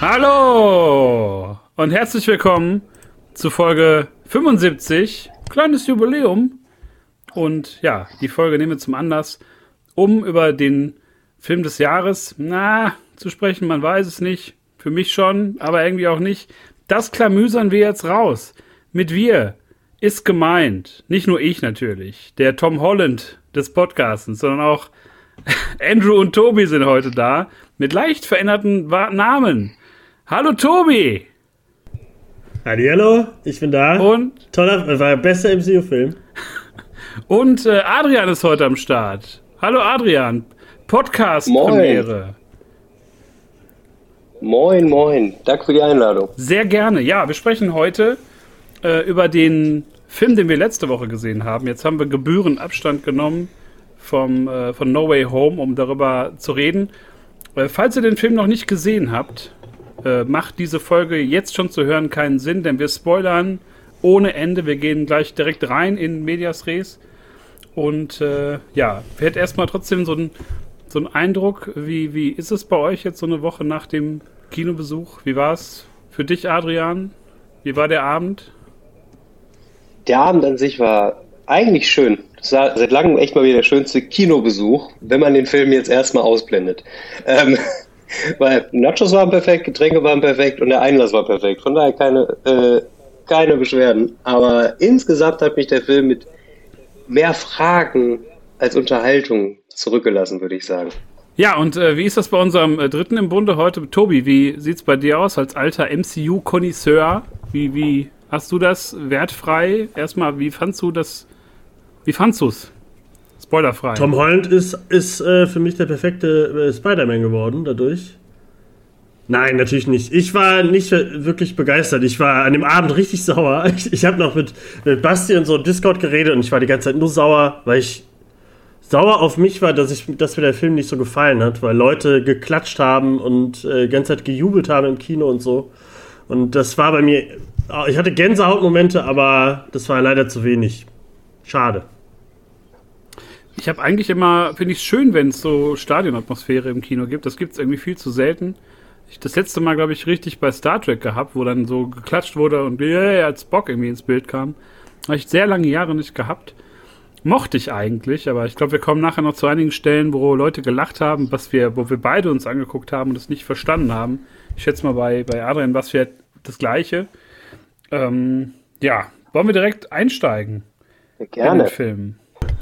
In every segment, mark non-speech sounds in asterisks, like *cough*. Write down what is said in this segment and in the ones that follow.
Hallo und herzlich willkommen zu Folge 75. Kleines Jubiläum. Und ja, die Folge nehmen wir zum Anlass, um über den Film des Jahres, na, zu sprechen. Man weiß es nicht. Für mich schon, aber irgendwie auch nicht. Das klamüsern wir jetzt raus. Mit wir ist gemeint, nicht nur ich natürlich, der Tom Holland des Podcastens, sondern auch *laughs* Andrew und Tobi sind heute da mit leicht veränderten Namen. Hallo Tobi! Hallo, ich bin da. Und? Toller, war der beste MCU-Film. *laughs* Und äh, Adrian ist heute am Start. Hallo Adrian, Podcast-Premiere. Moin, moin. Danke für die Einladung. Sehr gerne. Ja, wir sprechen heute äh, über den Film, den wir letzte Woche gesehen haben. Jetzt haben wir Gebühren Abstand genommen vom, äh, von No Way Home, um darüber zu reden. Äh, falls ihr den Film noch nicht gesehen habt, äh, macht diese Folge jetzt schon zu hören keinen Sinn, denn wir spoilern ohne Ende. Wir gehen gleich direkt rein in Medias Res. Und äh, ja, hätten erstmal trotzdem so ein so einen Eindruck, wie, wie ist es bei euch jetzt so eine Woche nach dem Kinobesuch? Wie war es für dich, Adrian? Wie war der Abend? Der Abend an sich war eigentlich schön. Das war seit langem echt mal wieder der schönste Kinobesuch, wenn man den Film jetzt erstmal ausblendet. Ähm, weil Nachos waren perfekt, Getränke waren perfekt und der Einlass war perfekt. Von daher keine, äh, keine Beschwerden. Aber insgesamt hat mich der Film mit mehr Fragen als Unterhaltung zurückgelassen, würde ich sagen. Ja, und äh, wie ist das bei unserem äh, Dritten im Bunde heute? Tobi, wie sieht es bei dir aus als alter MCU-Konnoisseur? Wie, wie hast du das wertfrei? Erstmal, wie fandst du das? Wie fandst du es? Spoilerfrei. Tom Holland ist, ist äh, für mich der perfekte äh, Spider-Man geworden dadurch. Nein, natürlich nicht. Ich war nicht wirklich begeistert. Ich war an dem Abend richtig sauer. *laughs* Ich, ich habe noch mit, mit Basti und so Discord geredet und ich war die ganze Zeit nur sauer, weil ich sauer auf mich war, dass, ich, dass mir der Film nicht so gefallen hat, weil Leute geklatscht haben und äh, die ganze Zeit gejubelt haben im Kino und so. Und das war bei mir, ich hatte Gänsehautmomente, aber das war leider zu wenig. Schade. Ich habe eigentlich immer, finde ich es schön, wenn es so Stadionatmosphäre im Kino gibt. Das gibt es irgendwie viel zu selten. Ich das letzte Mal, glaube ich, richtig bei Star Trek gehabt, wo dann so geklatscht wurde und yeah, als Bock irgendwie ins Bild kam. Habe ich sehr lange Jahre nicht gehabt mochte ich eigentlich, aber ich glaube, wir kommen nachher noch zu einigen Stellen, wo Leute gelacht haben, was wir, wo wir beide uns angeguckt haben und es nicht verstanden haben. Ich schätze mal bei, bei Adrian was wir das Gleiche. Ähm, ja, wollen wir direkt einsteigen? Gerne. In den Film.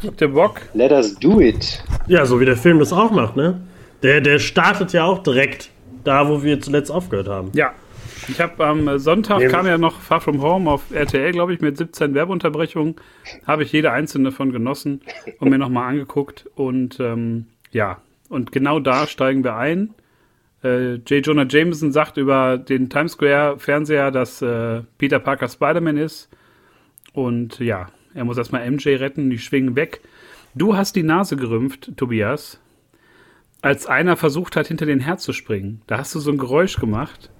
Habt ihr Bock? Let us do it. Ja, so wie der Film das auch macht, ne? Der, der startet ja auch direkt da, wo wir zuletzt aufgehört haben. Ja, ich habe am Sonntag nee. kam ja noch Far From Home auf RTL, glaube ich, mit 17 Werbeunterbrechungen. Habe ich jede einzelne von genossen und mir nochmal angeguckt. Und ähm, ja, und genau da steigen wir ein. Äh, J. Jonah Jameson sagt über den Times Square Fernseher, dass äh, Peter Parker Spider-Man ist. Und ja, er muss erstmal MJ retten, die schwingen weg. Du hast die Nase gerümpft, Tobias, als einer versucht hat, hinter den Herz zu springen. Da hast du so ein Geräusch gemacht.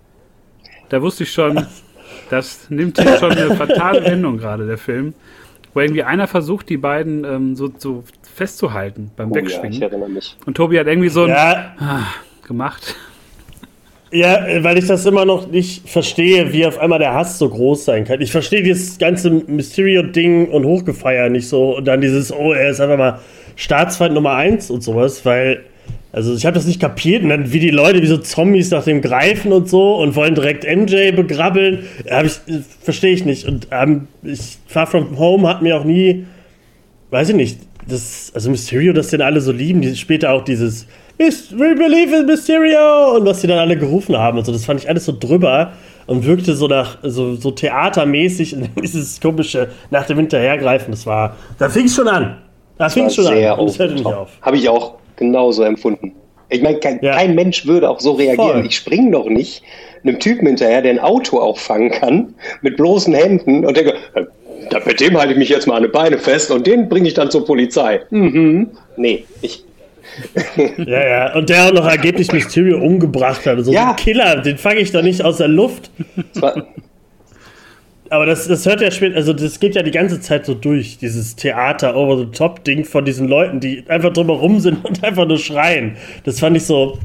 Da wusste ich schon, *laughs* das nimmt hier schon eine fatale Wendung gerade, der Film. Wo irgendwie einer versucht, die beiden ähm, so, so festzuhalten beim oh, Wegschwingen. Ja, ich erinnere mich. Und Tobi hat irgendwie so ein ja. ah, gemacht. Ja, weil ich das immer noch nicht verstehe, wie auf einmal der Hass so groß sein kann. Ich verstehe dieses ganze Mysterio-Ding und Hochgefeier nicht so. Und dann dieses, oh, er ist einfach mal Staatsfeind Nummer eins und sowas, weil also ich habe das nicht kapiert und dann wie die Leute wie so Zombies nach dem greifen und so und wollen direkt MJ begrabbeln, ich verstehe ich nicht und ähm, ich Far From Home hat mir auch nie weiß ich nicht, das also Mysterio, das den alle so lieben, die später auch dieses We believe in Mysterio und was sie dann alle gerufen haben und so, das fand ich alles so drüber und wirkte so nach so, so theatermäßig und *laughs* dieses komische nach dem Hinterhergreifen, das war da fing es schon an. Da fing es schon an. Das hörte nicht auf. Habe ich auch genauso empfunden. Ich meine, kein, ja. kein, Mensch würde auch so reagieren. Voll. Ich springe doch nicht einem Typen hinterher, der ein Auto auch fangen kann, mit bloßen Händen und denke, äh, mit dem halte ich mich jetzt mal an die Beine fest und den bringe ich dann zur Polizei. Mhm. Nee, ich. *laughs* ja, ja, und der auch noch angeblich Mysterio umgebracht hat. So ja. ein Killer, den fange ich doch nicht aus der Luft. Aber das, das hört ja später, also das geht ja die ganze Zeit so durch, dieses Theater over the top Ding von diesen Leuten, die einfach drumherum sind und einfach nur schreien. Das fand ich so.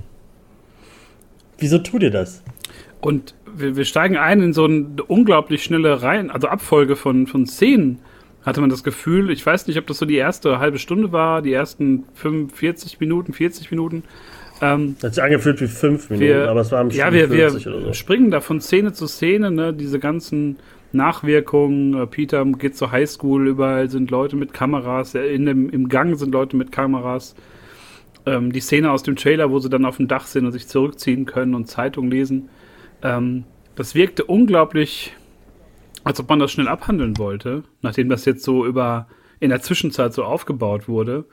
Wieso tut ihr das? Und wir, wir, steigen ein in so eine unglaublich schnelle Reihen, also Abfolge von, von Szenen, hatte man das Gefühl. Ich weiß nicht, ob das so die erste halbe Stunde war, die ersten 45 Minuten, 40 Minuten. Ähm, Hat sich angefühlt wie fünf Minuten, wir, aber es waren Ja, wir, wir so. springen da von Szene zu Szene, ne, diese ganzen Nachwirkungen. Äh, Peter geht zur Highschool, überall sind Leute mit Kameras, in dem, im Gang sind Leute mit Kameras. Ähm, die Szene aus dem Trailer, wo sie dann auf dem Dach sind und sich zurückziehen können und Zeitung lesen. Ähm, das wirkte unglaublich, als ob man das schnell abhandeln wollte, nachdem das jetzt so über in der Zwischenzeit so aufgebaut wurde.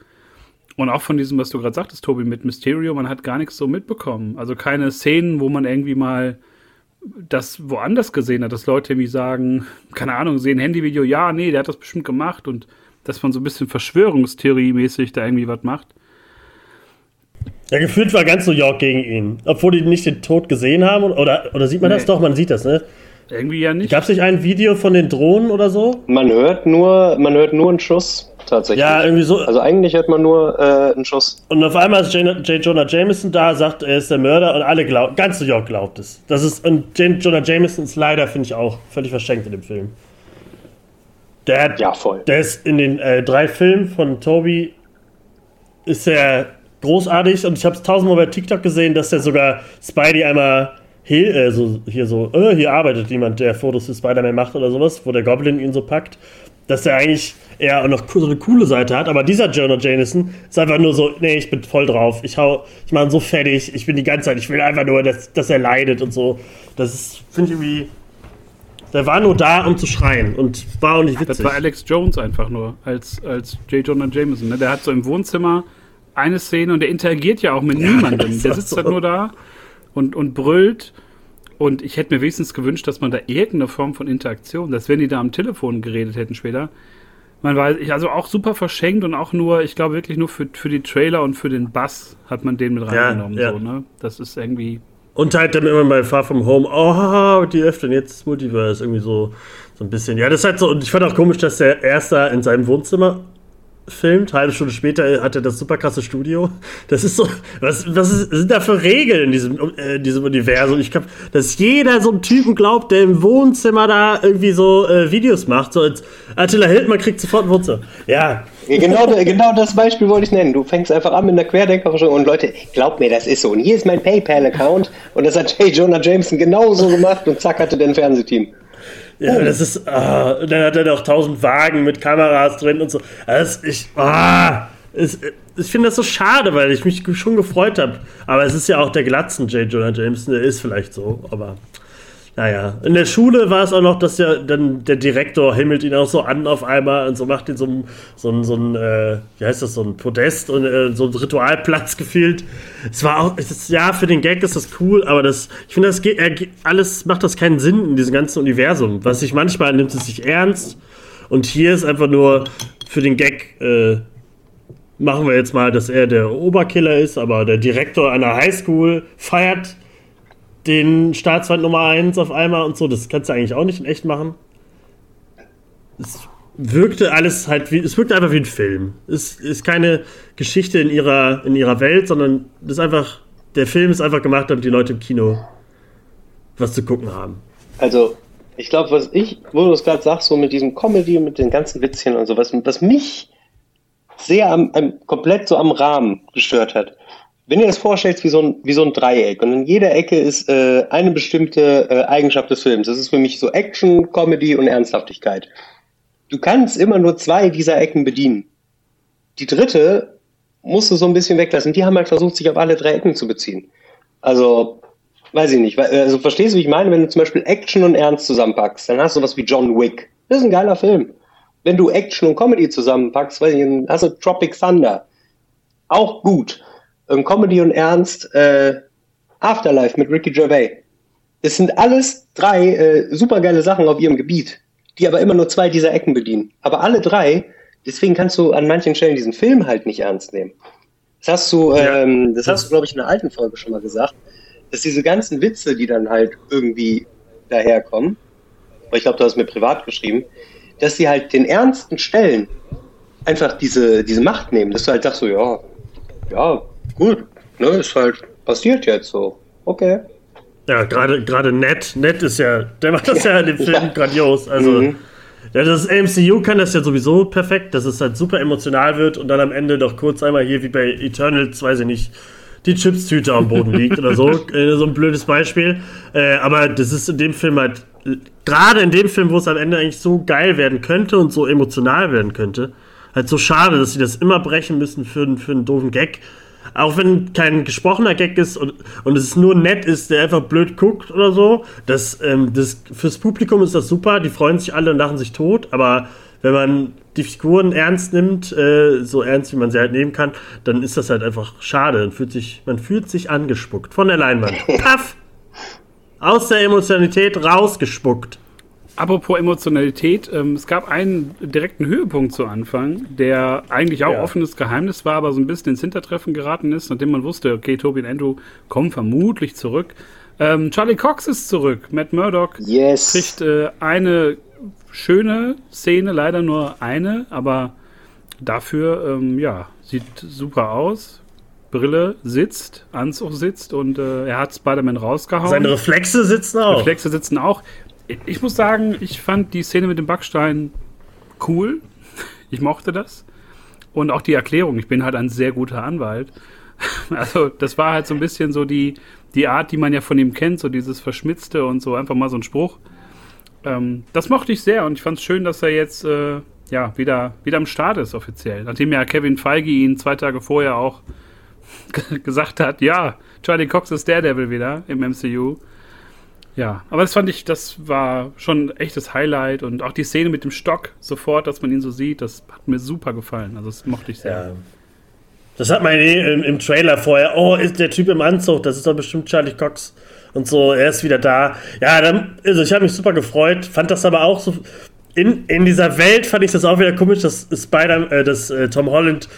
Und auch von diesem, was du gerade sagtest, Tobi, mit Mysterio, man hat gar nichts so mitbekommen. Also keine Szenen, wo man irgendwie mal das woanders gesehen hat, dass Leute irgendwie sagen, keine Ahnung, sehen Handyvideo, ja, nee, der hat das bestimmt gemacht und dass man so ein bisschen Verschwörungstheorie-mäßig da irgendwie was macht. Ja, gefühlt war ganz New York gegen ihn. Obwohl die nicht den Tod gesehen haben. Oder, oder sieht man nee. das doch? Man sieht das, ne? Irgendwie ja nicht. Gab es nicht ein Video von den Drohnen oder so? Man hört nur, man hört nur einen Schuss tatsächlich. Ja, irgendwie so. Also eigentlich hört man nur äh, einen Schuss. Und auf einmal ist J. J. Jonah Jameson da, sagt, er ist der Mörder und alle glauben, ganz New York glaubt es. Das ist, und J. Jonah Jameson ist leider, finde ich auch, völlig verschenkt in dem Film. Der, hat, ja, voll. Der ist in den äh, drei Filmen von Toby ist er großartig und ich habe es tausendmal bei TikTok gesehen, dass er sogar Spidey einmal hier, äh, so, hier so, äh, hier arbeitet jemand, der Fotos für Spider-Man macht oder sowas, wo der Goblin ihn so packt, dass er eigentlich eher noch so eine coole Seite hat, aber dieser Jonah Jameson ist einfach nur so, nee, ich bin voll drauf, ich hau, ich mache ihn so fertig, ich bin die ganze Zeit, ich will einfach nur, dass, dass er leidet und so. Das ist, finde ich irgendwie, der war nur da, um zu schreien und war auch nicht witzig. Das war Alex Jones einfach nur, als, als J. Jonah Jameson. Ne? Der hat so im Wohnzimmer eine Szene und der interagiert ja auch mit ja, niemandem. Der sitzt so. halt nur da und, und brüllt. Und ich hätte mir wenigstens gewünscht, dass man da irgendeine Form von Interaktion, dass wenn die da am Telefon geredet hätten später, man weiß, also auch super verschenkt und auch nur, ich glaube wirklich nur für, für die Trailer und für den Bass hat man den mit reingenommen. Ja, ja. So, ne? Das ist irgendwie. Und halt dann immer bei Far From Home, oh, die öffnen jetzt Multiverse, irgendwie so, so ein bisschen. Ja, das ist halt so, und ich fand auch komisch, dass der Erste in seinem Wohnzimmer filmt. Halbe Stunde später hat er das super krasse Studio. Das ist so, was, was ist, sind da für Regeln in diesem, äh, diesem Universum? Ich glaube, dass jeder so einen Typen glaubt, der im Wohnzimmer da irgendwie so äh, Videos macht. So als Attila Hildmann kriegt sofort Wohnzimmer. Ja. Genau, genau das Beispiel wollte ich nennen. Du fängst einfach an mit einer Querdenkerforschung und Leute, glaub mir, das ist so. Und hier ist mein PayPal-Account und das hat J. Jonah Jameson genauso gemacht und zack hatte der ein Fernsehteam. Ja, oh. das ist, ah, dann hat er noch tausend Wagen mit Kameras drin und so. Das, ich, ah, ist, ich finde das so schade, weil ich mich schon gefreut habe. Aber es ist ja auch der Glatzen J. Jonah Jameson, der ist vielleicht so, aber naja, in der Schule war es auch noch, dass ja dann der Direktor himmelt ihn auch so an auf einmal und so macht ihn so ein, so ein, so ein äh, wie heißt das, so ein Podest und äh, so ein Ritualplatz *laughs* gefühlt. Es war auch, es ist, ja, für den Gag ist das cool, aber das, ich finde, das geht, alles macht das keinen Sinn in diesem ganzen Universum. Was sich manchmal nimmt es sich ernst und hier ist einfach nur für den Gag, äh, machen wir jetzt mal, dass er der Oberkiller ist, aber der Direktor einer Highschool feiert den Staatsfeind Nummer 1 auf einmal und so. Das kannst du eigentlich auch nicht in echt machen. Es wirkte alles halt wie, es wirkte einfach wie ein Film. Es ist keine Geschichte in ihrer, in ihrer Welt, sondern das einfach, der Film ist einfach gemacht, damit die Leute im Kino was zu gucken haben. Also, ich glaube, was ich, wo du es gerade sagst, so mit diesem Comedy, mit den ganzen Witzchen und so, was, was mich sehr am, am, komplett so am Rahmen gestört hat, wenn ihr das vorstellt wie so ein, wie so ein Dreieck und in jeder Ecke ist äh, eine bestimmte äh, Eigenschaft des Films. Das ist für mich so Action, Comedy und Ernsthaftigkeit. Du kannst immer nur zwei dieser Ecken bedienen. Die dritte musst du so ein bisschen weglassen. Die haben halt versucht, sich auf alle drei Ecken zu beziehen. Also, weiß ich nicht. Also, verstehst du, wie ich meine? Wenn du zum Beispiel Action und Ernst zusammenpackst, dann hast du was wie John Wick. Das ist ein geiler Film. Wenn du Action und Comedy zusammenpackst, weiß ich, dann hast du Tropic Thunder. Auch gut Comedy und Ernst, äh, Afterlife mit Ricky Gervais. Das sind alles drei äh, supergeile Sachen auf ihrem Gebiet, die aber immer nur zwei dieser Ecken bedienen. Aber alle drei, deswegen kannst du an manchen Stellen diesen Film halt nicht ernst nehmen. Das hast du, ähm, das hast du, glaube ich, in einer alten Folge schon mal gesagt, dass diese ganzen Witze, die dann halt irgendwie daherkommen, aber ich glaube, du hast mir privat geschrieben, dass sie halt den ernsten Stellen einfach diese, diese Macht nehmen, dass du halt sagst so, ja, ja, gut, ne, ist halt passiert jetzt so. Okay. Ja, gerade gerade Ned, Ned ist ja, der macht das ja, ja in dem Film ja. grandios. Also mhm. ja, das MCU kann das ja sowieso perfekt, dass es halt super emotional wird und dann am Ende doch kurz einmal hier wie bei Eternals, weiß ich nicht, die Chipstüte am Boden liegt oder so. *laughs* Äh, so ein blödes Beispiel. Äh, aber das ist in dem Film halt, gerade in dem Film, wo es am Ende eigentlich so geil werden könnte und so emotional werden könnte, halt so schade, dass sie das immer brechen müssen für, für einen doofen Gag. Auch wenn kein gesprochener Gag ist und, und es nur nett ist, der einfach blöd guckt oder so. Das, ähm, das, fürs Publikum ist das super, die freuen sich alle und lachen sich tot, aber wenn man die Figuren ernst nimmt, äh, so ernst wie man sie halt nehmen kann, dann ist das halt einfach schade. Man fühlt sich, man fühlt sich angespuckt von der Leinwand. *laughs* Paff! Aus der Emotionalität rausgespuckt. Apropos Emotionalität, ähm, es gab einen direkten Höhepunkt zu Anfang, der eigentlich auch ja. offenes Geheimnis war, aber so ein bisschen ins Hintertreffen geraten ist, nachdem man wusste, okay, Toby und Andrew kommen vermutlich zurück. Ähm, Charlie Cox ist zurück. Matt Murdock yes. kriegt äh, eine schöne Szene, leider nur eine, aber dafür, ähm, ja, sieht super aus. Brille sitzt, Anzug sitzt und äh, er hat Spider-Man rausgehauen. Seine Reflexe sitzen auch. Reflexe sitzen auch ich muss sagen, ich fand die Szene mit dem Backstein cool. *laughs* Ich mochte das. Und auch die Erklärung, ich bin halt ein sehr guter Anwalt. *laughs* Also, das war halt so ein bisschen so die, die Art, die man ja von ihm kennt, so dieses Verschmitzte und so einfach mal so ein Spruch. Ähm, das mochte ich sehr und ich fand es schön, dass er jetzt äh, ja, wieder, wieder am Start ist offiziell. Nachdem ja Kevin Feige ihn zwei Tage vorher auch *laughs* gesagt hat, ja, Charlie Cox ist Daredevil wieder im MCU. Ja, aber das fand ich, das war schon ein echtes Highlight und auch die Szene mit dem Stock sofort, dass man ihn so sieht, das hat mir super gefallen. Also das mochte ich sehr. Ja. Das hat man eh im, im, Trailer vorher. Oh, ist der Typ im Anzug, das ist doch bestimmt Charlie Cox und so, er ist wieder da. Ja, dann, also ich habe mich super gefreut, fand das aber auch so. In, in dieser Welt fand ich das auch wieder komisch, dass Spider, äh, dass äh, Tom Holland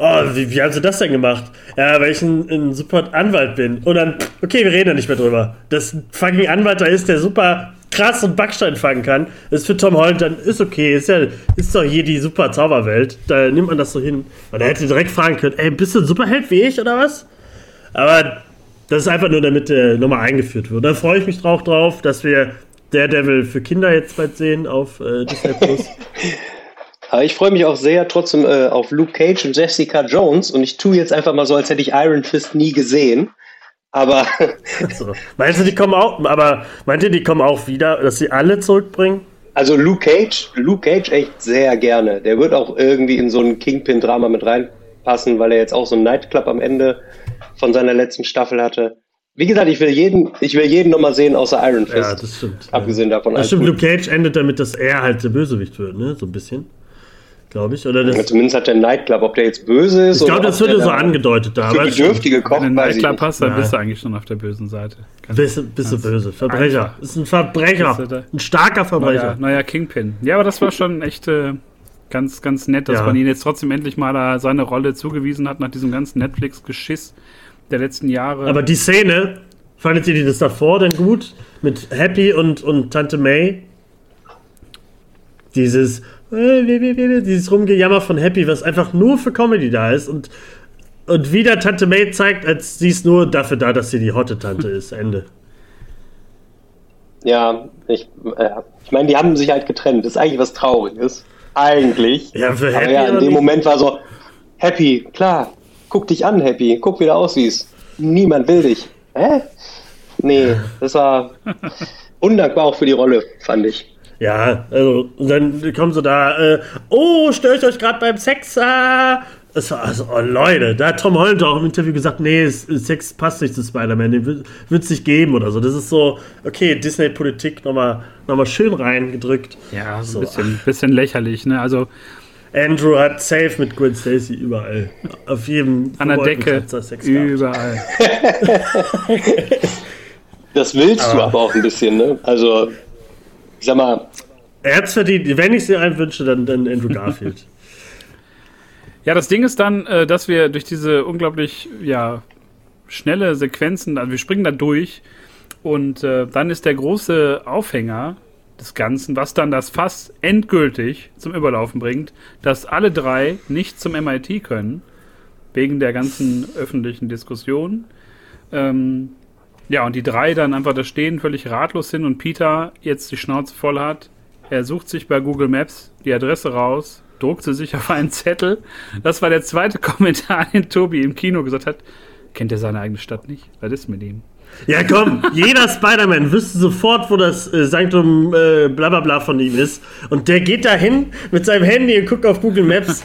Oh, wie, wie haben sie das denn gemacht? Ja, weil ich ein, ein super Anwalt bin. Und dann, okay, wir reden da nicht mehr drüber. Dass ein fucking Anwalt da ist, der super krass und Backstein fangen kann, ist für Tom Holland dann, ist okay, ist ja, ist doch hier die super Zauberwelt. Da nimmt man das so hin. Und er hätte direkt fragen können, ey, bist du ein Superheld wie ich oder was? Aber das ist einfach nur, damit der nochmal eingeführt wird. Da freue ich mich drauf drauf, dass wir Daredevil für Kinder jetzt bald sehen auf äh, Disney Plus. *laughs* Aber ich freue mich auch sehr trotzdem äh, auf Luke Cage und Jessica Jones und ich tue jetzt einfach mal so, als hätte ich Iron Fist nie gesehen. Aber. so. Meinst du, die kommen auch, aber meint ihr, die kommen auch wieder, dass sie alle zurückbringen? Also Luke Cage, Luke Cage echt sehr gerne. Der wird auch irgendwie in so ein Kingpin-Drama mit reinpassen, weil er jetzt auch so einen Nightclub am Ende von seiner letzten Staffel hatte. Wie gesagt, ich will jeden, ich will jeden nochmal sehen, außer Iron Fist. Ja, das stimmt. Abgesehen davon. Das stimmt, Luke Cage endet damit, dass er halt der Bösewicht wird, ne? So ein bisschen glaube ich. Oder das ja, zumindest hat der Nightclub, ob der jetzt böse ist. Ich glaube, das würde so angedeutet da. Für Bedürftige kocht, Wenn du Nightclub hast, dann bist du eigentlich schon auf der bösen Seite. bist, bist du böse. Verbrecher. Einfach. Ist ein Verbrecher. Ein starker Verbrecher. Naja, naja, Kingpin. Ja, aber das war schon echt äh, ganz, ganz nett, dass ja. man ihn jetzt trotzdem endlich mal da seine Rolle zugewiesen hat nach diesem ganzen Netflix-Geschiss der letzten Jahre. Aber die Szene, fandet ihr die das davor denn gut? Mit Happy und, und Tante May? Dieses dieses Rumgejammer von Happy, was einfach nur für Comedy da ist und, und wieder Tante May zeigt, als sie ist nur dafür da, dass sie die hotte Tante *laughs* ist. Ende. Ja, ich, äh, ich meine, die haben sich halt getrennt. Das ist eigentlich was Trauriges. Eigentlich. Ja, für Happy. Aber ja, in dem Moment war so, Happy, klar, guck dich an, Happy, guck, wie du aussiehst. Niemand will dich. Hä? Nee, das war *laughs* undankbar auch für die Rolle, fand ich. Ja, also, und dann kommen sie da, äh, oh, störe ich euch gerade beim Sex? Ah. Das war also, oh Leute, da hat Tom Holland auch im Interview gesagt, nee, Sex passt nicht zu Spider-Man, den wird es nicht geben oder so. Das ist so, okay, Disney-Politik nochmal noch mal schön reingedrückt. Ja, so ein bisschen, bisschen lächerlich, ne? Also. Andrew hat safe mit Gwen Stacy überall. Auf jedem An der Decke. Sex überall. *laughs* das willst aber. du aber auch ein bisschen, ne? Also ich sag mal. Er hat es verdient. Wenn ich sie einem wünsche, dann, dann Andrew Garfield. *laughs* ja, das Ding ist dann, äh, dass wir durch diese unglaublich ja, schnelle Sequenzen, also wir springen da durch und äh, dann ist der große Aufhänger des Ganzen, was dann das Fass endgültig zum Überlaufen bringt, dass alle drei nicht zum MIT können, wegen der ganzen öffentlichen Diskussion. Ähm, Ja, und die drei dann einfach da stehen, völlig ratlos sind und Peter jetzt die Schnauze voll hat. Er sucht sich bei Google Maps die Adresse raus, druckt sie sich *laughs* auf einen Zettel. Das war der zweite *laughs* Kommentar, den Tobi im Kino gesagt hat. Kennt er seine eigene Stadt nicht? Was ist mit ihm? Ja, komm, jeder Spider-Man wüsste sofort, wo das äh, Sanktum äh, blablabla von ihm ist. Und der geht da hin mit seinem Handy und guckt auf Google Maps.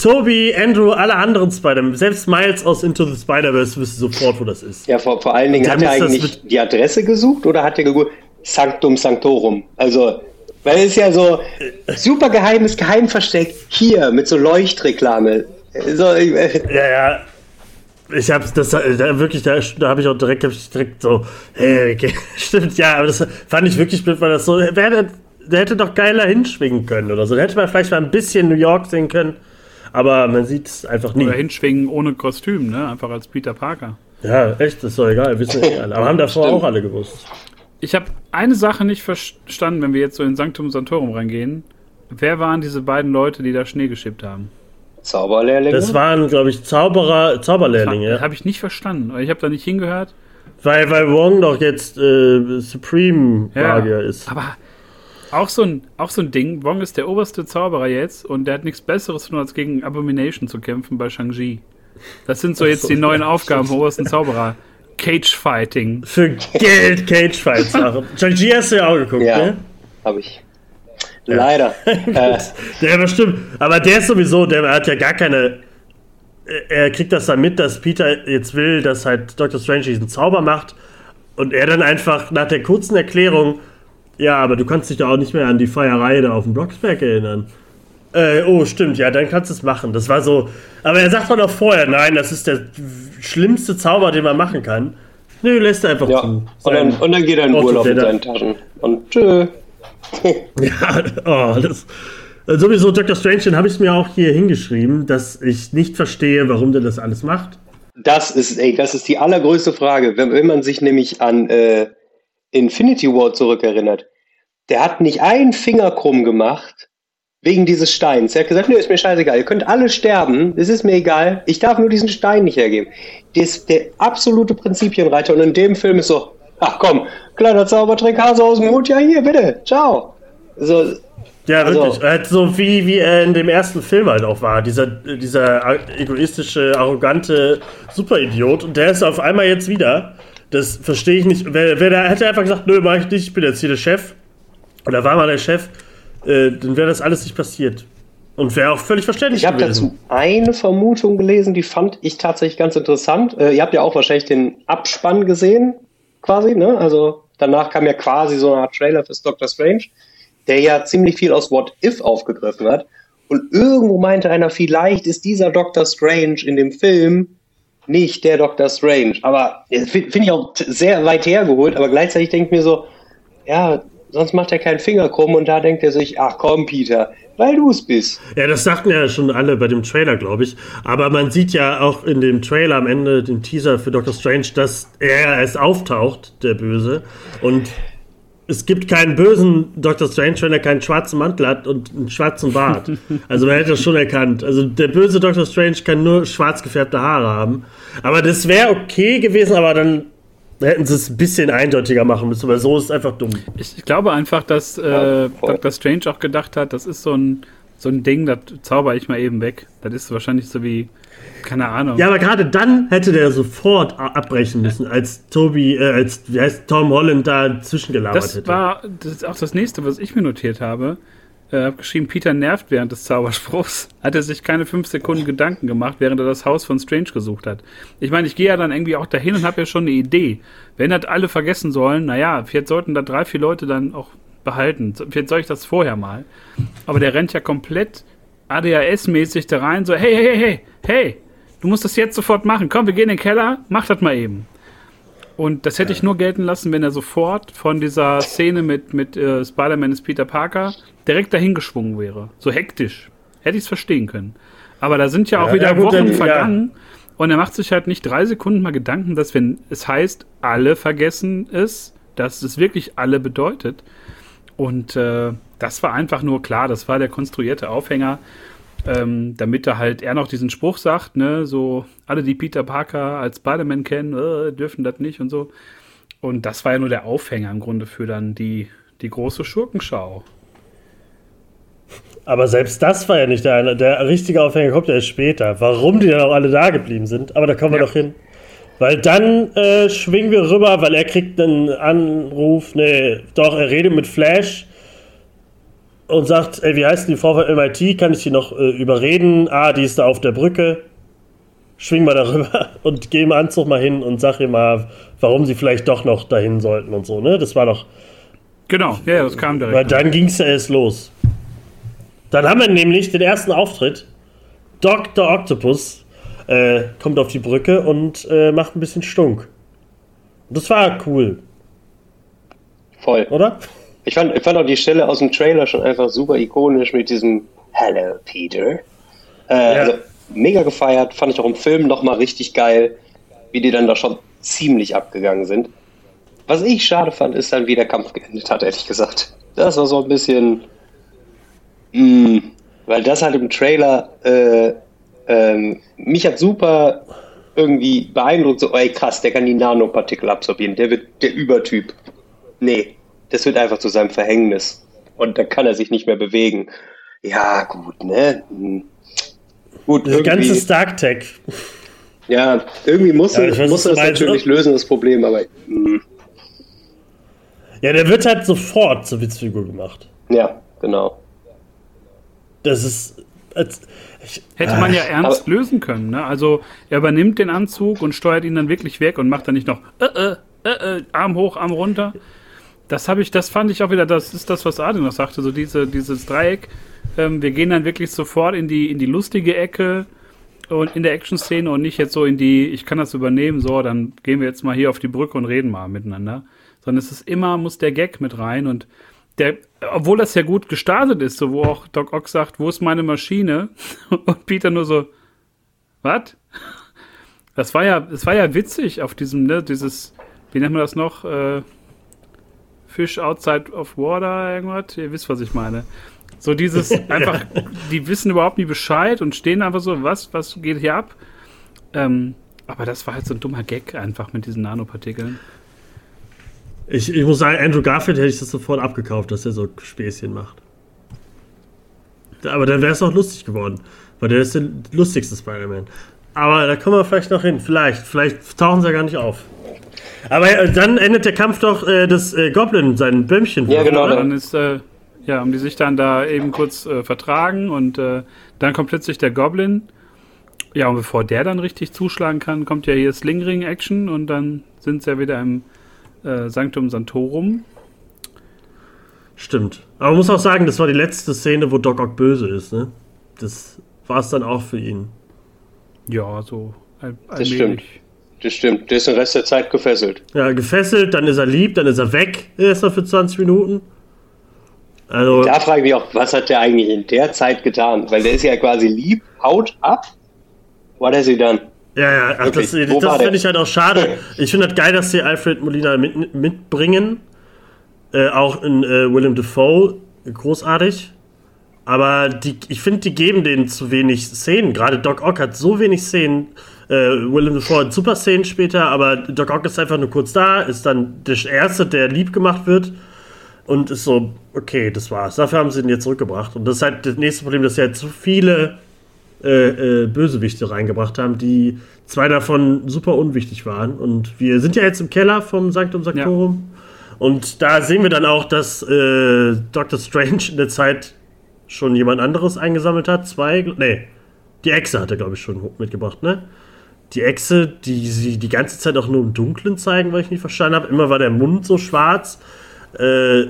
Toby, Andrew, alle anderen Spider-Man, selbst Miles aus Into the Spider-Verse wüsste sofort, wo das ist. Ja, vor, vor allen Dingen, hat er eigentlich die Adresse gesucht oder hat er geguckt, Sanctum Sanctorum? Also, weil es ist ja so super geheimes Geheimversteck hier mit so Leuchtreklame. So, äh, ja, ja. Ich hab's das da wirklich, da, da habe ich auch direkt, ich direkt so, hey, okay, *laughs* stimmt, ja, aber das fand ich wirklich blöd, weil das so, wer, der, der hätte doch geiler hinschwingen können oder so. Da hätte man vielleicht mal ein bisschen New York sehen können, aber man sieht es einfach nie. Oder hinschwingen ohne Kostüm, ne? Einfach als Peter Parker. Ja, echt, das ist doch egal, wissen wir eh *laughs* alle. Aber haben davor Stimmt. auch alle gewusst. Ich habe eine Sache nicht verstanden, wenn wir jetzt so in Sanctum Santorum reingehen. Wer waren diese beiden Leute, die da Schnee geschippt haben? Zauberlehrlinge? Das waren, glaube ich, Zauberer, Zauberlehrlinge. Das habe ich nicht verstanden. Ich habe da nicht hingehört. Weil, weil Wong doch jetzt äh, Supreme Magier ja, ist. Aber auch so, ein, auch so ein Ding. Wong ist der oberste Zauberer jetzt und der hat nichts Besseres tun, als gegen Abomination zu kämpfen bei Shang-Chi. Das sind so jetzt so, die neuen Aufgaben vom obersten Zauberer. Cage Fighting. Für Geld Cage Fights machen. Shang-Chi hast du ja auch geguckt, ja, ne? Hab ich. Leider. *laughs* äh. Der bestimmt. Aber der ist sowieso, der hat ja gar keine. Er kriegt das dann mit, dass Peter jetzt will, dass halt Dr. Strange diesen Zauber macht. Und er dann einfach nach der kurzen Erklärung, ja, aber du kannst dich da auch nicht mehr an die Feierei da auf dem Blocksberg erinnern. Äh, oh, stimmt, ja, dann kannst du es machen. Das war so. Aber er sagt doch noch vorher, nein, das ist der schlimmste Zauber, den man machen kann. Nö, lässt er einfach ja. zu. Und dann, und dann geht er in Urlaub mit seinen Taschen. Und tschö. *laughs* ja, oh, das. Äh, sowieso Dr. Strange, den habe ich mir auch hier hingeschrieben, dass ich nicht verstehe, warum der das alles macht. Das ist, ey, das ist die allergrößte Frage. Wenn, wenn man sich nämlich an äh, Infinity War zurückerinnert, der hat nicht einen Finger krumm gemacht wegen dieses Steins. Er hat gesagt, nö, ist mir scheißegal, ihr könnt alle sterben, es ist mir egal, ich darf nur diesen Stein nicht hergeben. Der ist der absolute Prinzipienreiter und in dem Film ist so, ach komm, kleiner Zaubertrick, Hase aus dem Hut, ja hier, bitte, ciao. So, ja, also, wirklich. Halt so wie, wie er in dem ersten Film halt auch war. Dieser, dieser egoistische, arrogante Superidiot. Und der ist auf einmal jetzt wieder. Das verstehe ich nicht. Wer, wer da hätte einfach gesagt, nö, mach ich nicht, ich bin jetzt hier der Chef. Oder war mal der Chef, äh, dann wäre das alles nicht passiert. Und wäre auch völlig verständlich Ich habe dazu eine Vermutung gelesen, die fand ich tatsächlich ganz interessant. Äh, ihr habt ja auch wahrscheinlich den Abspann gesehen, quasi, ne? Also danach kam ja quasi so eine Art Trailer fürs Doctor Strange, der ja ziemlich viel aus What If aufgegriffen hat. Und irgendwo meinte einer, vielleicht ist dieser Doctor Strange in dem Film nicht der Doctor Strange. Aber äh, finde ich auch sehr weit hergeholt, aber gleichzeitig denke ich mir so, ja, sonst macht er keinen Finger krumm und da denkt er sich, ach komm, Peter, weil du es bist. Ja, das sagten ja schon alle bei dem Trailer, glaube ich. Aber man sieht ja auch in dem Trailer am Ende, den Teaser für Doctor Strange, dass er erst auftaucht, der Böse. Und es gibt keinen bösen Doctor Strange, wenn er keinen schwarzen Mantel hat und einen schwarzen Bart. *laughs* Also man hätte das schon erkannt. Also der böse Doctor Strange kann nur schwarz gefärbte Haare haben. Aber das wäre okay gewesen, aber dann da hätten sie es ein bisschen eindeutiger machen müssen, weil so ist es einfach dumm. Ich glaube einfach, dass äh, Dr. Strange auch gedacht hat, das ist so ein, so ein Ding, das zauber ich mal eben weg. Das ist wahrscheinlich so wie, keine Ahnung. Ja, aber gerade dann hätte der sofort abbrechen müssen, als Toby, äh, als, wie heißt Tom Holland da zwischengelabert das hätte. War, das ist auch das nächste, was ich mir notiert habe äh, habe geschrieben, Peter nervt während des Zauberspruchs. *laughs* Hat er sich keine fünf Sekunden Gedanken gemacht, während er das Haus von Strange gesucht hat. Ich meine, ich gehe ja dann irgendwie auch dahin und habe ja schon eine Idee. Wenn das alle vergessen sollen, naja, vielleicht sollten da drei, vier Leute dann auch behalten. Vielleicht soll ich das vorher mal. Aber der rennt ja komplett ADHS-mäßig da rein, so, hey, hey, hey, hey, du musst das jetzt sofort machen. Komm, wir gehen in den Keller, mach das mal eben. Und das hätte ich nur gelten lassen, wenn er sofort von dieser Szene mit, mit äh, Spider-Man ist Peter Parker direkt dahin geschwungen wäre. So hektisch. Hätte ich es verstehen können. Aber da sind ja auch ja, wieder ja, gut, Wochen dann, vergangen. Ja. Und er macht sich halt nicht drei Sekunden mal Gedanken, dass wenn es heißt, alle vergessen es, dass es wirklich alle bedeutet. Und äh, das war einfach nur klar, das war der konstruierte Aufhänger. ähm, damit er halt er noch diesen Spruch sagt, ne, so alle, die Peter Parker als Spider-Man kennen, äh, dürfen das nicht und so. Und das war ja nur der Aufhänger im Grunde für dann die, die große Schurkenschau. Aber selbst das war ja nicht der, der richtige Aufhänger, kommt ja erst später. Warum die dann auch alle da geblieben sind, aber da kommen wir ja. doch hin. Weil dann äh, schwingen wir rüber, weil er kriegt einen Anruf, nee, doch, er redet mit Flash und sagt, ey, wie heißt die Frau von MIT, kann ich die noch äh, überreden? Ah, die ist da auf der Brücke. Schwing mal darüber *laughs* und geh im Anzug mal hin und sag ihr mal, warum sie vielleicht doch noch dahin sollten und so, ne? Das war doch. Genau, ja, das kam direkt. Weil dann ging es ja erst los. Dann haben wir nämlich den ersten Auftritt. Dr. Octopus äh, kommt auf die Brücke und äh, macht ein bisschen Stunk. Das war cool. Voll. Oder? Ich fand, ich fand auch die Stelle aus dem Trailer schon einfach super ikonisch mit diesem Hello, Peter. Äh, ja. also, mega gefeiert, fand ich auch im Film nochmal richtig geil, wie die dann da schon ziemlich abgegangen sind. Was ich schade fand, ist dann, wie der Kampf geendet hat, ehrlich gesagt. Das war so ein bisschen. Mh, mm, weil das halt im Trailer äh, ähm, mich hat super irgendwie beeindruckt, so, ey krass, der kann die Nanopartikel absorbieren, der wird der Übertyp. Nee, das wird einfach zu seinem Verhängnis. Und dann kann er sich nicht mehr bewegen. Ja, gut, ne? Hm. Gut, das ganze Stark Tech. Ja, irgendwie muss, ja, er, muss das natürlich ne? lösen, das Problem, aber. Mh. Hm. Ja, der wird halt sofort zur Witzfigur gemacht. Ja, genau. Das ist. Als, ich, Hätte man ja ernst aber, lösen können, ne? Also, er übernimmt den Anzug und steuert ihn dann wirklich weg und macht dann nicht noch äh, äh, äh, äh Arm hoch, Arm runter. Das habe ich, das fand ich auch wieder, das ist das, was Adin noch sagte, so diese, dieses Dreieck. Ähm, wir gehen dann wirklich sofort in die, in die lustige Ecke und in der Action-Szene und nicht jetzt so in die, ich kann das übernehmen, so, dann gehen wir jetzt mal hier auf die Brücke und reden mal miteinander. Sondern es ist immer, muss der Gag mit rein und der, obwohl das ja gut gestartet ist, so wo auch Doc Ock sagt, wo ist meine Maschine? *laughs* Und Peter nur so, was? Das war ja, das war ja witzig auf diesem, ne, dieses, wie nennt man das noch? Äh, Fish outside of water, irgendwas. Ihr wisst, was ich meine. So dieses *laughs* einfach, die wissen überhaupt nie Bescheid und stehen einfach so, was, was geht hier ab? Ähm, aber das war halt so ein dummer Gag einfach mit diesen Nanopartikeln. Ich, ich muss sagen, Andrew Garfield hätte ich das sofort abgekauft, dass er so Späßchen macht. Aber dann wäre es auch lustig geworden, weil der ist der lustigste Spider-Man. Aber da kommen wir vielleicht noch hin. Vielleicht, vielleicht tauchen sie ja gar nicht auf. Aber äh, dann endet der Kampf doch, äh, dass äh, Goblin sein Bömmchen Ja, genau. Oder? Dann ist, äh, ja, haben die sich dann da eben kurz äh, vertragen und äh, dann kommt plötzlich der Goblin. Ja, und bevor der dann richtig zuschlagen kann, kommt ja hier Slingring-Action und dann sind sie ja wieder im äh, Sanctum Santorum. Stimmt. Aber man muss auch sagen, das war die letzte Szene, wo Doc Ock böse ist, ne? Das war es dann auch für ihn. Ja, so all Das stimmt. Das stimmt. Der ist den Rest der Zeit gefesselt. Ja, gefesselt, dann ist er lieb, dann ist er weg, erst für 20 Minuten. Also, da frage ich mich auch, was hat der eigentlich in der Zeit getan? Weil der ist ja quasi lieb, haut ab. What has he done? Ja, ja, ach, das, das finde ich halt auch schade. Ich finde halt geil, dass sie Alfred Molina mit, mitbringen. Äh, auch in äh, Willem Dafoe, großartig. Aber die, ich finde, die geben denen zu wenig Szenen. Gerade Doc Ock hat so wenig Szenen. Äh, Willem Dafoe hat super Szenen später, aber Doc Ock ist einfach nur kurz da, ist dann der Erste, der lieb gemacht wird. Und ist so, okay, das war's. Dafür haben sie ihn jetzt zurückgebracht. Und das ist halt das nächste Problem, dass sie halt zu viele äh, äh, Bösewichte reingebracht haben, die zwei davon super unwichtig waren. Und wir sind ja jetzt im Keller vom Sanctum Sanctorum. Ja. Und da sehen wir dann auch, dass äh, Dr. Strange in der Zeit schon jemand anderes eingesammelt hat. Zwei, nee, die Echse hat er, glaube ich, schon mitgebracht, ne? Die Echse, die sie die ganze Zeit auch nur im Dunkeln zeigen, weil ich nicht verstanden habe. Immer war der Mund so schwarz. Äh,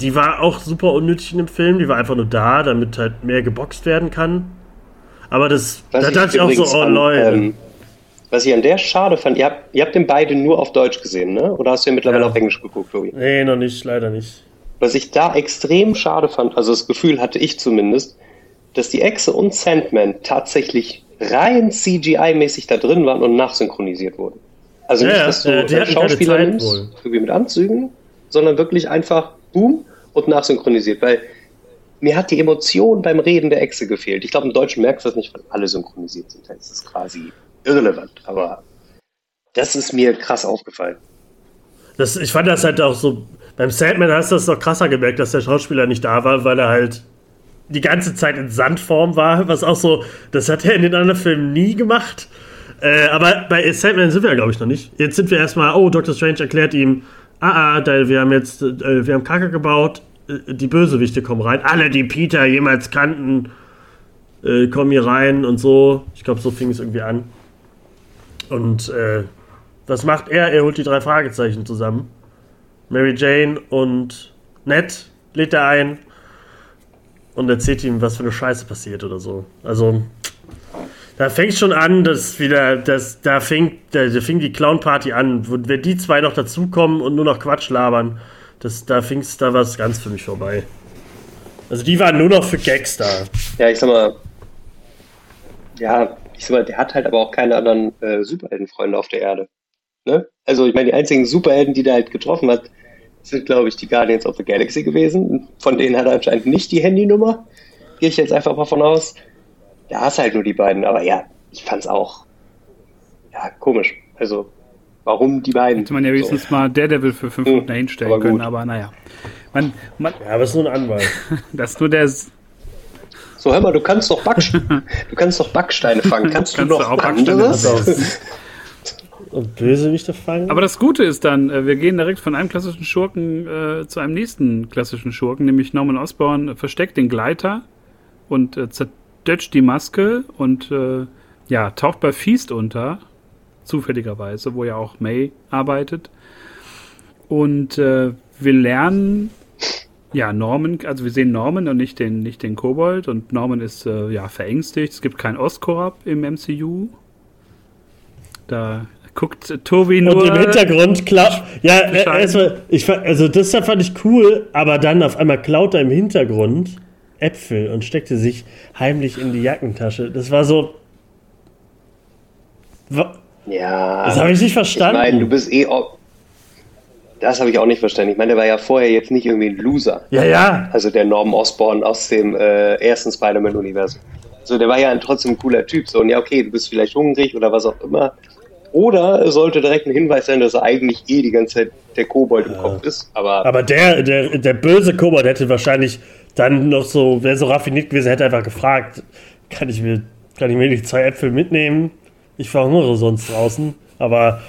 die war auch super unnötig in dem Film. Die war einfach nur da, damit halt mehr geboxt werden kann. Aber das, da dachte ich auch so, oh Leute. Ähm, was ich an der schade fand, ihr habt, ihr habt den beide nur auf Deutsch gesehen, ne? Oder hast du ja mittlerweile ja. auf Englisch geguckt, Tobi? Nee, noch nicht, leider nicht. Was ich da extrem schade fand, also das Gefühl hatte ich zumindest, dass die Echse und Sandman tatsächlich rein CGI-mäßig da drin waren und nachsynchronisiert wurden. Also nicht, dass du äh, Schauspieler nimmst, irgendwie mit Anzügen, sondern wirklich einfach boom und nachsynchronisiert. Weil mir hat die Emotion beim Reden der Echse gefehlt. Ich glaube, im Deutschen merkst du das nicht, weil alle synchronisiert sind. Das ist quasi irrelevant. Aber das ist mir krass aufgefallen. Das, ich fand das halt auch so, beim Sandman hast du das noch krasser gemerkt, dass der Schauspieler nicht da war, weil er halt die ganze Zeit in Sandform war, was auch so, das hat er in den anderen Filmen nie gemacht. Äh, aber bei Sandman sind wir ja, glaube ich, noch nicht. Jetzt sind wir erstmal, oh, Dr. Strange erklärt ihm, ah, ah, wir haben jetzt, äh, wir haben Kacke gebaut, die Bösewichte kommen rein. Alle, die Peter jemals kannten, äh, kommen hier rein und so. Ich glaube, so fing es irgendwie an. Und äh, was macht er? Er holt die drei Fragezeichen zusammen. Mary Jane und Ned lädt er ein und erzählt ihm, was für eine Scheiße passiert oder so. Also, da fängt schon an, dass wieder, dass, da fängt, da, da fing die Clown-Party an. Wenn die zwei noch dazukommen und nur noch Quatsch labern, das, da fing es da was ganz für mich vorbei. Also die waren nur noch für Gags da. Ja, ich sag mal, ja, ich sag mal, der hat halt aber auch keine anderen äh, Superheldenfreunde auf der Erde. Ne? Also ich meine, die einzigen Superhelden, die der halt getroffen hat, sind, glaube ich, die Guardians of the Galaxy gewesen. Von denen hat er anscheinend nicht die Handynummer. Gehe ich jetzt einfach mal von aus. Da hast halt nur die beiden. Aber ja, ich fand's auch ja, komisch. Also, warum die beiden? Hätte man ja wenigstens so. mal Daredevil für fünf hm, Minuten hinstellen aber können, aber naja. Man, man, ja, aber es ist nur ein Anwalt. *laughs* das ist nur der. So, hör mal, du kannst doch, Backsteine, *laughs* du kannst doch Backsteine fangen. *laughs* Kannst, kannst du noch du anderes? und Bösewichte fangen. Aber das Gute ist dann, äh, wir gehen direkt von einem klassischen Schurken äh, zu einem nächsten klassischen Schurken, nämlich Norman Osborn versteckt den Gleiter und äh, zertötscht die Maske und äh, ja, taucht bei Feast unter, zufälligerweise, wo ja auch May arbeitet. Und äh, wir lernen ja, Norman, also wir sehen Norman und nicht den, nicht den Kobold und Norman ist äh, ja verängstigt. Es gibt kein Oscorp im MCU. Da guckt Tobi nur. Und im Hintergrund klaut. Ja, erstmal, ich, also das da fand ich cool, aber dann auf einmal klaut er im Hintergrund Äpfel und steckte sich heimlich in die Jackentasche. Das war so. Ja. Das habe ich nicht verstanden. Ich meine, du bist eh. Das habe ich auch nicht verstanden. Ich meine, der war ja vorher jetzt nicht irgendwie ein Loser. Ja, ja. Also der Norman Osborn aus dem äh, ersten Spider-Man-Universum. So, der war ja trotzdem ein cooler Typ. So, und ja, okay, du bist vielleicht hungrig oder was auch immer. Oder es sollte direkt ein Hinweis sein, dass er eigentlich eh die ganze Zeit der Kobold im ja. Kopf ist. Aber, aber der, der, der böse Kobold hätte wahrscheinlich dann noch so, wäre so raffiniert gewesen, hätte einfach gefragt, kann ich mir, kann ich mir die zwei Äpfel mitnehmen? Ich verhungere sonst draußen. Aber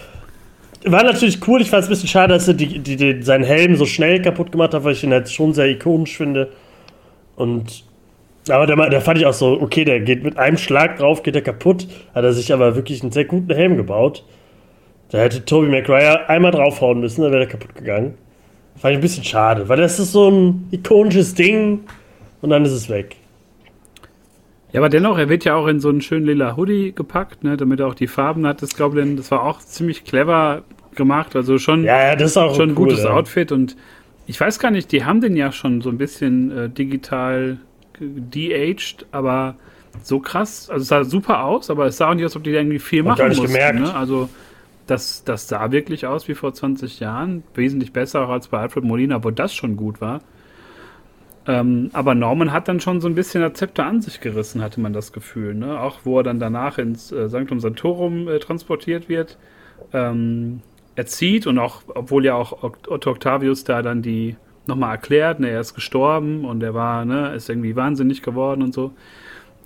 war natürlich cool. Ich fand es ein bisschen schade, dass er die, die, die, seinen Helm so schnell kaputt gemacht hat, weil ich ihn halt schon sehr ikonisch finde. Und aber da, da fand ich auch so, okay, der geht mit einem Schlag drauf, geht er kaputt. Hat er sich aber wirklich einen sehr guten Helm gebaut. Da hätte Toby McGuire einmal draufhauen müssen, dann wäre er kaputt gegangen. Fand ich ein bisschen schade, weil das ist so ein ikonisches Ding und dann ist es weg. Ja, aber dennoch, er wird ja auch in so einen schönen lila Hoodie gepackt, ne, damit er auch die Farben hat. Das glaube ich, das war auch ziemlich clever gemacht. Also schon, ja, ja, das ist auch schon ein cool, gutes ja. Outfit und ich weiß gar nicht, die haben den ja schon so ein bisschen äh, digital de-aged, aber so krass. Also es sah super aus, aber es sah auch nicht aus, ob die irgendwie viel machen mussten. Gemerkt. Ne? Also das, das sah wirklich aus wie vor 20 Jahren. Wesentlich besser auch als bei Alfred Molina, wo das schon gut war. Ähm, aber Norman hat dann schon so ein bisschen das Zepter an sich gerissen, hatte man das Gefühl. Ne? Auch wo er dann danach ins äh, Sanctum Santorum äh, transportiert wird. Ähm, er und auch, obwohl ja auch Otto Octavius da dann die nochmal erklärt, ne, er ist gestorben und er war, ne, ist irgendwie wahnsinnig geworden und so.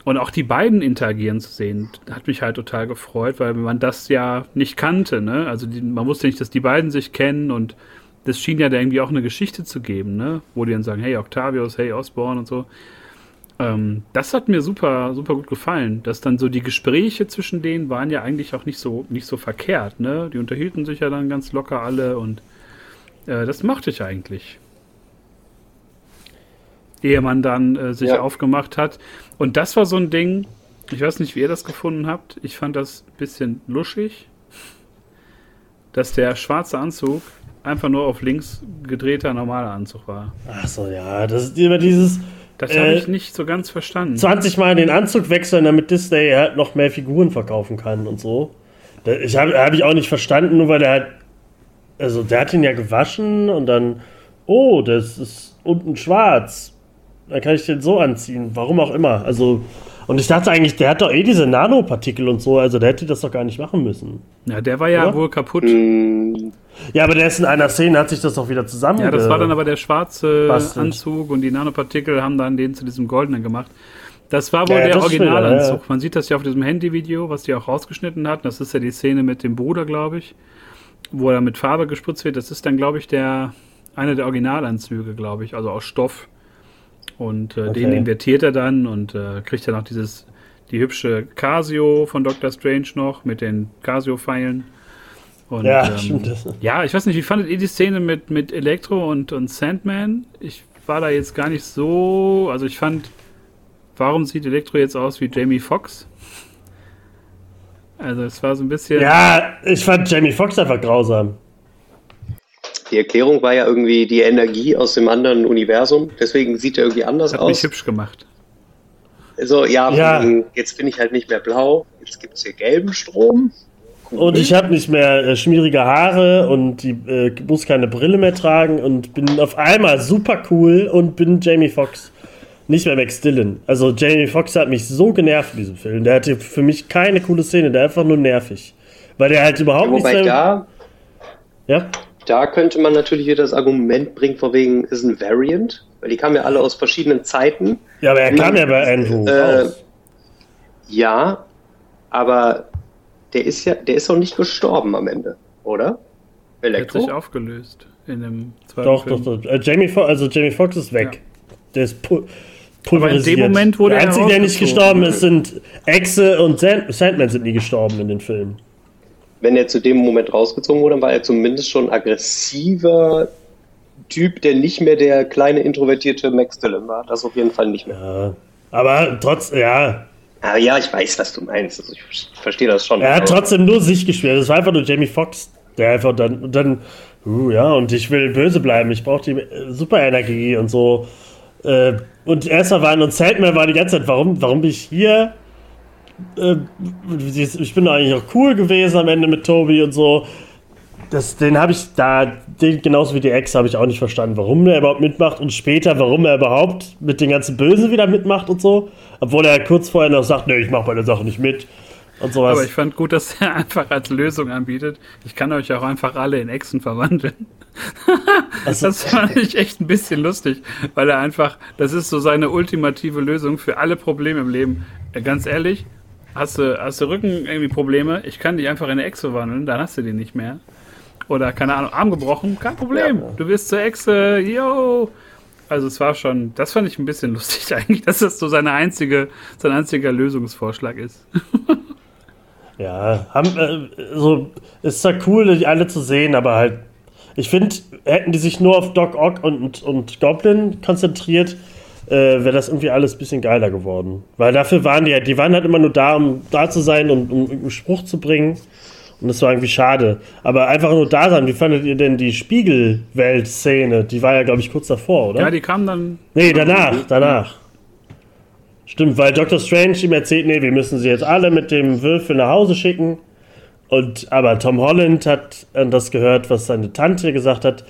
Und auch die beiden interagieren zu sehen, hat mich halt total gefreut, weil man das ja nicht kannte, ne? Also die, man wusste nicht, dass die beiden sich kennen und das schien ja da irgendwie auch eine Geschichte zu geben, ne? Wo die dann sagen, hey Octavius, hey Osborne und so. Ähm, das hat mir super, super gut gefallen. Dass dann so die Gespräche zwischen denen waren ja eigentlich auch nicht so, nicht so verkehrt, ne? Die unterhielten sich ja dann ganz locker alle und äh, das mochte ich eigentlich ehe man dann äh, sich ja. aufgemacht hat. Und das war so ein Ding, ich weiß nicht, wie ihr das gefunden habt. Ich fand das ein bisschen luschig, dass der schwarze Anzug einfach nur auf links gedrehter normaler Anzug war. Ach so, ja, das ist immer dieses. Das habe äh, ich nicht so ganz verstanden. 20 Mal den Anzug wechseln, damit Disney halt noch mehr Figuren verkaufen kann und so. Ich habe hab ich auch nicht verstanden, nur weil er halt. Also, der hat ihn ja gewaschen und dann. Oh, das ist unten schwarz Dann kann ich den so anziehen. Warum auch immer. Also, und ich dachte eigentlich, der hat doch eh diese Nanopartikel und so, also der hätte das doch gar nicht machen müssen. Ja, der war ja Oder? wohl kaputt. Mm. Ja, aber der ist in einer Szene, hat sich das doch wieder zusammen. Ja, das war dann aber der schwarze bastelt. Anzug und die Nanopartikel haben dann den zu diesem goldenen gemacht. Das war wohl ja, der Originalanzug. Ja. Man sieht das ja auf diesem Handyvideo, was die auch rausgeschnitten hat. Das ist ja die Szene mit dem Bruder, glaube ich, wo er mit Farbe gespritzt wird. Das ist dann, glaube ich, der einer der Originalanzüge, glaube ich, also aus Stoff. Und äh, okay. den invertiert er dann und äh, kriegt dann auch dieses, die hübsche Casio von Dr. Strange noch mit den Casio-Pfeilen. Und, ja, ähm, stimmt. Ja, ich weiß nicht, wie fandet ihr die Szene mit, mit Elektro und, und Sandman? Ich war da jetzt gar nicht so, also ich fand, warum sieht Elektro jetzt aus wie Jamie Foxx? Also es war so ein bisschen. Ja, ich fand Jamie Foxx einfach grausam. Die Erklärung war ja irgendwie die Energie aus dem anderen Universum. Deswegen sieht er irgendwie anders Hat aus. Hat mich hübsch gemacht. Also ja, ja. jetzt bin ich halt nicht mehr blau. Jetzt gibt es hier gelben Strom. Cool. Und ich habe nicht mehr äh, schmierige Haare und die, äh, muss keine Brille mehr tragen und bin auf einmal super cool und bin Jamie Foxx. Nicht mehr Max Dillon. Also Jamie Foxx hat mich so genervt in diesem Film. Der hatte für mich keine coole Szene, der einfach nur nervig. Weil der halt überhaupt ja, nicht. Da, ja? Da könnte man natürlich wieder das Argument bringen, vor wegen ist ein Variant, weil die kamen ja alle aus verschiedenen Zeiten. Ja, aber er kam ja bei Andrew. Äh, ja, aber der ist ja, der ist auch nicht gestorben am Ende, oder? Elektro? Er hat sich aufgelöst in dem zweiten Doch, Film. doch, doch. Äh, Jamie Fo also Jamie Foxx ist weg. Ja. Der ist pu pulverisiert. Aber in dem Moment wurde der einzige, der nicht gestorben ist, sind Exe und Sand Sandman sind nie gestorben in den Filmen wenn er zu dem Moment rausgezogen wurde, dann war er zumindest schon aggressiver Typ, der nicht mehr der kleine introvertierte Max Dillon war. Das auf jeden Fall nicht mehr. Ja, aber trotz, ja. Aber ja, ich weiß, was du meinst. Also ich verstehe das schon. Er hat trotzdem nur sich gespielt. Das war einfach nur Jamie Foxx, der einfach dann, dann, uh, ja, und ich will böse bleiben. Ich brauche die Superenergie und so. Äh, und erstmal waren und Zeltman war die ganze Zeit, warum, warum bin ich hier? Äh, ich bin eigentlich auch cool gewesen am Ende mit Tobi und so. Das, den habe ich da, den, genauso wie die Ex, habe ich auch nicht verstanden, warum er überhaupt mitmacht und später, warum er überhaupt mit den ganzen Bösen wieder mitmacht und so. Obwohl er kurz vorher noch sagt, nee, ich mache bei der Sache nicht mit. Aber ich fand gut, dass er *laughs* einfach als Lösung anbietet. Ich kann euch auch einfach alle in Echsen verwandeln. *laughs* also, das fand ich echt ein bisschen lustig, weil er einfach, das ist so seine ultimative Lösung für alle Probleme im Leben. Ganz ehrlich, hast du, hast du Rücken irgendwie Probleme, ich kann dich einfach in eine Echse wandeln, dann hast du die nicht mehr. Oder, keine Ahnung, Arm gebrochen, kein Problem. Ja. Du wirst zur Echse, yo. Also es war schon, das fand ich ein bisschen *laughs* lustig eigentlich, dass das so seine einzige, sein einziger Lösungsvorschlag ist. *laughs* ja, haben, äh, so, ist zwar cool, die alle zu sehen, aber halt, ich finde, hätten die sich nur auf Doc Ock und, und Goblin konzentriert, äh, wäre das irgendwie alles ein bisschen geiler geworden. Weil dafür waren die halt, die waren halt immer nur da, um da zu sein und um einen Spruch zu bringen. Und das war irgendwie schade. Aber einfach nur da sein, wie fandet ihr denn die Spiegelwelt-Szene? Die war ja, glaube ich, kurz davor, oder? Ja, die kam dann. Nee, danach, danach. Stimmt, weil Dr. Strange ihm erzählt, nee, wir müssen sie jetzt alle mit dem Würfel nach Hause schicken. Und aber Tom Holland hat das gehört, was seine Tante gesagt hat.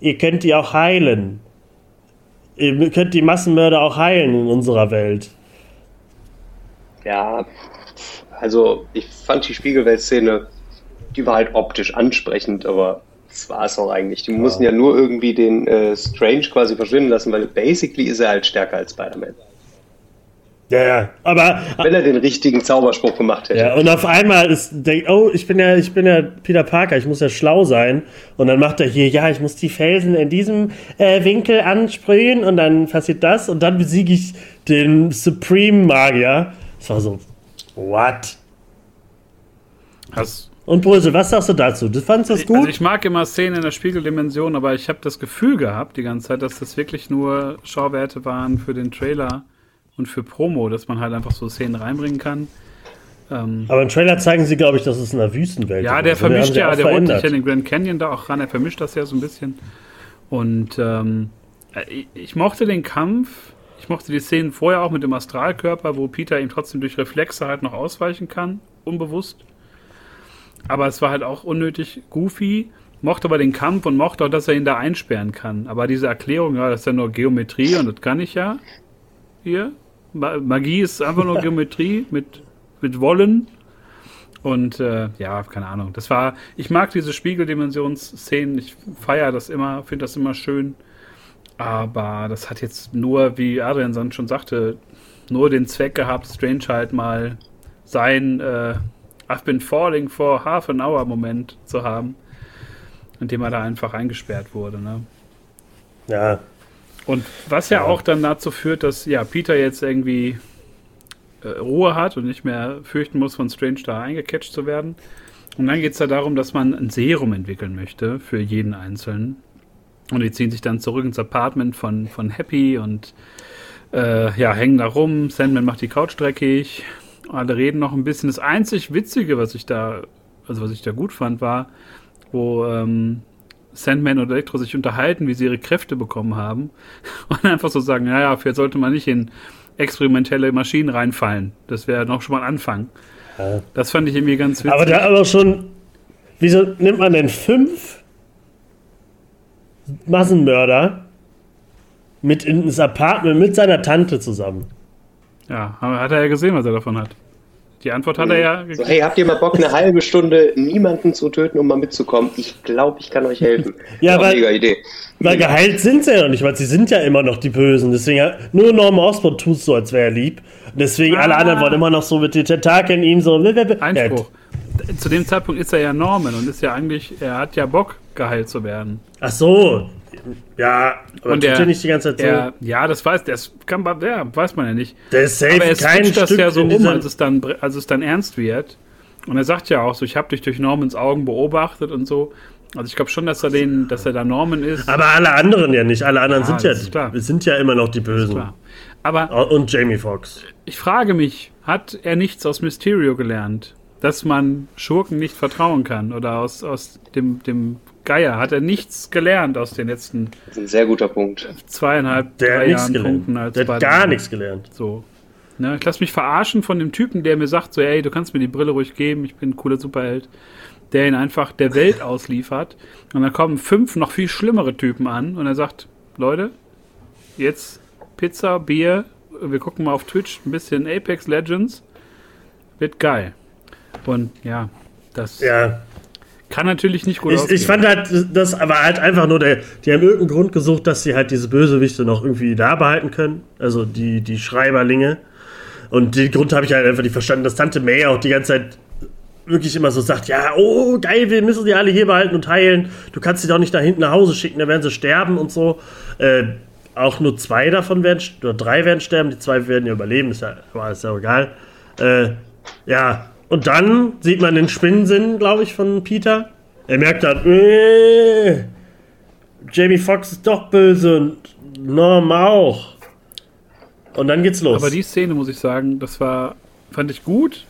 Ihr könnt die auch heilen. Ihr könnt die Massenmörder auch heilen in unserer Welt. Ja, also ich fand die Spiegelwelt-Szene, die war halt optisch ansprechend, aber das war es auch eigentlich. Die ja. mussten ja nur irgendwie den äh, Strange quasi verschwinden lassen, weil basically ist er halt stärker als Spider-Man. Ja, ja, aber. Wenn er den richtigen Zauberspruch gemacht hätte. Ja, und auf einmal ist, denkt, oh, ich bin ja, ich bin ja Peter Parker, ich muss ja schlau sein. Und dann macht er hier, ja, ich muss die Felsen in diesem äh, Winkel ansprühen und dann passiert das und dann besiege ich den Supreme Magier. Das war so, what? Hast, und Brösel, was sagst du dazu? Du fandest das gut? Also ich mag immer Szenen in der Spiegeldimension, aber ich habe das Gefühl gehabt die ganze Zeit, dass das wirklich nur Schauwerte waren für den Trailer und für Promo, dass man halt einfach so Szenen reinbringen kann. Ähm, Aber im Trailer zeigen sie, glaube ich, dass es in der Wüstenwelt ist. Ja, der also, vermischt ja, der holt sich ja den Grand Canyon da auch ran, er vermischt das ja so ein bisschen. Und ähm, ich, ich, mochte den Kampf, ich mochte die Szenen vorher auch mit dem Astralkörper, wo Peter ihm trotzdem durch Reflexe halt noch ausweichen kann, unbewusst. Aber es war halt auch unnötig goofy mochte aber den Kampf und mochte auch, dass er ihn da einsperren kann. Aber diese Erklärung, ja, das ist ja nur Geometrie und das kann ich ja. hier. Magie ist einfach nur *laughs* Geometrie mit, mit Wollen. Und äh, ja, keine Ahnung. Das war, ich mag diese Spiegeldimensionsszenen, ich feiere das immer, finde das immer schön. Aber das hat jetzt nur, wie Adrian schon sagte, nur den Zweck gehabt, Strange halt mal sein äh, I've been falling for half an hour Moment zu haben, in dem er da einfach eingesperrt wurde. Ne? Ja. Und was ja, ja auch dann dazu führt, dass ja Peter jetzt irgendwie äh, Ruhe hat und nicht mehr fürchten muss, von Strange da eingecatcht zu werden. Und dann geht es ja darum, dass man ein Serum entwickeln möchte für jeden Einzelnen. Und die ziehen sich dann zurück ins Apartment von, von Happy und äh, ja, hängen da rum. Sandman macht die Couch dreckig. Alle reden noch ein bisschen. Das einzig Witzige, was ich da, also was ich da gut fand, war, wo ähm, Sandman und Elektro sich unterhalten, wie sie ihre Kräfte bekommen haben. *laughs* Und einfach so sagen, naja, vielleicht sollte man nicht in experimentelle Maschinen reinfallen. Das wäre noch schon mal ein Anfang. Ja. Das fand ich irgendwie ganz witzig. Aber da aber schon, wieso nimmt man denn fünf Massenmörder mit ins Apartment mit seiner Tante zusammen? Ja, hat er ja gesehen, was er davon hat. Die Antwort hat er ja. So, hey, habt ihr mal Bock, eine halbe Stunde niemanden zu töten, um mal mitzukommen? Ich glaube, ich kann euch helfen. *laughs* ja, weil, mega Idee. Weil geheilt sind sie ja noch nicht, weil sie sind ja immer noch die Bösen. Deswegen, nur Norman Osborn tust so, als wäre er lieb. Deswegen ah. alle anderen wollen immer noch so mit den Tentakeln ihm so. Einspruch. Zu dem Zeitpunkt ist er ja Norman und ist ja eigentlich, er hat ja Bock, geheilt zu werden. Ach so, ja, aber und der, ja nicht die ganze Zeit so. Er, ja, das weiß, das kann, ja, weiß man ja nicht. Der ist safe aber er kein das Stück ja so um, als es, dann, als es dann ernst wird. Und er sagt ja auch so, ich habe dich durch Normans Augen beobachtet und so. Also ich glaube schon, dass er den, dass er da Norman ist. Aber alle anderen ja nicht. Alle anderen ja, sind ja, klar. sind ja immer noch die Bösen. Aber und Jamie Foxx. Ich frage mich, hat er nichts aus Mysterio gelernt? Dass man Schurken nicht vertrauen kann oder aus, aus dem, dem Geier hat er nichts gelernt aus den letzten. Das ist ein sehr guter Punkt. Zweieinhalb, der drei Jahren gelernt. Punkten als Der hat gar nichts gelernt. So. Ne, ich lasse mich verarschen von dem Typen, der mir sagt, so, ey, du kannst mir die Brille ruhig geben, ich bin ein cooler Superheld. Der ihn einfach der Welt *laughs* ausliefert. Und dann kommen fünf noch viel schlimmere Typen an und er sagt, Leute, jetzt Pizza, Bier, wir gucken mal auf Twitch ein bisschen Apex Legends. Wird geil. Und ja, das. Ja, kann natürlich nicht gut ich, Ich fand halt, das war halt einfach nur der, die haben irgendeinen Grund gesucht, dass sie halt diese Bösewichte noch irgendwie da behalten können. Also die, die Schreiberlinge. Und den Grund habe ich halt einfach nicht verstanden, dass Tante May auch die ganze Zeit wirklich immer so sagt, ja, oh, geil, wir müssen die alle hier behalten und heilen. Du kannst sie doch nicht da hinten nach Hause schicken, da werden sie sterben und so. Äh, auch nur zwei davon werden, oder drei werden sterben, die zwei werden ja überleben, ist ja, ist ja egal. Äh, ja, und dann sieht man den Spinnensinn, glaube ich, von Peter. Er merkt dann, äh, Jamie Foxx ist doch böse und Norm auch. Und dann geht's los. Aber die Szene, muss ich sagen, das war, fand ich gut,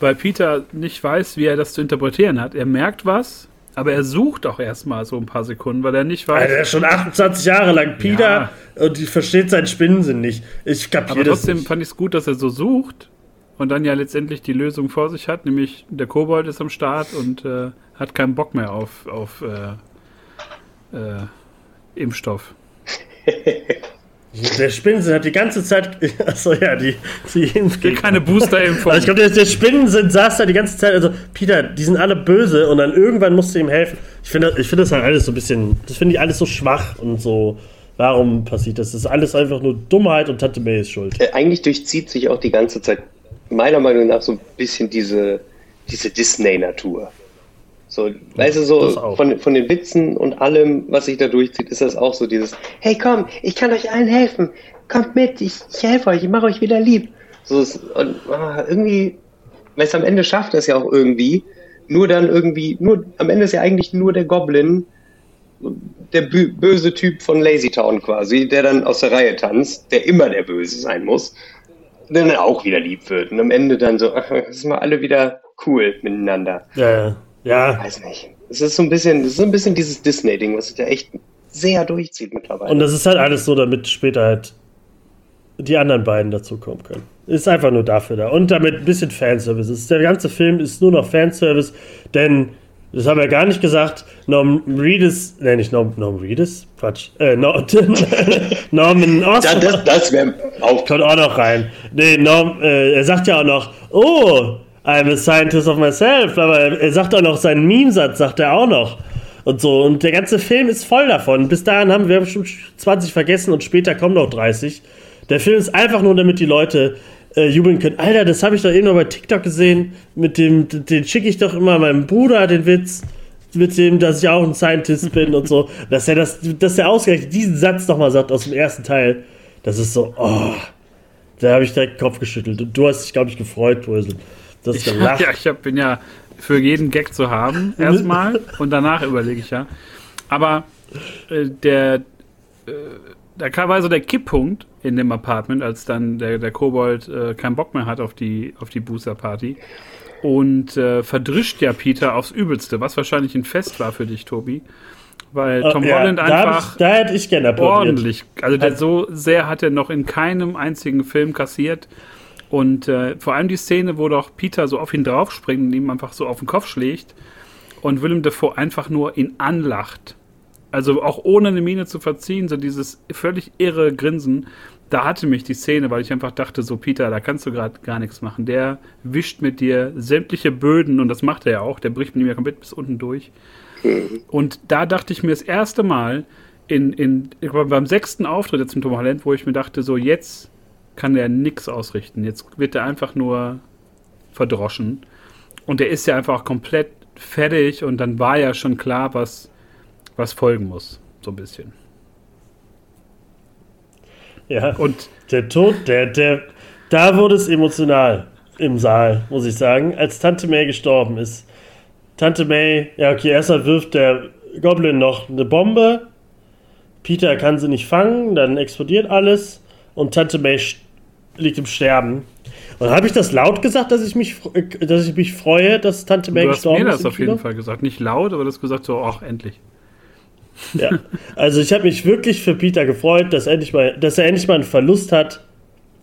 weil Peter nicht weiß, wie er das zu interpretieren hat. Er merkt was, aber er sucht auch erstmal so ein paar Sekunden, weil er nicht weiß. Er ist schon 28 Jahre lang Peter ja. und versteht seinen Spinnensinn nicht. Ich kapiere das. Aber trotzdem fand ich es gut, dass er so sucht und dann ja letztendlich die Lösung vor sich hat, nämlich der Kobold ist am Start und äh, hat keinen Bock mehr auf, auf äh, äh, Impfstoff. *laughs* Der Spinnensinn hat die ganze Zeit. *laughs* Achso, ja, die, die Impfgegner. Keine Booster-Impfung. Also ich glaube, der, der Spinnensinn saß da die ganze Zeit. Also, Peter, die sind alle böse und dann irgendwann musst du ihm helfen. Ich finde ich find das halt alles so ein bisschen. Das finde ich alles so schwach und so. Warum passiert das? Das ist alles einfach nur Dummheit und Tante May ist schuld. Äh, eigentlich durchzieht sich auch die ganze Zeit meiner Meinung nach so ein bisschen diese, diese Disney-Natur. So, weißt du, so von, von den Witzen und allem, was sich da durchzieht, ist das auch so dieses, hey komm, ich kann euch allen helfen, kommt mit, ich, ich helfe euch, ich mache euch wieder lieb. So, und ah, irgendwie, weißt du, am Ende schafft das ja auch irgendwie, nur dann irgendwie, nur, am Ende ist ja eigentlich nur der Goblin, der böse Typ von Lazy Town quasi, der dann aus der Reihe tanzt, der immer der Böse sein muss dann auch wieder lieb wird. Und am Ende dann so, ach, sind wir alle wieder cool miteinander. Ja, ja. Weiß nicht. Es ist so ein bisschen, es ist ein bisschen dieses Disney-Ding, was sich da echt sehr durchzieht mittlerweile. Und das ist halt alles so, damit später halt die anderen beiden dazukommen können. Ist einfach nur dafür da. Und damit ein bisschen Fanservice. Der ganze Film ist nur noch Fanservice, denn Das haben wir gar nicht gesagt. Norm Reedus, nee, nicht Norm, Norm Reedus, Quatsch. Äh, Norm, *laughs* Norman Osborn. Das, das wäre auch. Kommt auch noch rein. Nee, Norm, äh, er sagt ja auch noch, oh, I'm a scientist of myself. Aber er sagt auch noch seinen Meme-Satz, sagt er auch noch. Und so. Und der ganze Film ist voll davon. Bis dahin haben wir schon 20 vergessen und später kommen noch 30. Der Film ist einfach nur, damit die Leute äh, jubeln können. Alter, das habe ich doch eben noch bei TikTok gesehen. Mit dem, den schicke ich doch immer meinem Bruder den Witz. Mit dem, dass ich auch ein Scientist bin und so. Dass er das, dass er ausgerechnet diesen Satz nochmal sagt aus dem ersten Teil. Das ist so, oh. Da habe ich direkt den Kopf geschüttelt. Und du hast dich, glaube ich, gefreut, Brösel. Hast gelacht. Ja, ich hab, bin ja für jeden Gag zu haben, *laughs* erstmal. und danach überlege ich ja. Aber äh, der, äh, da kam also der Kipppunkt in dem Apartment, als dann der, der Kobold äh, keinen Bock mehr hat auf die, auf die Booster-Party. Und äh, verdrischt ja Peter aufs Übelste, was wahrscheinlich ein Fest war für dich, Tobi. Weil äh, Tom ja, Holland einfach da, ich, da hätte ich gerne ordentlich, also der, so sehr hat er noch in keinem einzigen Film kassiert. Und äh, vor allem die Szene, wo doch Peter so auf ihn draufspringt und ihm einfach so auf den Kopf schlägt und Willem Dafoe einfach nur ihn anlacht. Also auch ohne eine Miene zu verziehen, so dieses völlig irre Grinsen. Da hatte mich die Szene, weil ich einfach dachte, so Peter, da kannst du gerade gar nichts machen. Der wischt mit dir sämtliche Böden und das macht er ja auch. Der bricht mit ihm ja komplett bis unten durch. Und da dachte ich mir das erste Mal in, in, beim sechsten Auftritt jetzt im Tom Holland, wo ich mir dachte, so jetzt kann er nichts ausrichten. Jetzt wird er einfach nur verdroschen. Und er ist ja einfach komplett fertig und dann war ja schon klar, was, was folgen muss. So ein bisschen. Ja. Und der Tod, der, der, da wurde es emotional im Saal, muss ich sagen, als Tante May gestorben ist. Tante May, ja, okay, erstmal wirft der Goblin noch eine Bombe. Peter kann sie nicht fangen, dann explodiert alles und Tante May liegt im Sterben. Und habe ich das laut gesagt, dass ich mich, dass ich mich freue, dass Tante May gestorben ist? Du hast mir das auf jeden Fall gesagt. Nicht laut, aber du hast gesagt so, ach, endlich. Ja, also ich habe mich wirklich für Peter gefreut, dass, endlich mal, dass er endlich mal einen Verlust hat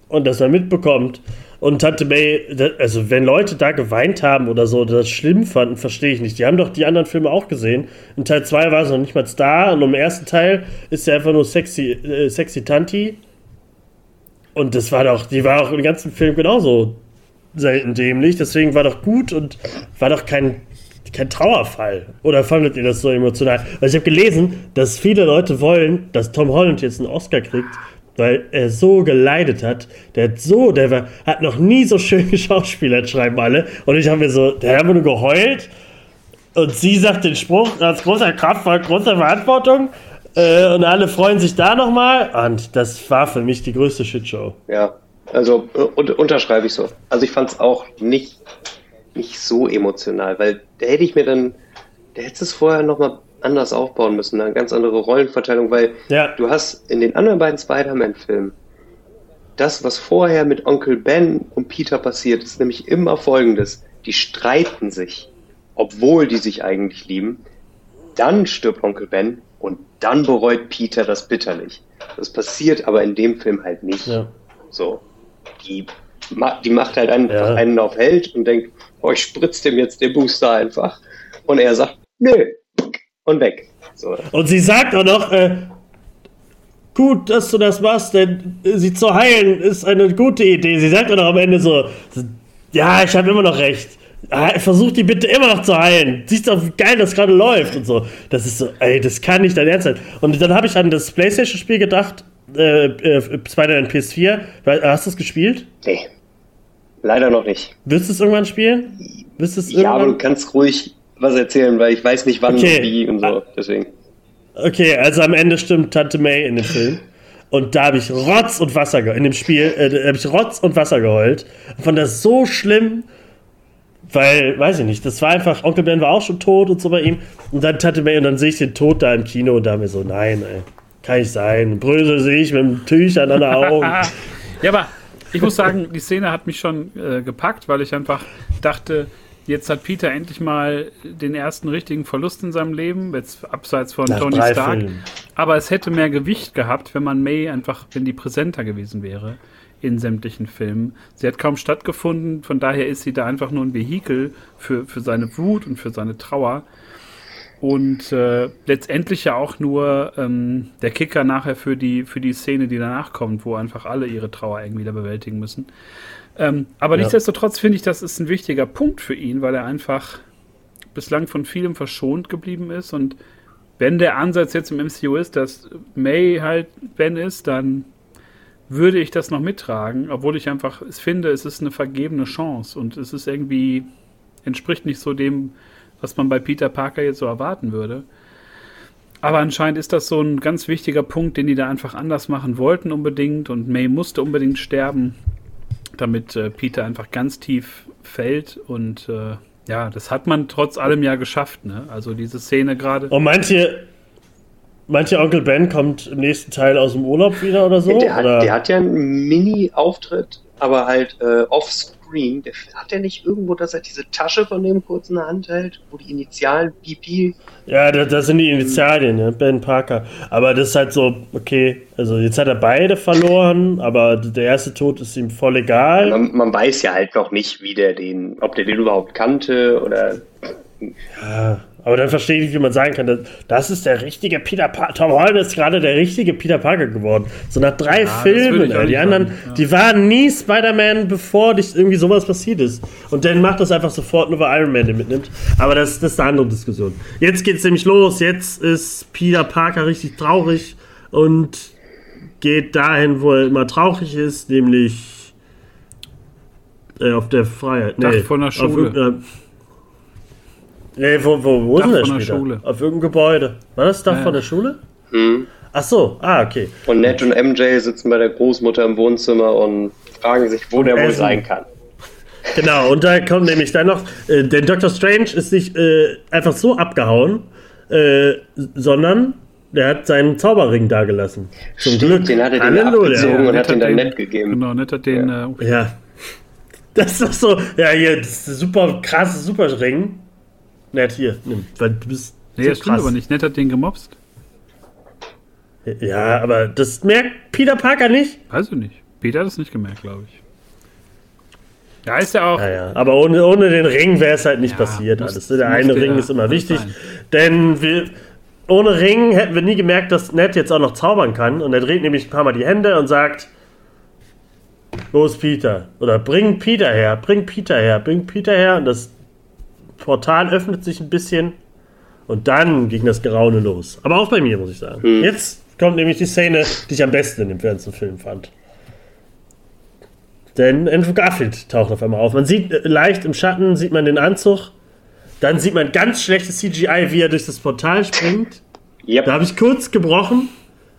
und dass er mitbekommt. Und Tante May, also wenn Leute da geweint haben oder so, das schlimm fanden, verstehe ich nicht. Die haben doch die anderen Filme auch gesehen. In Teil 2 war sie noch nicht mal da und im ersten Teil ist sie einfach nur sexy, äh, sexy Tanti und das war doch, die war auch im ganzen Film genauso selten dämlich. Deswegen war doch gut und war doch kein, kein Trauerfall. Oder fandet ihr das so emotional? Weil ich habe gelesen, dass viele Leute wollen, dass Tom Holland jetzt einen Oscar kriegt, weil er so geleidet hat. Der hat so, der war, hat noch nie so schön *laughs* geschauspielert, schreiben alle. Und ich habe mir so, der hat nur geheult. Und sie sagt den Spruch, als großer Kraft war große Verantwortung. Äh, und alle freuen sich da nochmal. Und das war für mich die größte Shitshow. Ja, also un unterschreibe ich so. Also ich fand es auch nicht, nicht so emotional, weil da hätte ich mir dann, da hättest es vorher nochmal anders aufbauen müssen, eine ganz andere Rollenverteilung, weil ja. du hast in den anderen beiden Spider-Man-Filmen das, was vorher mit Onkel Ben und Peter passiert, ist nämlich immer folgendes. Die streiten sich, obwohl die sich eigentlich lieben. Dann stirbt Onkel Ben und dann bereut Peter das bitterlich. Das passiert aber in dem Film halt nicht. Ja. So. Die, die macht halt einfach ja. einen auf Held und denkt, oh, ich spritze dem jetzt den Booster einfach. Und er sagt, nö. Und weg. So. Und sie sagt auch noch, äh, gut, dass du das machst, denn sie zu heilen ist eine gute Idee. Sie sagt auch noch am Ende so, ja, ich habe immer noch recht. Versuch die bitte immer noch zu heilen. Siehst du, wie geil das gerade läuft und so. Das ist so, ey, das kann nicht dein Ernst sein. Und dann habe ich an das PlayStation-Spiel gedacht, äh, äh, Spider-Man PS4. Hast du es gespielt? Nee. Leider noch nicht. Willst du es irgendwann spielen? Willst ja, irgendwann? aber du kannst ruhig was erzählen, weil ich weiß nicht wann okay. und wie und so. Deswegen. Okay, also am Ende stimmt Tante May in dem Film. Und da habe ich Rotz und Wasser geheult. In dem Spiel äh, habe ich Rotz und Wasser geheult. Ich fand das so schlimm weil, weiß ich nicht, das war einfach, Onkel Ben war auch schon tot und so bei ihm. Und dann Tante May, und dann sehe ich den Tod da im Kino und da mir so, nein, ey, kann ich sein. Brösel sehe ich mit dem Tüchern an den Augen. *laughs* ja, aber ich muss sagen, die Szene hat mich schon äh, gepackt, weil ich einfach dachte, jetzt hat Peter endlich mal den ersten richtigen Verlust in seinem Leben, jetzt abseits von Nach Tony Stark. Filmen. Aber es hätte mehr Gewicht gehabt, wenn man May einfach, wenn die präsenter gewesen wäre in sämtlichen Filmen. Sie hat kaum stattgefunden, von daher ist sie da einfach nur ein Vehikel für, für seine Wut und für seine Trauer. Und äh, letztendlich ja auch nur ähm, der Kicker nachher für die, für die Szene, die danach kommt, wo einfach alle ihre Trauer irgendwie wieder bewältigen müssen. Ähm, aber ja. nichtsdestotrotz finde ich, das ist ein wichtiger Punkt für ihn, weil er einfach bislang von vielem verschont geblieben ist. Und wenn der Ansatz jetzt im MCU ist, dass May halt Ben ist, dann würde ich das noch mittragen, obwohl ich einfach es finde, es ist eine vergebene Chance und es ist irgendwie entspricht nicht so dem, was man bei Peter Parker jetzt so erwarten würde. Aber anscheinend ist das so ein ganz wichtiger Punkt, den die da einfach anders machen wollten unbedingt und May musste unbedingt sterben, damit äh, Peter einfach ganz tief fällt und äh, ja, das hat man trotz allem ja geschafft, ne? Also diese Szene gerade. Und manche, manche Onkel Ben kommt im nächsten Teil aus dem Urlaub wieder oder so? Der, oder? Hat, der hat ja einen Mini-Auftritt, aber halt äh, offscreen Green, der, hat der nicht irgendwo, dass er diese Tasche von dem kurz in der Hand hält, wo die Initialen BP. Ja, das, das sind die Initialien, ja, Ben Parker. Aber das ist halt so, okay, also jetzt hat er beide verloren, aber der erste Tod ist ihm voll egal. Man, man weiß ja halt noch nicht, wie der den, ob der den überhaupt kannte oder. Ja. Aber dann verstehe ich nicht, wie man sagen kann, das ist der richtige Peter Parker. Tom Holland ist gerade der richtige Peter Parker geworden. So nach drei ja, Filmen. Die anderen, ja. die waren nie Spider-Man, bevor dich irgendwie sowas passiert ist. Und dann macht das einfach sofort nur, weil Iron Man den mitnimmt. Aber das, das ist eine andere Diskussion. Jetzt geht es nämlich los. Jetzt ist Peter Parker richtig traurig und geht dahin, wo er immer traurig ist, nämlich äh, auf der Freiheit. Nee, Dach von der Schule. Nee, wo, wo, wo Dach ist denn das Schule. Auf irgendeinem Gebäude. War das Dach ja. von der Schule? Hm. Ach so, ah, okay. Und Ned und MJ sitzen bei der Großmutter im Wohnzimmer und fragen sich, wo der wohl sein kann. *laughs* Genau, und da kommt nämlich dann noch, äh, denn Dr. Strange ist nicht äh, einfach so abgehauen, äh, sondern der hat seinen Zauberring dagelassen. Zum Stimmt, Glück. Den hat er den abgezogen ja, und hat den dann nett gegeben. Genau, nett hat den. Ja. Äh, ja. *laughs* Das ist doch so, ja, hier, das ist super krasse Superring. Nett, hier, nimm. Weil du bist. Nee, so das stimmt aber nicht. Nett hat den gemobst. Ja, aber das merkt Peter Parker nicht. Weiß ich nicht. Peter hat es nicht gemerkt, glaube ich. Ja, ist ja auch. Ja, ja. Aber ohne, ohne den Ring wäre es halt nicht ja, passiert muss, alles. Der eine Ring ist immer wichtig. Sein. Denn wir, ohne Ring hätten wir nie gemerkt, dass Ned jetzt auch noch zaubern kann. Und er dreht nämlich ein paar Mal die Hände und sagt: Wo ist Peter? Oder bring Peter her, bring Peter her, bring Peter her. Und das Portal öffnet sich ein bisschen und dann ging das Geraune los. Aber auch bei mir, muss ich sagen. Hm. Jetzt kommt nämlich die Szene, die ich am besten in dem ganzen Film fand. Denn Andrew Garfield taucht auf einmal auf. Man sieht äh, leicht im Schatten, sieht man den Anzug. Dann sieht man ganz schlechtes CGI, wie er durch das Portal springt. Yep. Da habe ich kurz gebrochen.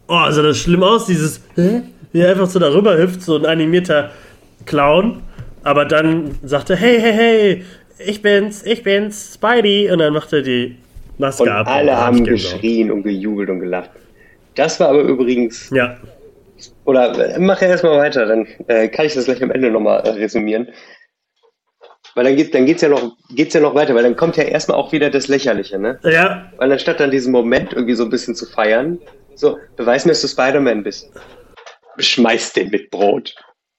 Oh, sah das schlimm aus, dieses, wie er einfach so darüber hüpft, so ein animierter Clown. Aber dann sagt er, hey, hey, hey, ich bin's, ich bin's, Spidey. Und dann macht er die Maske und ab. Alle haben geschrien und gejubelt und gelacht. Das war aber übrigens. Ja. Oder äh, mach ja erstmal weiter, dann äh, kann ich das gleich am Ende nochmal äh, resümieren. Weil dann, geht, dann geht's ja noch, geht's ja noch weiter, weil dann kommt ja erstmal auch wieder das Lächerliche, ne? Ja. Weil anstatt dann diesen Moment irgendwie so ein bisschen zu feiern, so, beweis mir, dass du Spider-Man bist. Schmeiß den mit Brot.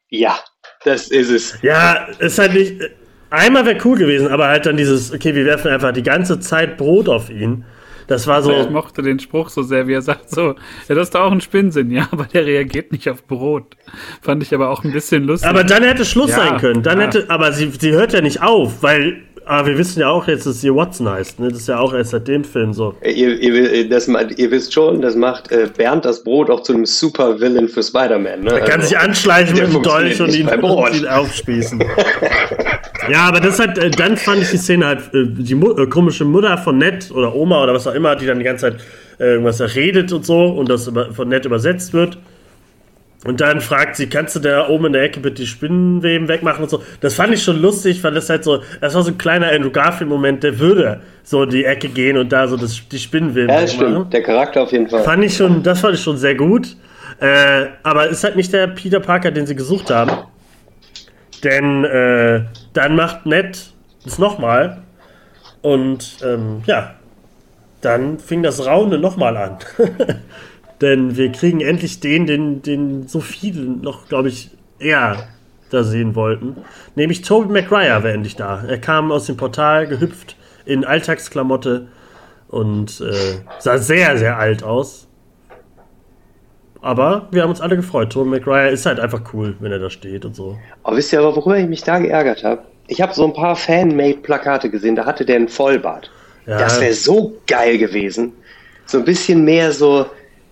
Ja, das ist es. Ja, ist halt nicht, Einmal wäre cool gewesen, aber halt dann dieses, okay, wir werfen einfach die ganze Zeit Brot auf ihn. Das war so. Ich mochte den Spruch so sehr, wie er sagt so, ja, das ist doch auch ein Spinnsinn, ja, *laughs* aber der reagiert nicht auf Brot. Fand ich aber auch ein bisschen lustig. Aber dann hätte Schluss ja, sein können. Dann ja. hätte, aber sie, sie hört ja nicht auf, weil aber wir wissen ja auch jetzt, dass sie Watson heißt. Ne? Das ist ja auch erst seit dem Film so. Äh, ihr, ihr, das, ihr wisst schon, das macht äh, Bernd das Brot auch zu einem Super-Villain für Spider-Man. Ne? Er kann also, sich anschleichen mit dem Dolch und ihn, und ihn aufspießen. *laughs* ja, aber das hat, äh, dann fand ich die Szene halt, äh, die äh, komische Mutter von Ned oder Oma oder was auch immer, die dann die ganze Zeit äh, irgendwas redet und so und das über, von Ned übersetzt wird. Und dann fragt sie, kannst du da oben in der Ecke bitte die Spinnenweben wegmachen und so. Das fand ich schon lustig, weil das halt so, das war so ein kleiner Andrew Garfield-Moment, der würde so in die Ecke gehen und da so das, die Spinnenweben Ja, das stimmt. Der Charakter auf jeden Fall. Fand ich schon, das fand ich schon sehr gut. Äh, aber ist halt nicht der Peter Parker, den sie gesucht haben. Denn äh, dann macht Ned das nochmal. Und ähm, ja, dann fing das Raunen nochmal an. *laughs* Denn wir kriegen endlich den, den, den so viele noch, glaube ich, eher da sehen wollten. Nämlich Tobey Maguire war endlich da. Er kam aus dem Portal gehüpft in Alltagsklamotte und äh, sah sehr, sehr alt aus. Aber wir haben uns alle gefreut. Tobey Maguire ist halt einfach cool, wenn er da steht und so. Aber wisst ihr aber, worüber ich mich da geärgert habe? Ich habe so ein paar Fan-Made-Plakate gesehen, da hatte der einen Vollbart. Ja. Das wäre so geil gewesen. So ein bisschen mehr so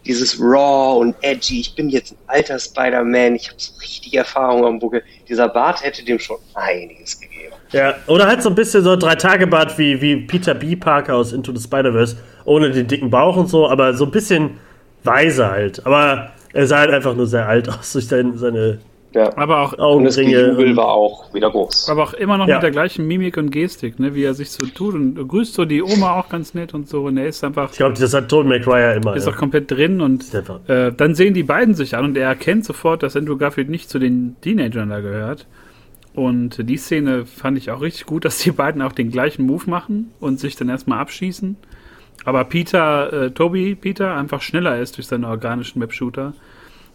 dieses Raw und Edgy. Ich bin jetzt ein alter Spider-Man, ich habe so richtig Erfahrung am Buckel. Dieser Bart hätte dem schon einiges gegeben. Ja, oder halt so ein bisschen so drei Tage Bart wie, wie Peter B. Parker aus Into the Spider-Verse, ohne den dicken Bauch und so, aber so ein bisschen weiser halt. Aber er sah halt einfach nur sehr alt aus durch seine, seine ja. Aber auch Augenringe. Und das war auch wieder groß. Aber auch immer noch ja. mit der gleichen Mimik und Gestik, ne, wie er sich so tut und grüßt so die Oma auch ganz nett und so. Und er ist einfach. Ich glaube, das hat Tony McGuire immer. Ist ja. auch komplett drin und äh, dann sehen die beiden sich an und er erkennt sofort, dass Andrew Garfield nicht zu den Teenagern da gehört. Und die Szene fand ich auch richtig gut, dass die beiden auch den gleichen Move machen und sich dann erstmal abschießen. Aber Peter, äh, Toby, Peter einfach schneller ist durch seinen organischen Webshooter.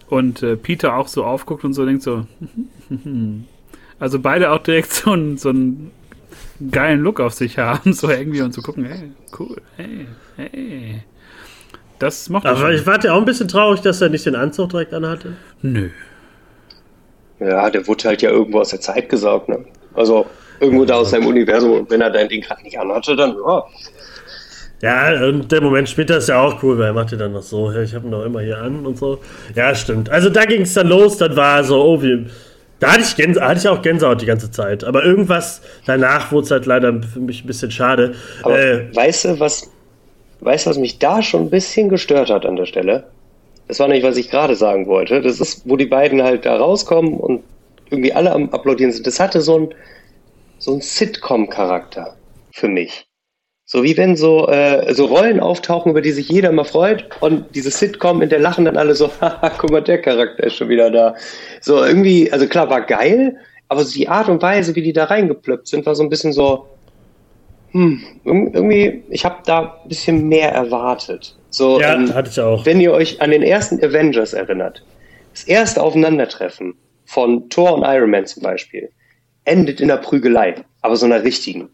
Und äh, Peter auch so aufguckt und so denkt so. *laughs* also beide auch direkt so einen, so einen geilen Look auf sich haben, *laughs* so irgendwie und zu so gucken, hey, cool, hey, hey. Das mochte Aber ich war ja auch ein bisschen traurig, dass er nicht den Anzug direkt anhatte. Nö. Ja, der wurde halt ja irgendwo aus der Zeit gesaugt, ne? Also irgendwo da aus seinem Universum und wenn er dein Ding gerade nicht anhatte, dann ja, ja, und der Moment später ist ja auch cool, weil er macht ja dann noch so, ich habe ihn doch immer hier an und so. Ja, stimmt. Also da ging es dann los, dann war so, oh, wie. Da hatte ich, Gänse, hatte ich auch Gänsehaut die ganze Zeit. Aber irgendwas danach wurde es halt leider für mich ein bisschen schade. Aber äh, weißt du, was, weißt du, was mich da schon ein bisschen gestört hat an der Stelle? Das war nicht, was ich gerade sagen wollte. Das ist, wo die beiden halt da rauskommen und irgendwie alle am Applaudieren sind. Das hatte so ein, so ein Sitcom-Charakter für mich. So wie wenn so, äh, so Rollen auftauchen, über die sich jeder mal freut und diese Sitcom, in der lachen dann alle so, *laughs* haha, guck mal, der Charakter ist schon wieder da. So irgendwie, also klar, war geil, aber so die Art und Weise, wie die da reingeplöppt sind, war so ein bisschen so, hm, irgendwie, ich habe da ein bisschen mehr erwartet. So, ja, ähm, hatte ich auch. Wenn ihr euch an den ersten Avengers erinnert, das erste Aufeinandertreffen von Thor und Iron Man zum Beispiel, endet in einer Prügelei, aber so einer richtigen.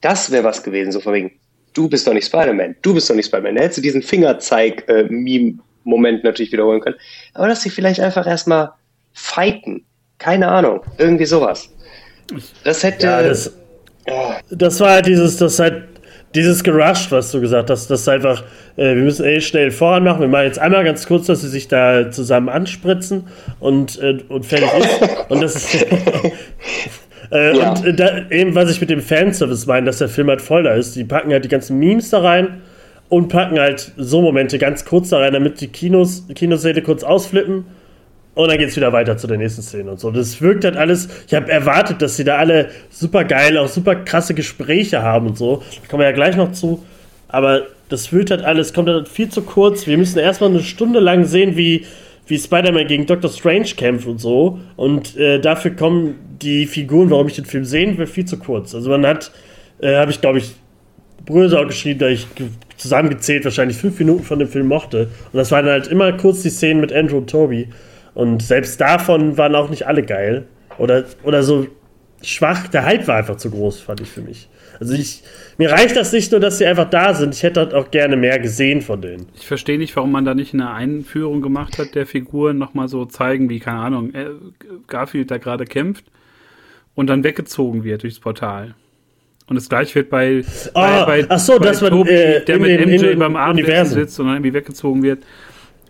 Das wäre was gewesen, so von wegen, du bist doch nicht Spider-Man, du bist doch nicht Spider-Man. Da hättest du diesen Fingerzeig-Meme-Moment natürlich wiederholen können. Aber dass sie vielleicht einfach erstmal fighten. Keine Ahnung. Irgendwie sowas. Das hätte. Ja, das, ja. das war halt dieses, das halt dieses Gerusht, was du gesagt hast, das ist einfach, äh, wir müssen eh schnell voran machen. Wir machen jetzt einmal ganz kurz, dass sie sich da zusammen anspritzen und, äh, und fertig ist. Und das ist. *laughs* Äh, ja. Und äh, da, eben, was ich mit dem Fanservice meine, dass der Film halt voller ist. Die packen halt die ganzen Memes da rein und packen halt so Momente ganz kurz da rein, damit die Kinos, Kinosäle kurz ausflippen. Und dann geht es wieder weiter zu der nächsten Szene und so. Das wirkt halt alles. Ich habe erwartet, dass sie da alle super geil, auch super krasse Gespräche haben und so. Da kommen wir ja gleich noch zu. Aber das wirkt halt alles, kommt halt viel zu kurz. Wir müssen erstmal eine Stunde lang sehen, wie wie Spider-Man gegen Doctor Strange kämpft und so. Und äh, dafür kommen die Figuren, warum ich den Film sehen will, viel zu kurz. Also man hat, äh, habe ich glaube ich, Bröse geschrieben, da ich zusammengezählt wahrscheinlich fünf Minuten von dem Film mochte. Und das waren halt immer kurz die Szenen mit Andrew und Toby. Und selbst davon waren auch nicht alle geil. Oder, oder so schwach. Der Hype war einfach zu groß, fand ich für mich. Also ich, mir reicht das nicht nur, dass sie einfach da sind. Ich hätte halt auch gerne mehr gesehen von denen. Ich verstehe nicht, warum man da nicht eine Einführung gemacht hat der Figuren, nochmal so zeigen, wie, keine Ahnung, äh, Garfield da gerade kämpft und dann weggezogen wird durchs Portal. Und das gleiche wird bei, oh, bei, bei, ach so, bei dass Tobi, man, äh, der mit den, MJ beim Abendessen sitzt und dann irgendwie weggezogen wird.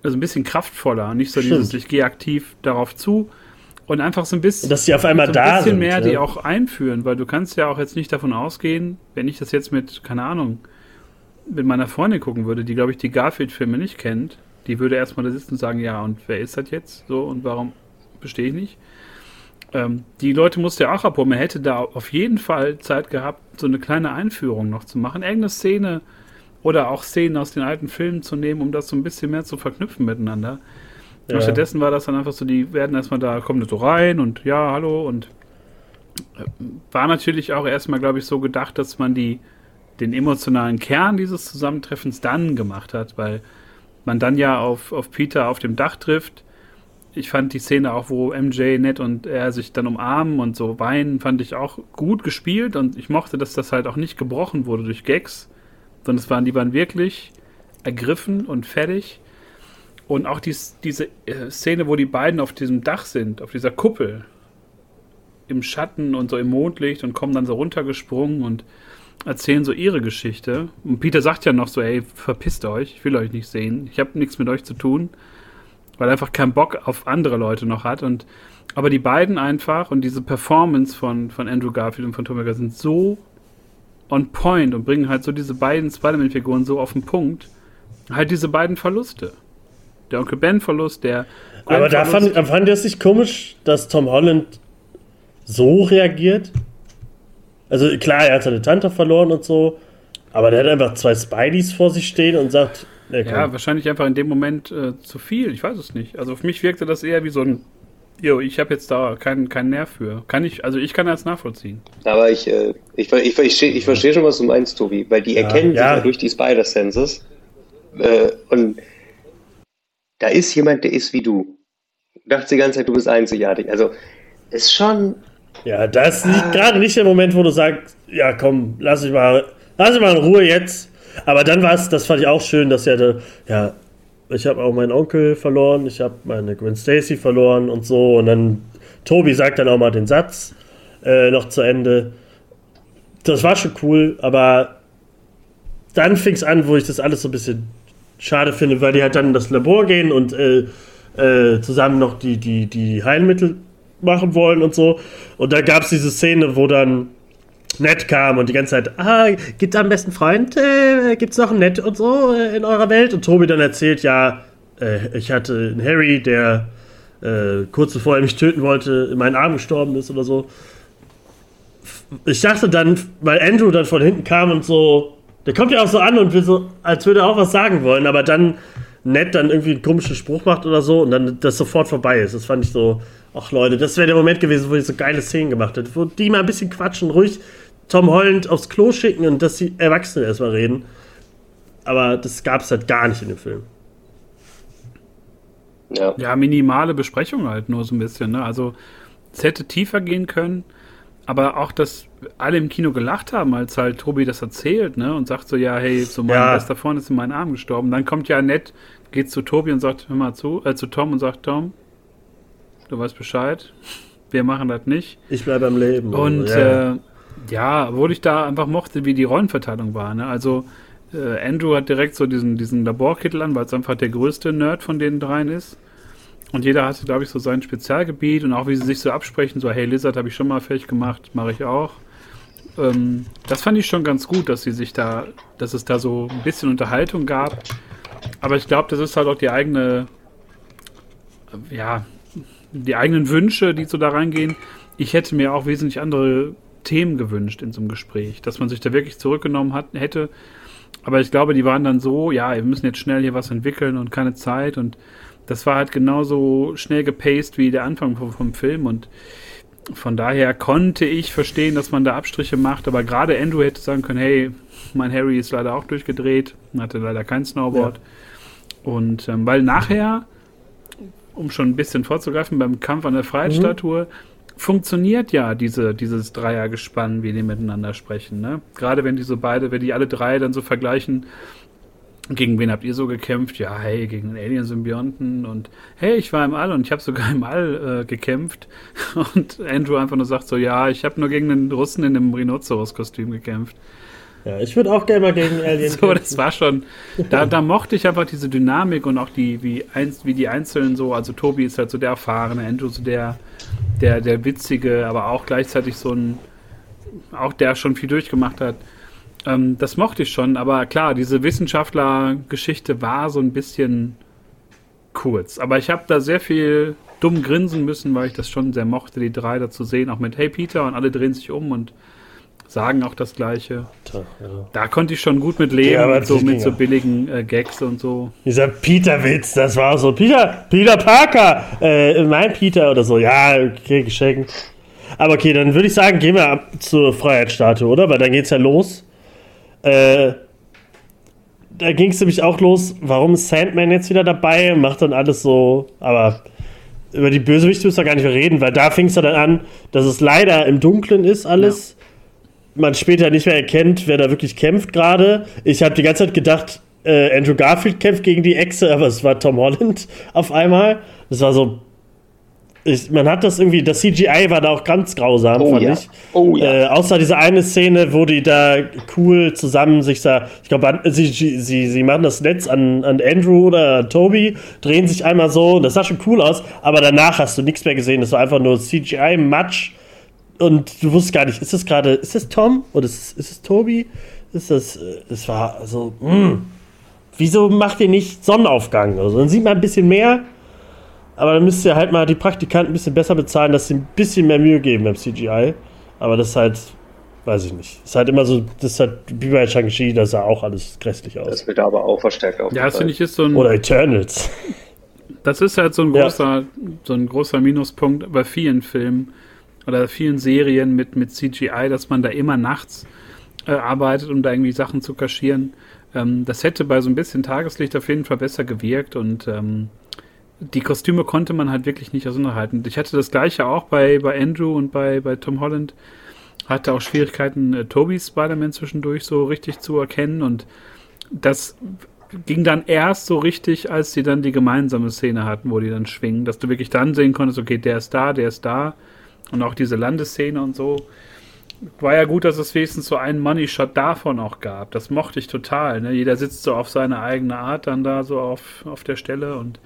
Also ein bisschen kraftvoller, nicht so Stimmt. dieses, ich gehe aktiv darauf zu, und einfach so ein bisschen, dass sie auf einmal so da ein bisschen sind, mehr ja. die auch einführen, weil du kannst ja auch jetzt nicht davon ausgehen, wenn ich das jetzt mit, keine Ahnung, mit meiner Freundin gucken würde, die, glaube ich, die Garfield-Filme nicht kennt, die würde erstmal da sitzen und sagen, ja, und wer ist das jetzt? So, und warum bestehe ich nicht? Ähm, die Leute musste ja auch abholen. Man hätte da auf jeden Fall Zeit gehabt, so eine kleine Einführung noch zu machen. Irgendeine Szene oder auch Szenen aus den alten Filmen zu nehmen, um das so ein bisschen mehr zu verknüpfen miteinander. Ja. Stattdessen war das dann einfach so, die werden erstmal da, kommen so rein und ja, hallo und äh, war natürlich auch erstmal, glaube ich, so gedacht, dass man die, den emotionalen Kern dieses Zusammentreffens dann gemacht hat, weil man dann ja auf, auf Peter auf dem Dach trifft, ich fand die Szene auch, wo MJ, Ned und er sich dann umarmen und so weinen, fand ich auch gut gespielt und ich mochte, dass das halt auch nicht gebrochen wurde durch Gags, sondern es waren, die waren wirklich ergriffen und fertig. Und auch dies, diese äh, Szene, wo die beiden auf diesem Dach sind, auf dieser Kuppel, im Schatten und so im Mondlicht und kommen dann so runtergesprungen und erzählen so ihre Geschichte. Und Peter sagt ja noch so, ey, verpisst euch, ich will euch nicht sehen, ich habe nichts mit euch zu tun, weil er einfach keinen Bock auf andere Leute noch hat. Und aber die beiden einfach und diese Performance von, von Andrew Garfield und von Tom Baker sind so on point und bringen halt so diese beiden Spider-Man-Figuren so auf den Punkt. Halt diese beiden Verluste. Der Onkel Ben-Verlust, der. Gwen aber da fand, fand es nicht komisch, dass Tom Holland so reagiert? Also klar, er hat seine Tante verloren und so, aber der hat einfach zwei Spideys vor sich stehen und sagt, nee, ja, wahrscheinlich einfach in dem Moment äh, zu viel. Ich weiß es nicht. Also für mich wirkte das eher wie so ein, jo, ich habe jetzt da keinen kein Nerv für. Kann ich, also ich kann das nachvollziehen. Aber ich, äh, ich, ich, ich, ich verstehe schon, was du meinst, Tobi, weil die ja, erkennen ja. sich ja durch die Spider-Senses äh, und da ist jemand, der ist wie du. Dachte die ganze Zeit, du bist einzigartig. Also ist schon ja, das liegt ah. gerade nicht der Moment, wo du sagst, ja komm, lass ich mal, lass ich mal in Ruhe jetzt. Aber dann war es, das fand ich auch schön, dass er, da, ja, ich habe auch meinen Onkel verloren, ich habe meine Gwen Stacy verloren und so. Und dann, Tobi sagt dann auch mal den Satz äh, noch zu Ende. Das war schon cool, aber dann fing es an, wo ich das alles so ein bisschen schade finde, weil die halt dann in das Labor gehen und äh, äh, zusammen noch die, die, die Heilmittel machen wollen und so. Und da gab es diese Szene, wo dann Ned kam und die ganze Zeit, ah, gibt es am besten Freund? Äh, es noch einen Ned und so äh, in eurer Welt? Und Tobi dann erzählt, ja, äh, ich hatte einen Harry, der äh, kurz bevor er mich töten wollte, in meinen Arm gestorben ist oder so. Ich dachte dann, weil Andrew dann von hinten kam und so, der kommt ja auch so an und will so, als würde er auch was sagen wollen, aber dann Ned dann irgendwie einen komischen Spruch macht oder so und dann das sofort vorbei ist. Das fand ich so, Ach Leute, das wäre der Moment gewesen, wo ich so geile Szenen gemacht hätte. Wo die mal ein bisschen quatschen, ruhig Tom Holland aufs Klo schicken und dass die Erwachsenen erstmal reden. Aber das gab es halt gar nicht in dem Film. Ja. ja, minimale Besprechung halt nur so ein bisschen. Ne? Also es hätte tiefer gehen können, aber auch, dass alle im Kino gelacht haben, als halt Tobi das erzählt ne? und sagt so, ja, hey, so mein ja. bester Freund ist in meinen Arm gestorben. Dann kommt ja nett, geht zu Tobi und sagt, hör mal zu, äh, zu Tom und sagt, Tom, du weißt Bescheid. Wir machen das nicht. Ich bleibe am Leben. Und ja. Äh, ja, obwohl ich da einfach mochte, wie die Rollenverteilung war. Ne? Also äh, Andrew hat direkt so diesen, diesen Laborkittel an, weil es einfach der größte Nerd von den dreien ist. Und jeder hatte, glaube ich, so sein Spezialgebiet und auch wie sie sich so absprechen, so, hey, Lizard habe ich schon mal fertig gemacht, mache ich auch. Ähm, das fand ich schon ganz gut, dass sie sich da, dass es da so ein bisschen Unterhaltung gab. Aber ich glaube, das ist halt auch die eigene, ja, die eigenen Wünsche, die so da reingehen. Ich hätte mir auch wesentlich andere Themen gewünscht in so einem Gespräch, dass man sich da wirklich zurückgenommen hat, hätte. Aber ich glaube, die waren dann so, ja, wir müssen jetzt schnell hier was entwickeln und keine Zeit. Und das war halt genauso schnell gepaced wie der Anfang vom, vom Film. Und von daher konnte ich verstehen, dass man da Abstriche macht. Aber gerade Andrew hätte sagen können, hey, mein Harry ist leider auch durchgedreht, hatte leider kein Snowboard. Ja. Und ähm, weil nachher um schon ein bisschen vorzugreifen, beim Kampf an der Freiheitsstatue mhm. funktioniert ja diese, dieses Dreiergespann, wie die miteinander sprechen. Ne? Gerade wenn die so beide, wenn die alle drei dann so vergleichen, gegen wen habt ihr so gekämpft? Ja, hey, gegen Alien-Symbionten und hey, ich war im All und ich habe sogar *laughs* im All äh, gekämpft. *laughs* Und Andrew einfach nur sagt so, ja, ich habe nur gegen den Russen in einem Rhinoceros-Kostüm gekämpft. Ja, ich würde auch gerne mal gegen *laughs* Alien So, kämpfen. das war schon. Da, da mochte ich einfach diese Dynamik und auch die, wie, eins, wie die Einzelnen so. Also, Tobi ist halt so der Erfahrene, Andrew so der, der, der Witzige, aber auch gleichzeitig so ein. Auch der schon viel durchgemacht hat. Ähm, das mochte ich schon, aber klar, diese Wissenschaftler-Geschichte war so ein bisschen kurz. Aber ich habe da sehr viel dumm grinsen müssen, weil ich das schon sehr mochte, die drei da zu sehen, auch mit Hey Peter und alle drehen sich um und sagen auch das Gleiche. Da konnte ich schon gut mit leben, ja, mit, so, mit so billigen äh, Gags und so. Dieser Peter-Witz, das war so, Peter, Peter Parker, äh, mein Peter oder so, ja, okay, geschenkt. Aber okay, dann würde ich sagen, gehen wir ab zur Freiheitsstatue, oder? Weil dann geht's ja los. Äh, da ging es nämlich auch los, warum ist Sandman jetzt wieder dabei macht dann alles so, aber über die Bösewichte müssen wir gar nicht mehr reden, weil da fing es dann an, dass es leider im Dunklen ist alles. Ja. Man später nicht mehr erkennt, wer da wirklich kämpft gerade. Ich habe die ganze Zeit gedacht, äh, Andrew Garfield kämpft gegen die Echse, aber es war Tom Holland *laughs* auf einmal. Das war so. Ich, man hat das irgendwie, das CGI war da auch ganz grausam, oh, fand ja. ich. Oh, ja. Äh, außer diese eine Szene, wo die da cool zusammen sich da, ich glaube, sie, sie, sie machen das Netz an, an Andrew oder Toby, drehen sich einmal so, das sah schon cool aus, aber danach hast du nichts mehr gesehen. Das war einfach nur CGI-Matsch und du wusstest gar nicht, ist das gerade, ist das Tom oder ist, ist es Toby? Ist das, es war so, mh. Mm. Wieso macht ihr nicht Sonnenaufgang oder so? Dann sieht man ein bisschen mehr, aber dann müsst ihr halt mal die Praktikanten ein bisschen besser bezahlen, dass sie ein bisschen mehr Mühe geben beim CGI. Aber das ist halt, weiß ich nicht. Das ist halt immer so, das ist halt wie bei Shang-Chi, das sah auch alles grässlich aus. Das wird aber auch verstärkt auf Ja, das finde ich ist so ein. Oder Eternals. Das ist halt so ein großer, ja. so ein großer Minuspunkt bei vielen Filmen oder vielen Serien mit, mit CGI, dass man da immer nachts äh, arbeitet, um da irgendwie Sachen zu kaschieren. Ähm, das hätte bei so ein bisschen Tageslicht auf jeden Fall besser gewirkt und ähm, die Kostüme konnte man halt wirklich nicht auseinanderhalten. Ich hatte das gleiche auch bei, bei Andrew und bei, bei Tom Holland. Hatte auch Schwierigkeiten, äh, Tobys Spider-Man zwischendurch so richtig zu erkennen und das ging dann erst so richtig, als sie dann die gemeinsame Szene hatten, wo die dann schwingen, dass du wirklich dann sehen konntest, okay, der ist da, der ist da und auch diese Landesszene und so war ja gut, dass es wenigstens so einen Money-Shot davon auch gab. Das mochte ich total. Ne? Jeder sitzt so auf seine eigene Art dann da so auf, auf der Stelle und,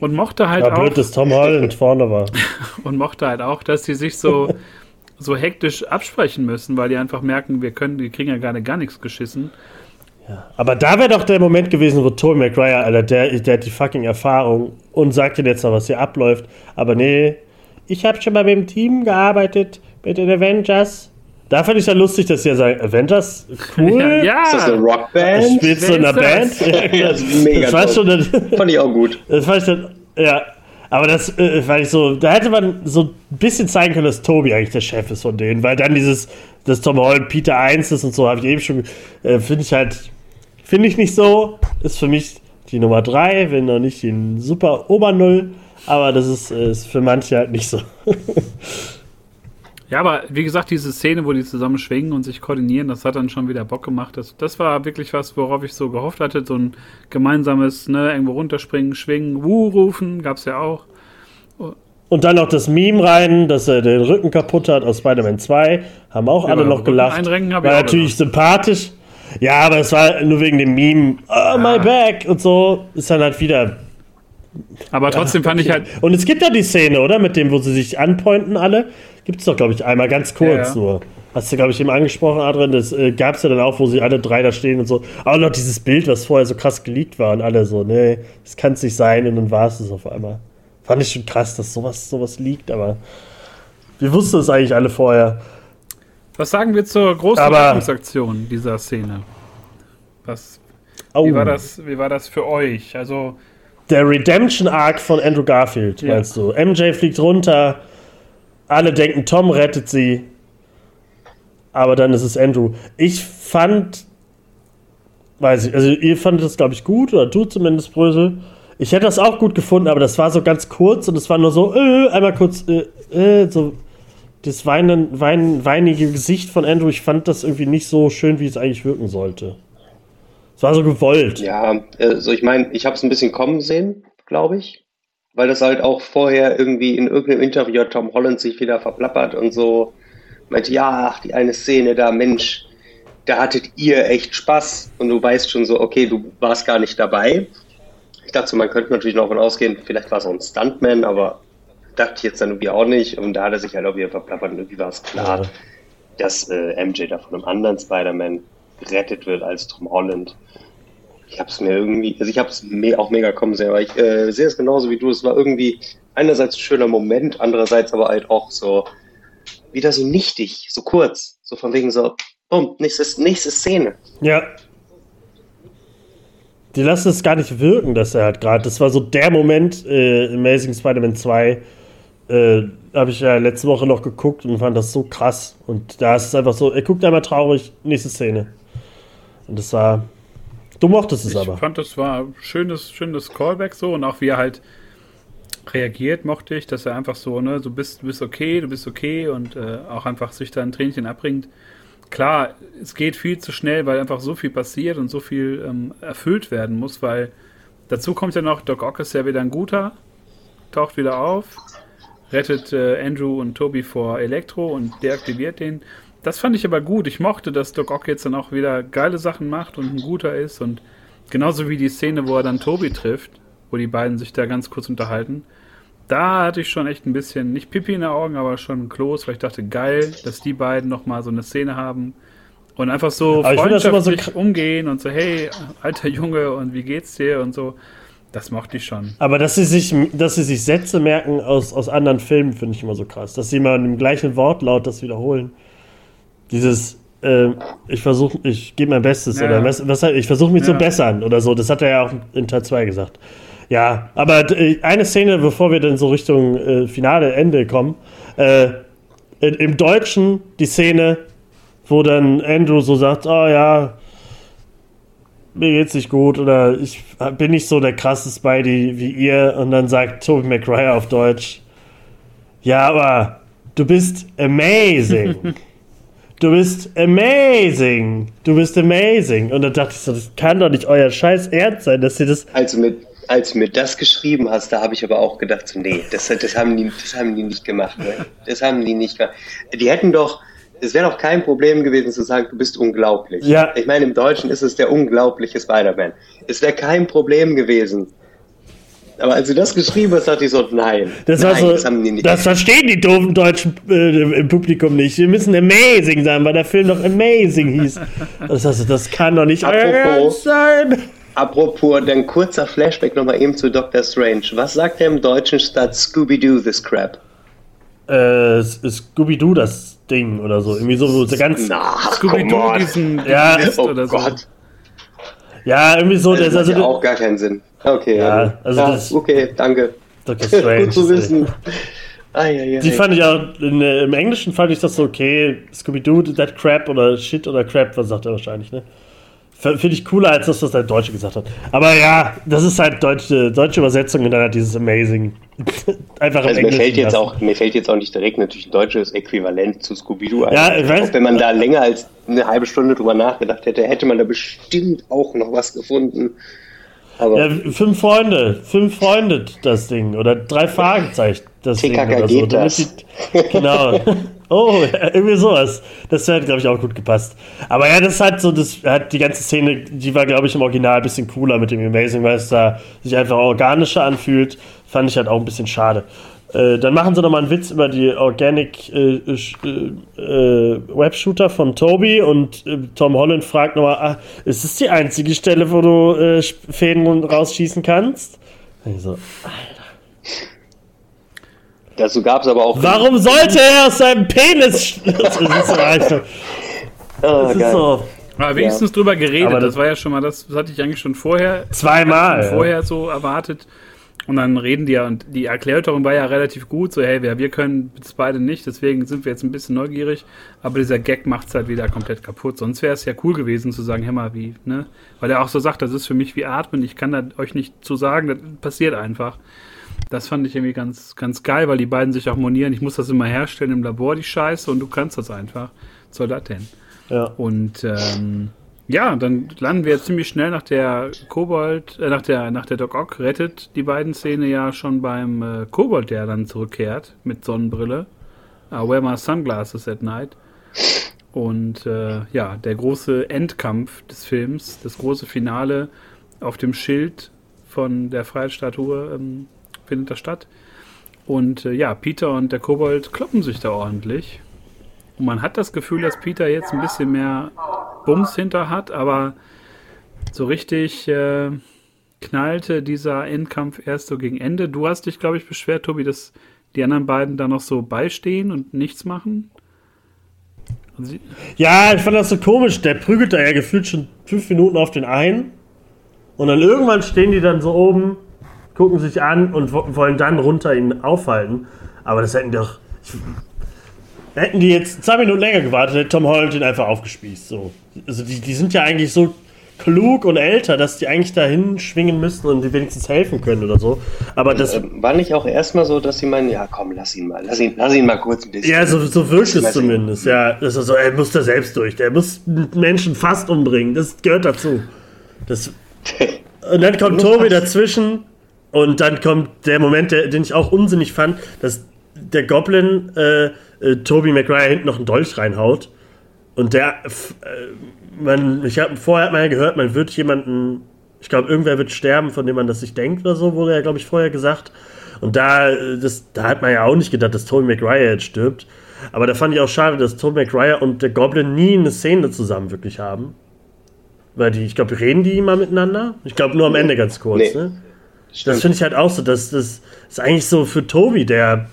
und mochte halt ja, auch. Blöd, dass Tom Holland vorne war. *laughs* und mochte halt auch, dass sie sich so, *laughs* so hektisch absprechen müssen, weil die einfach merken, wir können, die kriegen ja gerade gar nichts geschissen. Ja, aber da wäre doch der Moment gewesen, wo Tobey Maguire, Alter, der, der hat die fucking Erfahrung und sagt dir jetzt noch, was hier abläuft. Aber nee, ich habe schon mal mit dem Team gearbeitet mit den Avengers. Da fand ich ja lustig, dass sie ja sagen, Avengers, cool. *laughs* Ja, ja. Ist das eine Rockband? Spielst du in einer Band? *laughs* Ja, das ist mega das schon, das, Fand ich auch gut. Das fand ich dann, ja. Aber das äh, fand ich so, da hätte man so ein bisschen zeigen können, dass Tobi eigentlich der Chef ist von denen, weil dann dieses, dass Tom Holland Peter 1 ist und so, habe ich eben schon, äh, finde ich halt, finde ich nicht so. Ist für mich die Nummer 3, wenn noch nicht die super Obernull, aber das ist, äh, ist für manche halt nicht so. *laughs* Ja, aber wie gesagt, diese Szene, wo die zusammen schwingen und sich koordinieren, das hat dann schon wieder Bock gemacht. Das, das war wirklich was, worauf ich so gehofft hatte. So ein gemeinsames, ne, irgendwo runterspringen, schwingen, Wuh rufen, gab's ja auch. Und dann noch das Meme rein, dass er den Rücken kaputt hat aus Spider-Man 2. Haben auch ja, alle noch gelacht. War natürlich sympathisch. Ja, aber es war nur wegen dem Meme, oh, my back und so, ist dann halt wieder. Aber trotzdem ja, fand ich halt. Und es gibt ja die Szene, oder? Mit dem, wo sie sich anpointen alle. Gibt es doch, glaube ich, einmal ganz kurz ja, ja. nur. Hast du, glaube ich, eben angesprochen, Adrian. Das äh, gab es ja dann auch, wo sie alle drei da stehen und so. Auch noch dieses Bild, was vorher so krass geleakt war und alle so, nee, das kann es nicht sein und dann war es es auf einmal. Fand ich schon krass, dass sowas, sowas liegt, aber wir wussten es eigentlich alle vorher. Was sagen wir zur großen Rettungsaktion dieser Szene? Was, oh. wie, war das, wie war das für euch? Also. Der Redemption Arc von Andrew Garfield, ja. meinst du? MJ fliegt runter, alle denken, Tom rettet sie. Aber dann ist es Andrew. Ich fand, weiß ich, also ihr fandet das, glaube ich, gut, oder du zumindest, Brösel. Ich hätte das auch gut gefunden, aber das war so ganz kurz und es war nur so, äh, einmal kurz, äh, äh, so das weinen, wein, weinige Gesicht von Andrew. Ich fand das irgendwie nicht so schön, wie es eigentlich wirken sollte. Es war so gewollt. Ja, also ich meine, ich habe es ein bisschen kommen sehen, glaube ich weil das halt auch vorher irgendwie in irgendeinem Interview Tom Holland sich wieder verplappert und so meinte, ja, ach, die eine Szene da, Mensch, da hattet ihr echt Spaß. Und du weißt schon so, okay, du warst gar nicht dabei. Ich dachte so, man könnte natürlich noch davon ausgehen, vielleicht war es auch ein Stuntman, aber dachte ich jetzt dann irgendwie auch nicht. Und da hat er sich halt auch wieder verplappert. Und irgendwie war es? Klar, dass äh, MJ da von einem anderen Spider-Man gerettet wird als Tom Holland ich habe es mir irgendwie, also ich habe es me auch mega kommen sehen, aber ich äh, sehe es genauso wie du. Es war irgendwie einerseits ein schöner Moment, andererseits aber halt auch so wieder so nichtig, so kurz, so von wegen so, bumm, nächste, nächste Szene. Ja. Die lassen es gar nicht wirken, dass er halt gerade, das war so der Moment, äh, Amazing Spider-Man 2, äh, habe ich ja letzte Woche noch geguckt und fand das so krass. Und da ist es einfach so, er guckt einmal traurig, nächste Szene. Und das war, Du mochtest es ich aber. Ich fand, das war schönes, schönes Callback so und auch wie er halt reagiert, mochte ich, dass er einfach so, ne, du bist, du bist okay, du bist okay und äh, auch einfach sich da ein Tränchen abbringt. Klar, es geht viel zu schnell, weil einfach so viel passiert und so viel ähm, erfüllt werden muss, weil dazu kommt ja noch, Doc Ock ist ja wieder ein guter, taucht wieder auf, rettet äh, Andrew und Toby vor Elektro und deaktiviert den. Das fand ich aber gut. Ich mochte, dass Doc Ock jetzt dann auch wieder geile Sachen macht und ein guter ist und genauso wie die Szene, wo er dann Toby trifft, wo die beiden sich da ganz kurz unterhalten. Da hatte ich schon echt ein bisschen, nicht Pipi in den Augen, aber schon Kloß, weil ich dachte, geil, dass die beiden nochmal so eine Szene haben und einfach so Aber ich find das immer so freundschaftlich umgehen und so, hey, alter Junge, und wie geht's dir und so. Das mochte ich schon. Aber dass sie sich, dass sie sich Sätze merken aus, aus anderen Filmen, finde ich immer so krass. Dass sie mal im gleichen Wortlaut das wiederholen. Dieses, äh, ich versuche, ich gebe mein Bestes Ja. oder was, was, ich versuche mich zu Ja. bessern oder so. Das hat er ja auch in Teil 2 gesagt. Ja, aber äh, eine Szene, bevor wir dann so Richtung äh, Finale, Ende kommen. Äh, in, Im Deutschen die Szene, wo dann Andrew so sagt, oh ja, mir geht's nicht gut oder ich bin nicht so der krasse Spidey wie ihr und dann sagt Tobey Maguire auf Deutsch, ja, aber du bist amazing. *laughs* Du bist amazing. Du bist amazing. Und dann dachte ich so, das kann doch nicht euer scheiß Ernst sein, dass ihr das. Als du mir, als du mir das geschrieben hast, da habe ich aber auch gedacht, so, nee, das, das, haben die, das haben die nicht gemacht. Ne? Das haben die nicht gemacht. Die hätten doch, es wäre doch kein Problem gewesen zu sagen, du bist unglaublich. Ja. Ich meine, im Deutschen ist es der unglaubliche Spider-Man. Es wäre kein Problem gewesen. Aber als du das geschrieben hast, dachte ich so, nein. Das, nein, war so, das haben die nicht. das verstehen die doofen Deutschen äh, im Publikum nicht. Wir müssen amazing sein, weil der Film noch amazing hieß. Das, heißt, das kann doch nicht Apropos- sein. Apropos, dann kurzer Flashback nochmal eben zu Doctor Strange. Was sagt er im Deutschen statt Scooby-Doo this crap? Äh, Scooby-Doo das Ding oder so. Irgendwie so, so ganz. Na, Scooby-Doo, diesen, Ja. Oh oder so. Ja, irgendwie so. Das Das, macht also, ja auch gar keinen Sinn. Okay, Ja, ja, also ja das- okay, danke. Dr. Strange. Gut zu wissen. Ai. Die fand ich auch, in, äh, im Englischen fand ich das so okay, Scooby-Doo, that crap oder shit oder crap, was sagt er wahrscheinlich, ne? Finde ich cooler als das, was der Deutsche gesagt hat. Aber ja, das ist halt deutsche, deutsche Übersetzung und dann hat dieses Amazing. *laughs* Einfach also mir fällt, jetzt lassen. auch, mir fällt jetzt auch nicht direkt natürlich ein deutsches Äquivalent zu Scooby-Doo ein. Ja, ich weiß- Auch wenn man da länger als eine halbe Stunde drüber nachgedacht hätte, hätte man da bestimmt auch noch was gefunden. Aber Ja, fünf Freunde, fünf Freunde das Ding oder drei Fragezeichen das Ding TKK oder so. das. Genau. *laughs* Oh, irgendwie sowas. Das hätte, glaube ich, auch gut gepasst. Aber ja, das hat so, das hat die ganze Szene, die war, glaube ich, im Original ein bisschen cooler mit dem Amazing, weil es da sich einfach organischer anfühlt. Fand ich halt auch ein bisschen schade. Äh, dann machen sie nochmal einen Witz über die Organic äh, äh, äh, Webshooter von Toby und äh, Tom Holland fragt nochmal, ah, ist das die einzige Stelle, wo du äh, Fäden rausschießen kannst? Ich so, dazu gab es aber auch. warum sollte er aus seinem Penis *laughs* Das ist. Ah, Das ist so Aber wenigstens drüber geredet. Aber das, das- war ja schon mal, das, das hatte ich eigentlich schon vorher, zweimal. ja. vorher so erwartet. Und dann reden die ja, und die Erklärung war ja relativ gut, so, hey, wir, wir können es beide nicht, deswegen sind wir jetzt ein bisschen neugierig, aber dieser Gag macht es halt wieder komplett kaputt. Sonst wäre es ja cool gewesen zu sagen, hör mal, wie, ne? Weil er auch so sagt, das ist für mich wie Atmen, ich kann da euch nicht zu sagen, das passiert einfach. Das fand ich irgendwie ganz, ganz geil, weil die beiden sich auch monieren, ich muss das immer herstellen im Labor, die Scheiße, und du kannst das einfach. Soll das denn? Ja. Und ähm, ja, dann landen wir ziemlich schnell nach der Kobold, äh, nach der, nach der Doc Ock rettet die beiden Szene ja schon beim äh, Kobold, der dann zurückkehrt mit Sonnenbrille. I wear my sunglasses at night. Und äh, ja, der große Endkampf des Films, das große Finale auf dem Schild von der Freiheitsstatue ähm, findet da statt. Und äh, ja, Peter und der Kobold kloppen sich da ordentlich. Und man hat das Gefühl, dass Peter jetzt ein bisschen mehr Bums hinter hat, aber so richtig äh, knallte dieser Endkampf erst so gegen Ende. Du hast dich, glaube ich, beschwert, Tobi, dass die anderen beiden da noch so beistehen und nichts machen. Ja, ich fand das so komisch. Der prügelt da ja gefühlt schon fünf Minuten auf den einen. Und dann irgendwann stehen die dann so oben, gucken sich an und wo- wollen dann runter ihn aufhalten. Aber das hätten doch. Hätten die jetzt zwei Minuten länger gewartet, hätte Tom Holland ihn einfach aufgespießt. So. Also die, die sind ja eigentlich so. klug und älter, dass die eigentlich dahin schwingen müssten und die wenigstens helfen können oder so. Aber das. Äh, war nicht auch erstmal so, dass sie meinen, ja komm, lass ihn mal, lass ihn, lass ihn mal kurz ein bisschen. Ja, so, so wirkt es zumindest, ja. Das ist so, er muss da selbst durch, der muss Menschen fast umbringen, das gehört dazu. Das, *laughs* und dann kommt Tobi dazwischen und dann kommt der Moment, der, den ich auch unsinnig fand, dass der Goblin äh, äh, Toby McGuire hinten noch einen Dolch reinhaut. Und der, äh, man, ich habe vorher hat man ja gehört, man wird jemanden, ich glaube, irgendwer wird sterben, von dem man das sich denkt oder so, wurde ja, glaube ich, vorher gesagt. Und da, das, da hat man ja auch nicht gedacht, dass Toby McGuire jetzt stirbt. Aber da fand ich auch schade, dass Toby McGuire und der Goblin nie eine Szene zusammen wirklich haben. Weil die, ich glaube, reden die immer miteinander? Ich glaube, nur am Ende ganz kurz, nee. ne? Das finde ich halt auch so, dass das ist eigentlich so für Tobi der,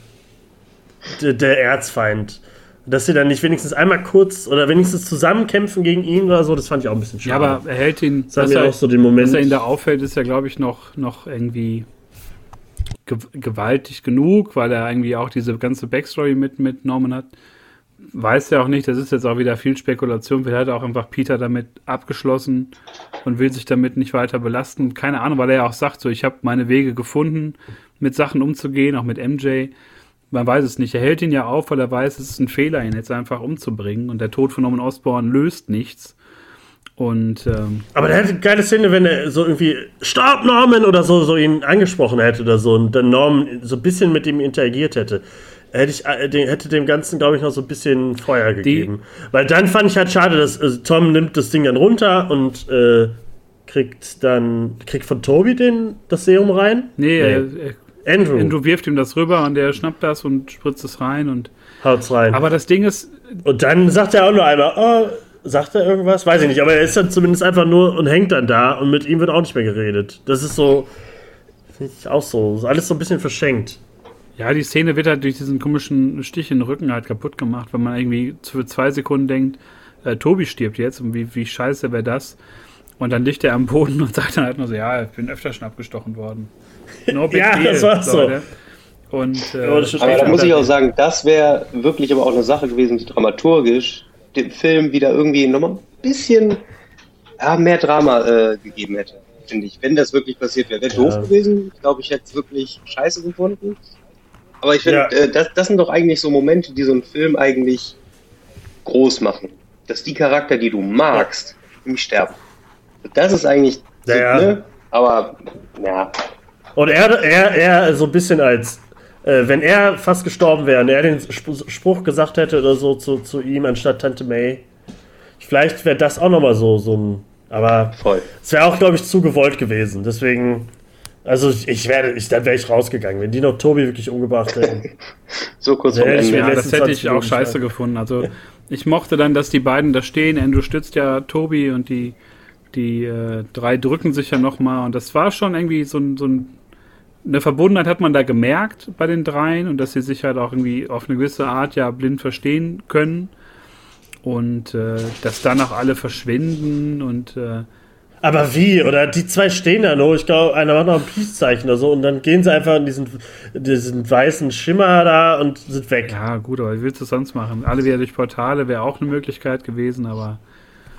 der, der Erzfeind dass sie dann nicht wenigstens einmal kurz oder wenigstens zusammenkämpfen gegen ihn oder so, das fand ich auch ein bisschen schade. Ja, aber er hält ihn, das dass, er, auch so den Moment. dass er ihn da auffällt, ist ja, glaube ich, noch, noch irgendwie gewaltig genug, weil er irgendwie auch diese ganze Backstory mit, mit Norman hat. Weiß ja auch nicht, das ist jetzt auch wieder viel Spekulation. Vielleicht hat auch einfach Peter damit abgeschlossen und will sich damit nicht weiter belasten. Keine Ahnung, weil er ja auch sagt, so, ich habe meine Wege gefunden, mit Sachen umzugehen, auch mit MJ man weiß es nicht. Er hält ihn ja auf, weil er weiß, es ist ein Fehler, ihn jetzt einfach umzubringen. Und der Tod von Norman Osborn löst nichts. Und, ähm, Aber der hätte eine geile Szene, wenn er so irgendwie Stopp Norman oder so, so ihn angesprochen hätte oder so und dann Norman so ein bisschen mit ihm interagiert hätte. Hätte, ich, äh, hätte dem Ganzen, glaube ich, noch so ein bisschen Feuer gegeben. Die, Weil dann fand ich halt schade, dass also Tom nimmt das Ding dann runter und äh, kriegt dann, kriegt von Toby den, das Serum rein. Nee, nee. Er, er Andrew. Andrew wirft ihm das rüber und der schnappt das und spritzt es rein und. Haut's rein. Aber das Ding ist. Und dann sagt er auch nur einmal, oh, sagt er irgendwas? Weiß ich nicht, aber er ist dann zumindest einfach nur und hängt dann da und mit ihm wird auch nicht mehr geredet. Das ist so. Finde ich auch so. Alles so ein bisschen verschenkt. Ja, die Szene wird halt durch diesen komischen Stich in den Rücken halt kaputt gemacht, wenn man irgendwie für zwei Sekunden denkt, äh, Tobi stirbt jetzt und wie, wie scheiße wäre das? Und dann liegt er am Boden *laughs* und sagt dann halt nur so, ja, ich bin öfter schon abgestochen worden. No *laughs* ja, deal, das war so. Und, äh, aber da muss ich auch sagen, das wäre wirklich aber auch eine Sache gewesen, die dramaturgisch dem Film wieder irgendwie nochmal ein bisschen ja, mehr Drama äh, gegeben hätte, finde ich. Wenn das wirklich passiert wäre. Wäre ja. doof gewesen. Ich glaube, ich hätte es wirklich scheiße gefunden. Aber ich finde, ja. äh, das, das sind doch eigentlich so Momente, die so einen Film eigentlich groß machen. Dass die Charakter, die du magst, nicht sterben. Das ist eigentlich. Ja, ne? Aber, ja, und er, er, er so ein bisschen als, äh, wenn er fast gestorben wäre und er den Spruch gesagt hätte oder so zu, zu ihm anstatt Tante May, vielleicht wäre das auch nochmal so, so ein. Aber Voll. es wäre auch, glaube ich, zu gewollt gewesen. Deswegen, also ich werde, ich, dann wäre ich rausgegangen, wenn die noch Tobi wirklich umgebracht hätten. *laughs* so kurz vor Ende. Ja, das hätte ich auch scheiße gefunden. Also ich mochte dann, dass die beiden da stehen. Andrew stützt ja Tobi und die, die äh, drei drücken sich ja nochmal. Und das war schon irgendwie so ein, so ein eine Verbundenheit hat man da gemerkt bei den dreien und dass sie sich halt auch irgendwie auf eine gewisse Art ja blind verstehen können und äh, dass danach alle verschwinden und äh, aber wie? Oder die zwei stehen da nur, ich glaube, einer macht noch ein Peace-Zeichen oder so und dann gehen sie einfach in diesen, diesen weißen Schimmer da und sind weg. Ja, gut, aber wie willst du es sonst machen? Alle wieder durch Portale wäre auch eine Möglichkeit gewesen, aber.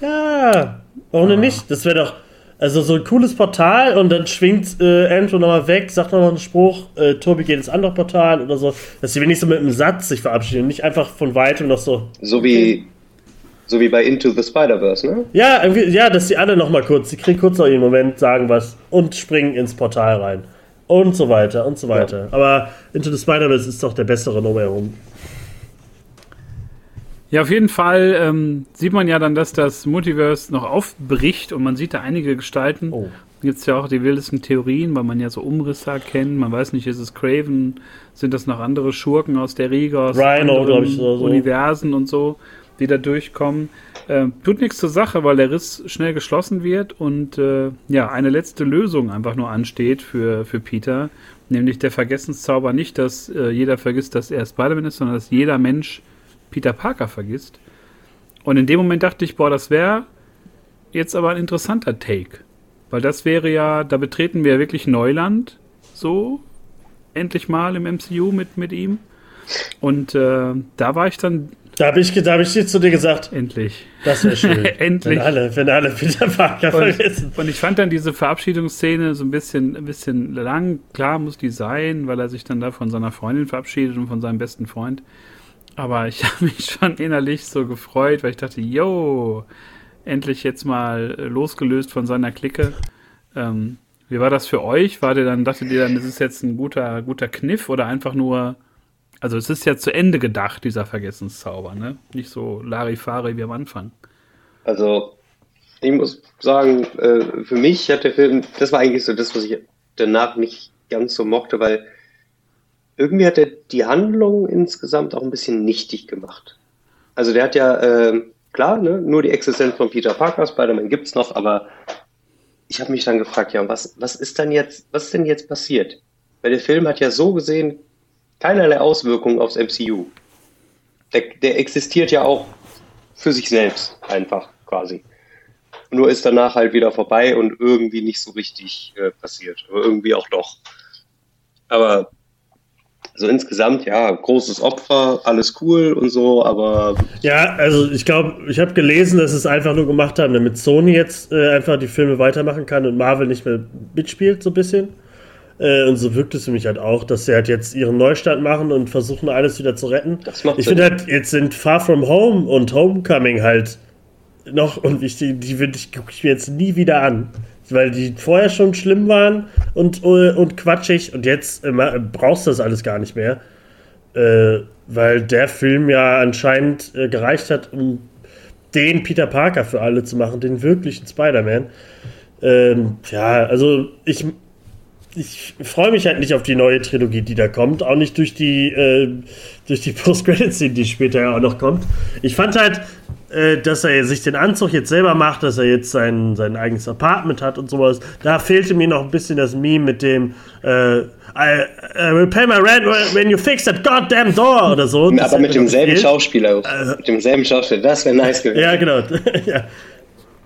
Ja, ohne ja. nicht. Das wäre doch also so ein cooles Portal und dann schwingt äh, Andrew nochmal weg, sagt nochmal einen Spruch, äh, Tobi geht ins andere Portal oder so, dass sie wenigstens mit einem Satz sich verabschieden und nicht einfach von weitem noch so. So wie, so wie bei Into the Spider-Verse, ne? Ja, ja, dass sie alle nochmal kurz, sie kriegen kurz noch ihren Moment, sagen was und springen ins Portal rein. Und so weiter und so weiter. Ja. Aber Into the Spider-Verse ist doch der bessere Nummer. Ja, auf jeden Fall ähm, sieht man ja dann, dass das Multiverse noch aufbricht und man sieht da einige Gestalten. Oh. Gibt es ja auch die wildesten Theorien, weil man ja so Umrisse kennt. Man weiß nicht, ist es Craven? Sind das noch andere Schurken aus der Riga, aus Rhino, ich, so. Universen und so, die da durchkommen? Äh, tut nichts zur Sache, weil der Riss schnell geschlossen wird und äh, ja, eine letzte Lösung einfach nur ansteht für, für Peter. Nämlich der Vergessenszauber nicht, dass äh, jeder vergisst, dass er Spider-Man ist, sondern dass jeder Mensch Peter Parker vergisst. Und in dem Moment dachte ich, boah, das wäre jetzt aber ein interessanter Take. Weil das wäre ja, da betreten wir wirklich Neuland, so, endlich mal im MCU mit, mit ihm. Und äh, da war ich dann Da habe ich, hab ich zu dir gesagt. Endlich. Das wäre schön. *laughs* Endlich. Wenn alle, wenn alle Peter Parker und, vergessen. Und ich fand dann diese Verabschiedungsszene so ein bisschen, ein bisschen lang. Klar muss die sein, weil er sich dann da von seiner Freundin verabschiedet und von seinem besten Freund. Aber ich *laughs* habe mich schon innerlich so gefreut, weil ich dachte, yo, endlich jetzt mal losgelöst von seiner Clique. Ähm, wie war das für euch? War der dann, dachtet ihr dann, das ist jetzt ein guter, guter Kniff oder einfach nur also es ist ja zu Ende gedacht, dieser Vergessenszauber, ne? Nicht so Larifari wie am Anfang. Also, ich muss sagen, äh, für mich hat der Film, das war eigentlich so das, was ich danach nicht ganz so mochte, weil irgendwie hat er die Handlung insgesamt auch ein bisschen nichtig gemacht. Also der hat ja, äh, klar, ne, nur die Existenz von Peter Parker, Spider-Man gibt's noch, aber ich habe mich dann gefragt, ja, was, was ist dann jetzt, was ist denn jetzt passiert? Weil der Film hat ja so gesehen keinerlei Auswirkungen aufs MCU. Der, der existiert ja auch für sich selbst einfach quasi. Nur ist danach halt wieder vorbei und irgendwie nicht so richtig äh, passiert. Aber irgendwie auch doch. Aber so insgesamt, ja, großes Opfer, alles cool und so, aber. Ja, also ich glaube, ich habe gelesen, dass es einfach nur gemacht haben, damit Sony jetzt äh, einfach die Filme weitermachen kann und Marvel nicht mehr mitspielt, so ein bisschen. Äh, und so wirkt es für mich halt auch, dass sie halt jetzt ihren Neustart machen und versuchen, alles wieder zu retten. ich finde halt, jetzt sind Far From Home und Homecoming halt noch unwichtig. Die, die, die gucke ich mir jetzt nie wieder an. Weil die vorher schon schlimm waren und, äh, und quatschig und jetzt äh, brauchst du das alles gar nicht mehr. Äh, weil der Film ja anscheinend äh, gereicht hat, um den Peter Parker für alle zu machen, den wirklichen Spider-Man. Ähm, ja, also ich, ich freue mich halt nicht auf die neue Trilogie, die da kommt. Auch nicht durch die, äh, durch die *laughs* Post-Credit-Scene, die später ja auch noch kommt. Ich fand halt, äh, dass er sich den Anzug jetzt selber macht, dass er jetzt sein, sein eigenes Apartment hat und sowas. Da fehlte mir noch ein bisschen das Meme mit dem äh, I, I will pay my rent when you fix that goddamn door oder so. Das Aber mit demselben fehlt. Schauspieler. Äh, mit demselben Schauspieler. Das wäre nice gewesen. Ja, genau. *laughs* ja.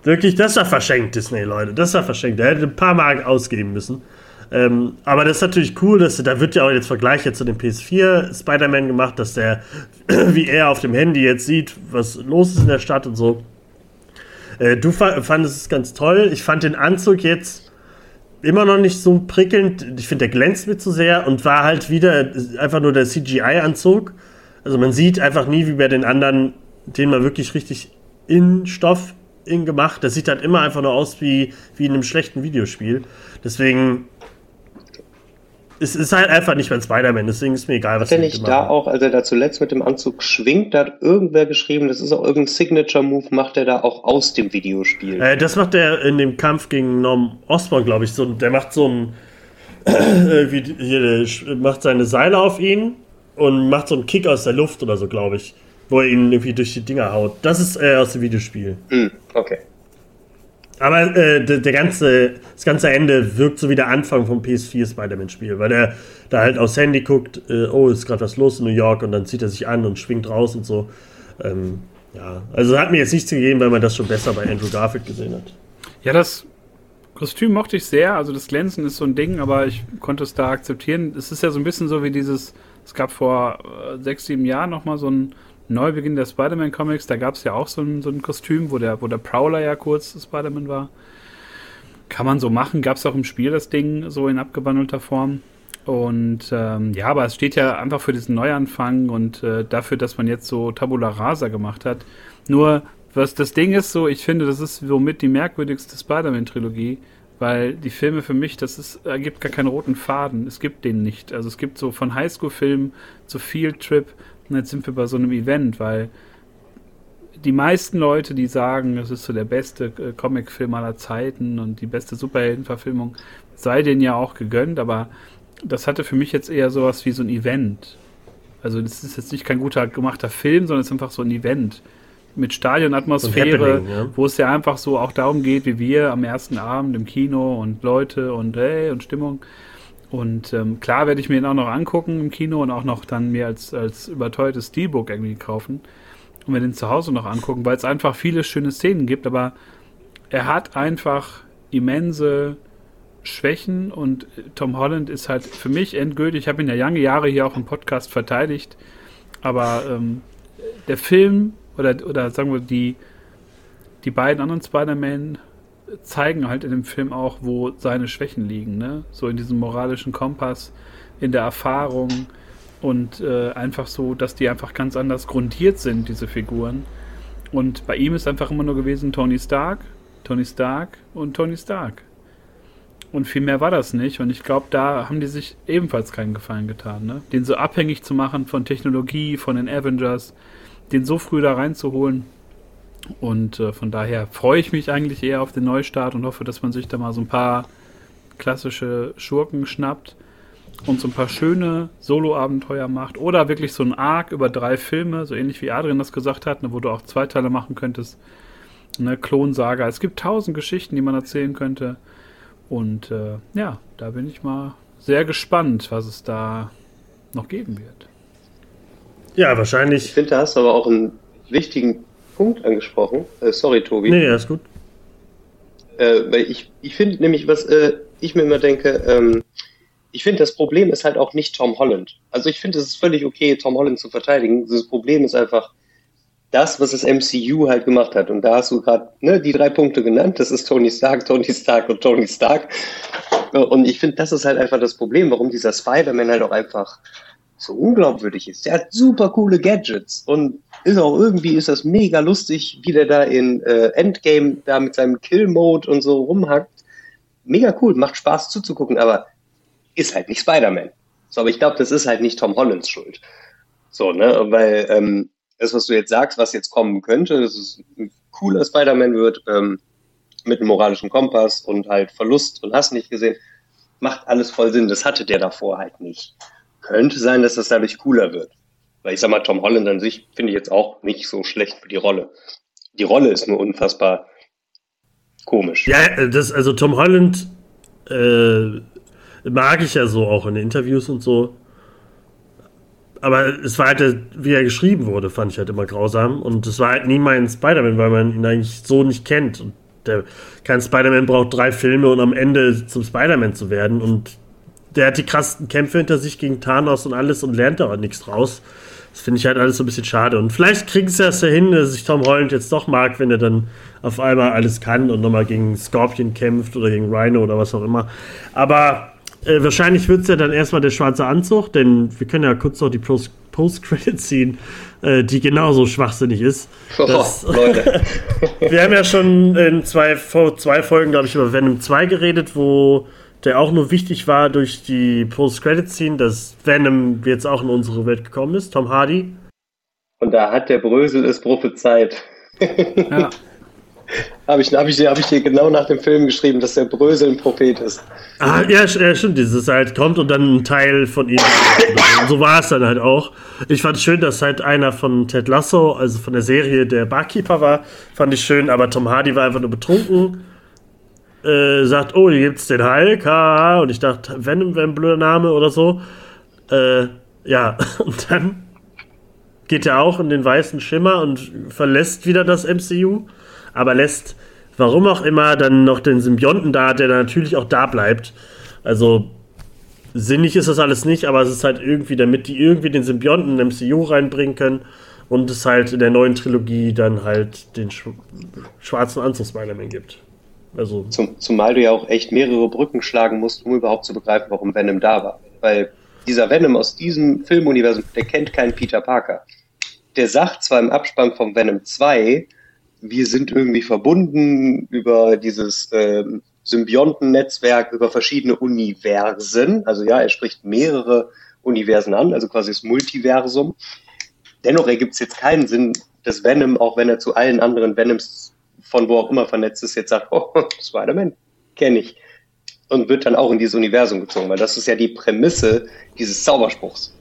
Wirklich, das war verschenkt, Disney, Leute. Das war verschenkt. Er hätte ein paar Mark ausgeben müssen. Ähm, aber das ist natürlich cool, dass da wird ja auch jetzt Vergleiche zu dem PS4 Spider-Man gemacht, dass der, *clears throat* wie er auf dem Handy jetzt sieht, was los ist in der Stadt und so. Äh, du fandest es ganz toll. Ich fand den Anzug jetzt immer noch nicht so prickelnd. Ich finde, der glänzt mir zu sehr und war halt wieder einfach nur der CGI-Anzug. Also man sieht einfach nie wie bei den anderen, den man wirklich richtig in Stoff in gemacht. Das sieht halt immer einfach nur aus wie, wie in einem schlechten Videospiel. Deswegen es ist halt einfach nicht mein Spider-Man, deswegen ist mir egal, was Hat er nicht da auch, als er da zuletzt mit dem Anzug schwingt, da hat irgendwer geschrieben, das ist auch irgendein Signature-Move, macht er da auch aus dem Videospiel. Äh, das macht er in dem Kampf gegen Norm Osborn, glaube ich. So, der macht so ein. *clears throat* Äh, macht seine Seile auf ihn und macht so einen Kick aus der Luft oder so, glaube ich. Wo er ihn irgendwie durch die Dinger haut. Das ist äh, aus dem Videospiel. Hm, okay. Aber äh, der, der, ganze, das ganze Ende wirkt so wie der Anfang vom PS4 Spider-Man-Spiel, weil er da halt aufs Handy guckt, äh, oh, ist gerade was los in New York und dann zieht er sich an und schwingt raus und so. Ähm, ja, also hat mir jetzt nichts gegeben, weil man das schon besser bei Andrew Garfield gesehen hat. Ja, das Kostüm mochte ich sehr, also das Glänzen ist so ein Ding, aber ich konnte es da akzeptieren. Es ist ja so ein bisschen so wie dieses, es gab vor äh, sechs, sieben Jahren nochmal so ein Neubeginn der Spider-Man-Comics, da gab es ja auch so ein, so ein Kostüm, wo der, wo der Prowler ja kurz Spider-Man war. Kann man so machen, gab es auch im Spiel das Ding so in abgewandelter Form. Und ähm, ja, aber es steht ja einfach für diesen Neuanfang und äh, dafür, dass man jetzt so Tabula Rasa gemacht hat. Nur, was das Ding ist, so, ich finde, das ist womit die merkwürdigste Spider-Man-Trilogie, weil die Filme für mich, das ist, ergibt gar keinen roten Faden. Es gibt den nicht. Also es gibt so von Highschool-Filmen zu Field Trip und jetzt sind wir bei so einem Event, weil die meisten Leute, die sagen, es ist so der beste äh, Comicfilm aller Zeiten und die beste Superheldenverfilmung, sei denen ja auch gegönnt, aber das hatte für mich jetzt eher sowas wie so ein Event. Also das ist jetzt nicht kein guter gemachter Film, sondern es ist einfach so ein Event mit Stadionatmosphäre, ja. wo es ja einfach so auch darum geht, wie wir am ersten Abend im Kino und Leute und hey und Stimmung. Und ähm, klar werde ich mir ihn auch noch angucken im Kino und auch noch dann mir als, als überteuertes Steelbook irgendwie kaufen und mir den zu Hause noch angucken, weil es einfach viele schöne Szenen gibt, aber er hat einfach immense Schwächen und Tom Holland ist halt für mich endgültig, ich habe ihn ja lange Jahre hier auch im Podcast verteidigt, aber ähm, der Film oder, oder sagen wir die, die beiden anderen Spider-Man zeigen halt in dem Film auch, wo seine Schwächen liegen, ne? So in diesem moralischen Kompass, in der Erfahrung und äh, einfach so, dass die einfach ganz anders grundiert sind, diese Figuren. Und bei ihm ist einfach immer nur gewesen Tony Stark, Tony Stark und Tony Stark. Und viel mehr war das nicht. Und ich glaube, da haben die sich ebenfalls keinen Gefallen getan. Ne? Den so abhängig zu machen von Technologie, von den Avengers, den so früh da reinzuholen. Und äh, von daher freue ich mich eigentlich eher auf den Neustart und hoffe, dass man sich da mal so ein paar klassische Schurken schnappt und so ein paar schöne Solo-Abenteuer macht. Oder wirklich so ein Arc über drei Filme, so ähnlich wie Adrian das gesagt hat, ne, wo du auch zwei Teile machen könntest. Eine Klonsaga. Es gibt tausend Geschichten, die man erzählen könnte. Und äh, ja, da bin ich mal sehr gespannt, was es da noch geben wird. Ja, wahrscheinlich. Ich finde, da hast du aber auch einen wichtigen Punkt angesprochen. Äh, sorry, Tobi. Nee, alles gut. Äh, weil ich, ich finde nämlich, was äh, ich mir immer denke, ähm, ich finde, das Problem ist halt auch nicht Tom Holland. Also ich finde, es ist völlig okay, Tom Holland zu verteidigen. Das Problem ist einfach das, was das MCU halt gemacht hat. Und da hast du gerade ne, die drei Punkte genannt. Das ist Tony Stark, Tony Stark und Tony Stark. Und ich finde, das ist halt einfach das Problem, warum dieser Spider-Man halt auch einfach so unglaubwürdig ist. Der hat super coole Gadgets und ist auch irgendwie ist das mega lustig, wie der da in äh, Endgame da mit seinem Kill-Mode und so rumhackt. Mega cool, macht Spaß zuzugucken, aber ist halt nicht Spider-Man. So, aber ich glaube, das ist halt nicht Tom Hollands Schuld. So, ne, weil ähm, das, was du jetzt sagst, was jetzt kommen könnte, dass es ein cooler Spider-Man wird, ähm, mit einem moralischen Kompass und halt Verlust und hast nicht gesehen, macht alles voll Sinn. Das hatte der davor halt nicht. Könnte sein, dass das dadurch cooler wird. Weil ich sag mal, Tom Holland an sich finde ich jetzt auch nicht so schlecht für die Rolle. Die Rolle ist nur unfassbar komisch. Ja, das, also Tom Holland äh, mag ich ja so auch in Interviews und so. Aber es war halt, wie er geschrieben wurde, fand ich halt immer grausam. Und es war halt nie mein Spider-Man, weil man ihn eigentlich so nicht kennt. Und der, kein Spider-Man braucht drei Filme, um am Ende zum Spider-Man zu werden. Und der hat die krassen Kämpfe hinter sich gegen Thanos und alles und lernt aber nichts draus. Das finde ich halt alles so ein bisschen schade. Und vielleicht kriegen sie das ja hin, dass sich Tom Holland jetzt doch mag, wenn er dann auf einmal alles kann und nochmal gegen Scorpion kämpft oder gegen Rhino oder was auch immer. Aber äh, wahrscheinlich wird es ja dann erstmal der schwarze Anzug, denn wir können ja kurz noch die Post-Credit ziehen, äh, die genauso schwachsinnig ist. Oh, *laughs* das, Leute. *laughs* wir haben ja schon in zwei, vor zwei Folgen, glaube ich, über Venom 2 geredet, wo der auch nur wichtig war durch die Post-Credit-Scene, dass Venom jetzt auch in unsere Welt gekommen ist, Tom Hardy. Und da hat der Brösel es prophezeit. Ja. *laughs* habe ich, hab ich, hab ich dir genau nach dem Film geschrieben, dass der Brösel ein Prophet ist. Ah, ja, stimmt, dieses halt kommt und dann ein Teil von ihm. *laughs* so war es dann halt auch. Ich fand es schön, dass halt einer von Ted Lasso, also von der Serie, der Barkeeper war, fand ich schön, aber Tom Hardy war einfach nur betrunken äh, sagt, oh, hier gibt's den Hulk, haha. und ich dachte, Venom wäre ein blöder Name oder so. Äh, ja, *laughs* und dann geht er auch in den weißen Schimmer und verlässt wieder das MCU, aber lässt, warum auch immer, dann noch den Symbionten da, der natürlich auch da bleibt. Also, sinnig ist das alles nicht, aber es ist halt irgendwie, damit die irgendwie den Symbionten in MCU reinbringen können und es halt in der neuen Trilogie dann halt den schwarzen Anzug Spider-Man gibt. Also Zum, zumal du ja auch echt mehrere Brücken schlagen musst, um überhaupt zu begreifen, warum Venom da war. Weil dieser Venom aus diesem Filmuniversum, der kennt keinen Peter Parker. Der sagt zwar im Abspann von Venom 2, wir sind irgendwie verbunden über dieses ähm, Symbionten-Netzwerk, über verschiedene Universen. Also ja, er spricht mehrere Universen an, also quasi das Multiversum. Dennoch ergibt es jetzt keinen Sinn, dass Venom, auch wenn er zu allen anderen Venoms von wo auch immer vernetzt ist, jetzt sagt, oh, *laughs* Spider-Man, kenne ich. Und wird dann auch in dieses Universum gezogen, weil das ist ja die Prämisse dieses Zauberspruchs.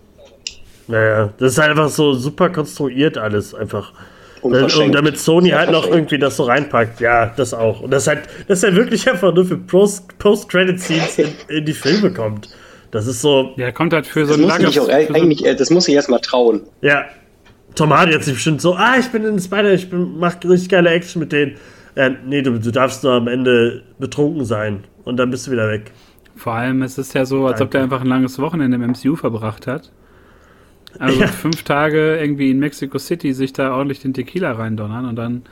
Naja, das ist einfach so super konstruiert alles einfach. Und damit Sony halt noch irgendwie das so reinpackt. Ja, das auch. Und das halt, das halt wirklich einfach nur für Post-Credit-Scenes in, in, die Filme kommt. Das ist so. Ja, kommt halt für so ein langes. Eigentlich, äh, das muss ich erstmal trauen. Ja, Tom Hardy hat sich bestimmt so, ah, ich bin in Spider, ich bin, mach richtig geile Action mit denen. Äh, nee, du, du darfst nur am Ende betrunken sein und dann bist du wieder weg. Vor allem, es ist ja so, als Danke. ob der einfach ein langes Wochenende im MCU verbracht hat. Also ja. fünf Tage irgendwie in Mexico City sich da ordentlich den Tequila reindonnern und dann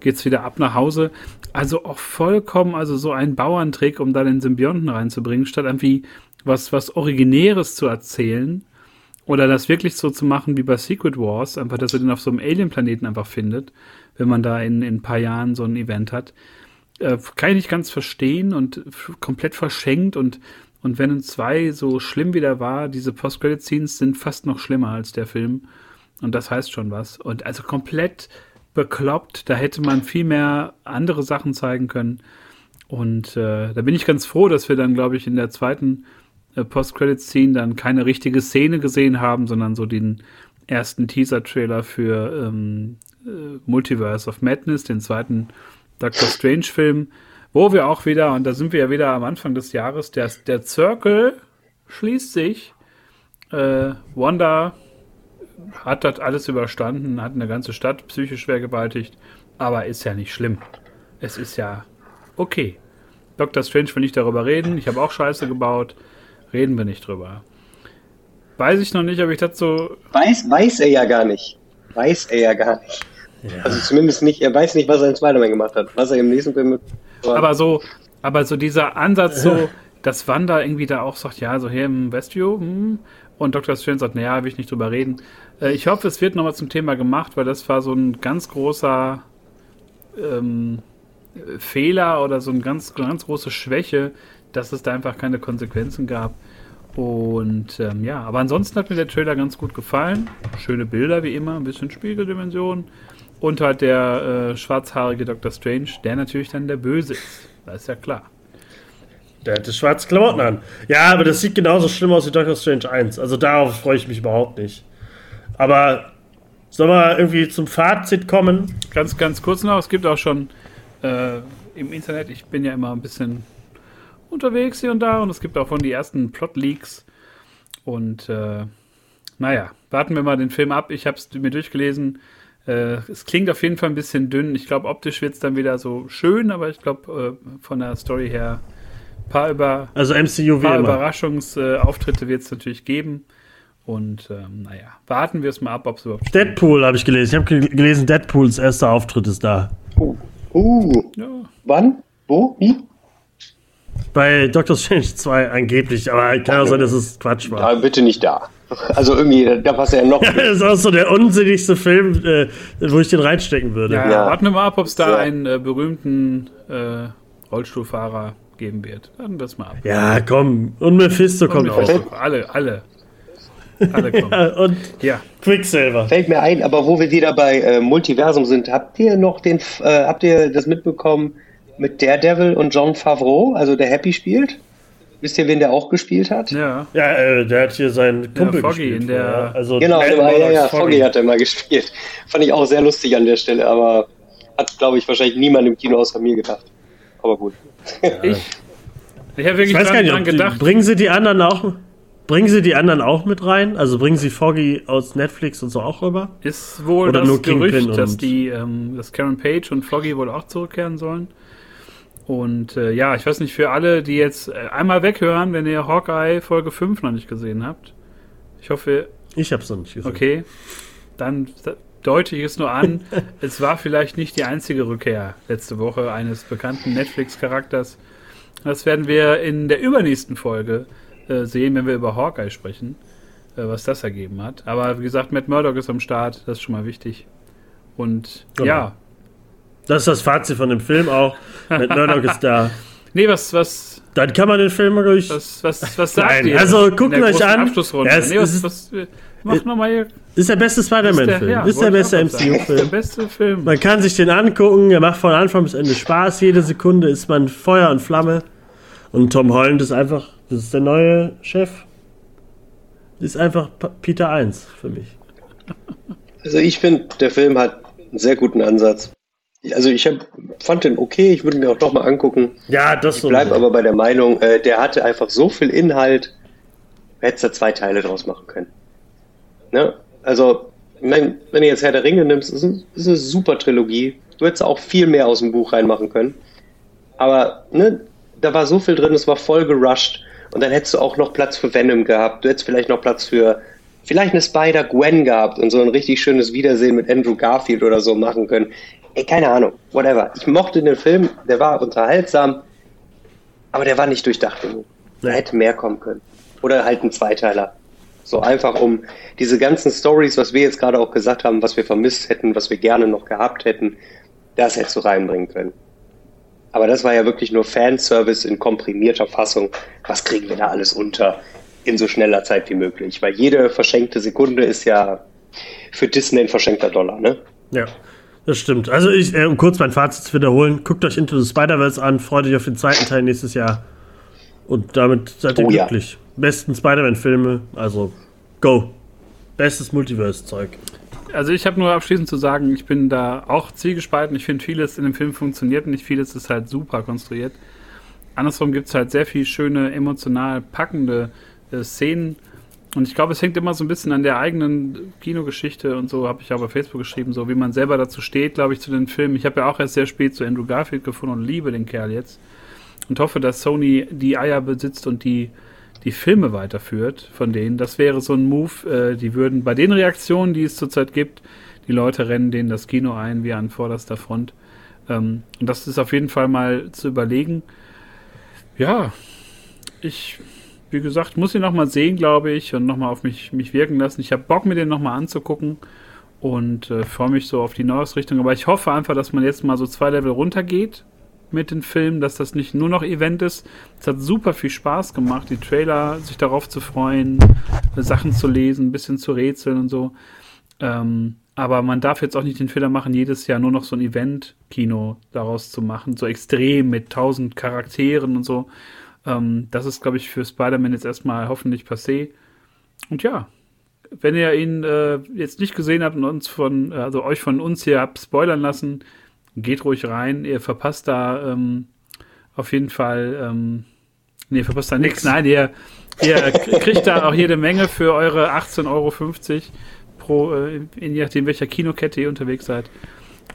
geht's wieder ab nach Hause. Also auch vollkommen, also so ein Bauerntrick, um da den Symbionten reinzubringen, statt irgendwie was, was Originäres zu erzählen oder das wirklich so zu machen wie bei Secret Wars, einfach, dass er den auf so einem Alien-Planeten einfach findet, wenn man da in, in ein paar Jahren so ein Event hat. Äh, kann ich nicht ganz verstehen und komplett verschenkt und und Venom 2 so schlimm wie der war, diese Post-Credit-Scenes sind fast noch schlimmer als der Film. Und das heißt schon was. Und also komplett bekloppt, da hätte man viel mehr andere Sachen zeigen können. Und äh, da bin ich ganz froh, dass wir dann, glaube ich, in der zweiten Post-Credit-Scene dann keine richtige Szene gesehen haben, sondern so den ersten Teaser-Trailer für ähm, äh, Multiverse of Madness, den zweiten Doctor Strange-Film wo wir auch wieder, und da sind wir ja wieder am Anfang des Jahres, der, der Circle schließt sich. Äh, Wanda hat das alles überstanden, hat eine ganze Stadt psychisch schwer gewaltigt, aber ist ja nicht schlimm. Es ist ja okay. Dr. Strange will nicht darüber reden. Ich habe auch Scheiße gebaut. Reden wir nicht drüber. Weiß ich noch nicht, ob ich das so. Weiß, weiß er ja gar nicht. Weiß er ja gar nicht. Ja. Also zumindest nicht, er weiß nicht, was er in Spider-Man gemacht hat. Was er im nächsten Film mit aber so, aber so dieser Ansatz, so, dass Wanda irgendwie da auch sagt, ja, so hier im Westview, hm, und Dr. Strange sagt, naja, will ich nicht drüber reden. Äh, ich hoffe, es wird nochmal zum Thema gemacht, weil das war so ein ganz großer ähm, Fehler oder so eine ganz, ganz große Schwäche, dass es da einfach keine Konsequenzen gab. Und ähm, ja, aber ansonsten hat mir der Trailer ganz gut gefallen. Schöne Bilder wie immer, ein bisschen Spiegeldimension. Und halt der äh, schwarzhaarige Dr. Strange, der natürlich dann der Böse ist. Das ist ja klar. Der hat schwarze Klamotten an. Ja, aber das sieht genauso schlimm aus wie Doctor Strange 1. Also darauf freue ich mich überhaupt nicht. Aber sollen wir irgendwie zum Fazit kommen? Ganz, ganz kurz noch, es gibt auch schon äh, im Internet, ich bin ja immer ein bisschen unterwegs hier und da und es gibt auch von die ersten Plot-Leaks. Und äh, naja, warten wir mal den Film ab. Ich habe es mir durchgelesen. Äh, es klingt auf jeden Fall ein bisschen dünn. Ich glaube, optisch wird es dann wieder so schön, aber ich glaube, äh, von der Story her paar, über, also MCU paar Überraschungsauftritte wird es natürlich geben. Und ähm, naja, warten wir es mal ab, ob es überhaupt Deadpool habe ich gelesen. Ich habe gelesen, Deadpools erster Auftritt ist da. Uh, uh. Ja. Wann? Wo? Wie? Bei Doctor Strange *laughs* 2 angeblich, aber kann auch sein, dass es Quatsch war. Ja, bitte nicht da. Also irgendwie, da passt ja noch. *laughs* das ist auch so der unsinnigste Film, äh, wo ich den reinstecken würde. Ja, ja. warten wir mal ab, ob es da einen äh, berühmten äh, Rollstuhlfahrer geben wird. Warten wir es mal ab. Ja, komm. Und Mephisto und kommt Mephisto. auch. Alle, alle. Alle *laughs* kommen. ja, und ja. Quicksilver. Fällt mir ein, aber wo wir wieder bei äh, Multiversum sind, habt ihr noch den, äh, habt ihr das mitbekommen mit Daredevil und John Favreau, also der Happy spielt? Wisst ihr, wen der auch gespielt hat? Ja. Ja, äh, der hat hier seinen Kumpel ja, Foggy gespielt. In der, also genau, war, ja, ja, Foggy. Foggy hat er mal *laughs* gespielt. Fand ich auch sehr lustig an der Stelle, aber hat, glaube ich, wahrscheinlich niemand im Kino außer mir gedacht. Aber gut. ich ich habe wirklich ich weiß gar nicht, gedacht. Die, bringen sie die anderen auch Bringen sie die anderen auch mit rein? Also bringen sie Foggy aus Netflix und so auch rüber? Ist wohl Oder das nur Gerücht, dass die, ähm, dass Karen Page und Foggy wohl auch zurückkehren sollen. Und äh, ja, ich weiß nicht, für alle, die jetzt äh, einmal weghören, wenn ihr Hawkeye Folge 5 noch nicht gesehen habt. Ich hoffe. Ich hab's noch nicht gesehen. Okay. Dann deute ich es nur an. *laughs* es war vielleicht nicht die einzige Rückkehr letzte Woche eines bekannten Netflix-Charakters. Das werden wir in der übernächsten Folge äh, sehen, wenn wir über Hawkeye sprechen, äh, was das ergeben hat. Aber wie gesagt, Matt Murdock ist am Start, das ist schon mal wichtig. Und genau. ja, das ist das Fazit von dem Film auch. Matt Murdock ist da. Nee, was, was. Dann kann man den Film ruhig. Was, was, was sagt Nein, ihr? Also guckt euch an. Ja, es, nee, was, was, mach nochmal hier. Ist der beste Spider-Man-Film. Ja, ist der beste MCU-Film. Der beste Film. Man kann sich den angucken. Er macht von Anfang bis Ende Spaß. Jede Sekunde ist man Feuer und Flamme. Und Tom Holland ist einfach, das ist der neue Chef. Ist einfach Peter 1 für mich. Also ich finde, der Film hat einen sehr guten Ansatz. Also ich hab, fand den okay, ich würde mir auch noch mal angucken. Ja, das Ich bleibe so. aber bei der Meinung, äh, der hatte einfach so viel Inhalt, hättest da zwei Teile draus machen können. Ne? Also, wenn, wenn du jetzt Herr der Ringe nimmst, ist, ein, ist eine super Trilogie. Du hättest auch viel mehr aus dem Buch reinmachen können. Aber ne, da war so viel drin, es war voll gerusht. Und dann hättest du auch noch Platz für Venom gehabt. Du hättest vielleicht noch Platz für vielleicht eine Spider-Gwen gehabt und so ein richtig schönes Wiedersehen mit Andrew Garfield oder so machen können. Ey, keine Ahnung, whatever. Ich mochte den Film, der war unterhaltsam, aber der war nicht durchdacht genug. Da hätte mehr kommen können. Oder halt ein Zweiteiler. So einfach um diese ganzen Stories, was wir jetzt gerade auch gesagt haben, was wir vermisst hätten, was wir gerne noch gehabt hätten, das hättest du reinbringen können. Aber das war ja wirklich nur Fanservice in komprimierter Fassung. Was kriegen wir da alles unter in so schneller Zeit wie möglich? Weil jede verschenkte Sekunde ist ja für Disney ein verschenkter Dollar, ne? Ja. Das stimmt. Also ich, äh, um kurz mein Fazit zu wiederholen, guckt euch Into the Spider-Verse an, freut euch auf den zweiten Teil nächstes Jahr. Und damit seid ihr oh, glücklich. Ja. Besten Spider-Man-Filme, also go. Bestes Multiverse-Zeug. Also ich habe nur abschließend zu sagen, ich bin da auch zielgespalten. Ich finde, vieles in dem Film funktioniert nicht vieles ist halt super konstruiert. Andersrum gibt es halt sehr viel schöne, emotional packende äh, Szenen. Und ich glaube, es hängt immer so ein bisschen an der eigenen Kinogeschichte und so, habe ich auch bei Facebook geschrieben, so wie man selber dazu steht, glaube ich, zu den Filmen. Ich habe ja auch erst sehr spät zu Andrew Garfield gefunden und liebe den Kerl jetzt. Und hoffe, dass Sony die Eier besitzt und die die Filme weiterführt von denen. Das wäre so ein Move, äh, die würden bei den Reaktionen, die es zurzeit gibt, die Leute rennen denen das Kino ein wie an vorderster Front. Ähm, und das ist auf jeden Fall mal zu überlegen. Ja, ich, wie gesagt, muss ihn nochmal sehen, glaube ich, und nochmal auf mich, mich wirken lassen. Ich habe Bock, mir den nochmal anzugucken und äh, freue mich so auf die Neuausrichtung. Aber ich hoffe einfach, dass man jetzt mal so zwei Level runtergeht mit den Filmen, dass das nicht nur noch Event ist. Es hat super viel Spaß gemacht, die Trailer, sich darauf zu freuen, Sachen zu lesen, ein bisschen zu rätseln und so. Ähm, aber man darf jetzt auch nicht den Fehler machen, jedes Jahr nur noch so ein Event-Kino daraus zu machen, so extrem mit tausend Charakteren und so. Ähm, das ist, glaube ich, für Spider-Man jetzt erstmal hoffentlich passé. Und ja, wenn ihr ihn äh, jetzt nicht gesehen habt und uns von, also euch von uns hier habt spoilern lassen, geht ruhig rein. Ihr verpasst da ähm, auf jeden Fall, ähm, nee, verpasst da nichts. Nein, ihr, ihr *laughs* kriegt da auch jede Menge für eure 18,50 Euro pro, äh, je nachdem welcher Kinokette ihr unterwegs seid.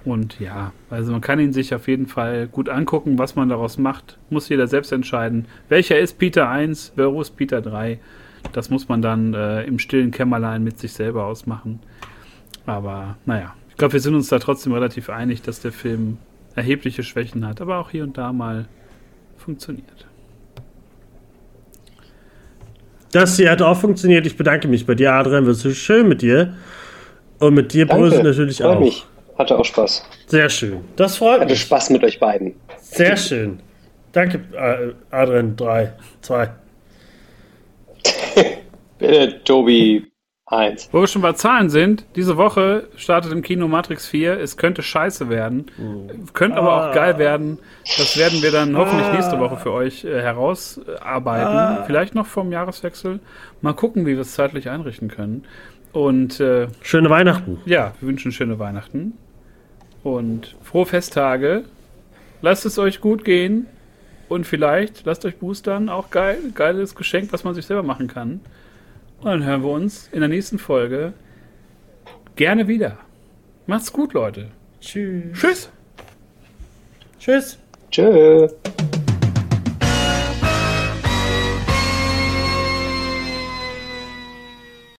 Und ja, also man kann ihn sich auf jeden Fall gut angucken, was man daraus macht. Muss jeder selbst entscheiden. Welcher ist Peter 1, wer ist Peter 3? Das muss man dann äh, im stillen Kämmerlein mit sich selber ausmachen. Aber naja, ich glaube, wir sind uns da trotzdem relativ einig, dass der Film erhebliche Schwächen hat, aber auch hier und da mal funktioniert. Das hier hat auch funktioniert. Ich bedanke mich bei dir, Adrian. Wird so schön mit dir. Und mit dir, Brösel, natürlich freut auch. Mich. Hatte auch Spaß. Sehr schön. Das freut Hatte mich. Hatte Spaß mit euch beiden. Sehr schön. Danke, äh, Adrian. Drei, zwei. *laughs* Bitte, Tobi. Eins. Wo wir schon bei Zahlen sind, diese Woche startet im Kino Matrix 4. Es könnte scheiße werden. Mhm. Könnte aber ah. auch geil werden. Das werden wir dann hoffentlich nächste Woche für euch äh, herausarbeiten. Ah. Vielleicht noch vom Jahreswechsel. Mal gucken, wie wir es zeitlich einrichten können. Und äh, schöne Weihnachten. Ja, wir wünschen schöne Weihnachten. Und frohe Festtage. Lasst es euch gut gehen. Und vielleicht lasst euch boostern. Auch geil. Geiles Geschenk, was man sich selber machen kann. Und dann hören wir uns in der nächsten Folge gerne wieder. Macht's gut, Leute. Tschüss. Tschüss. Tschüss. Tschüss.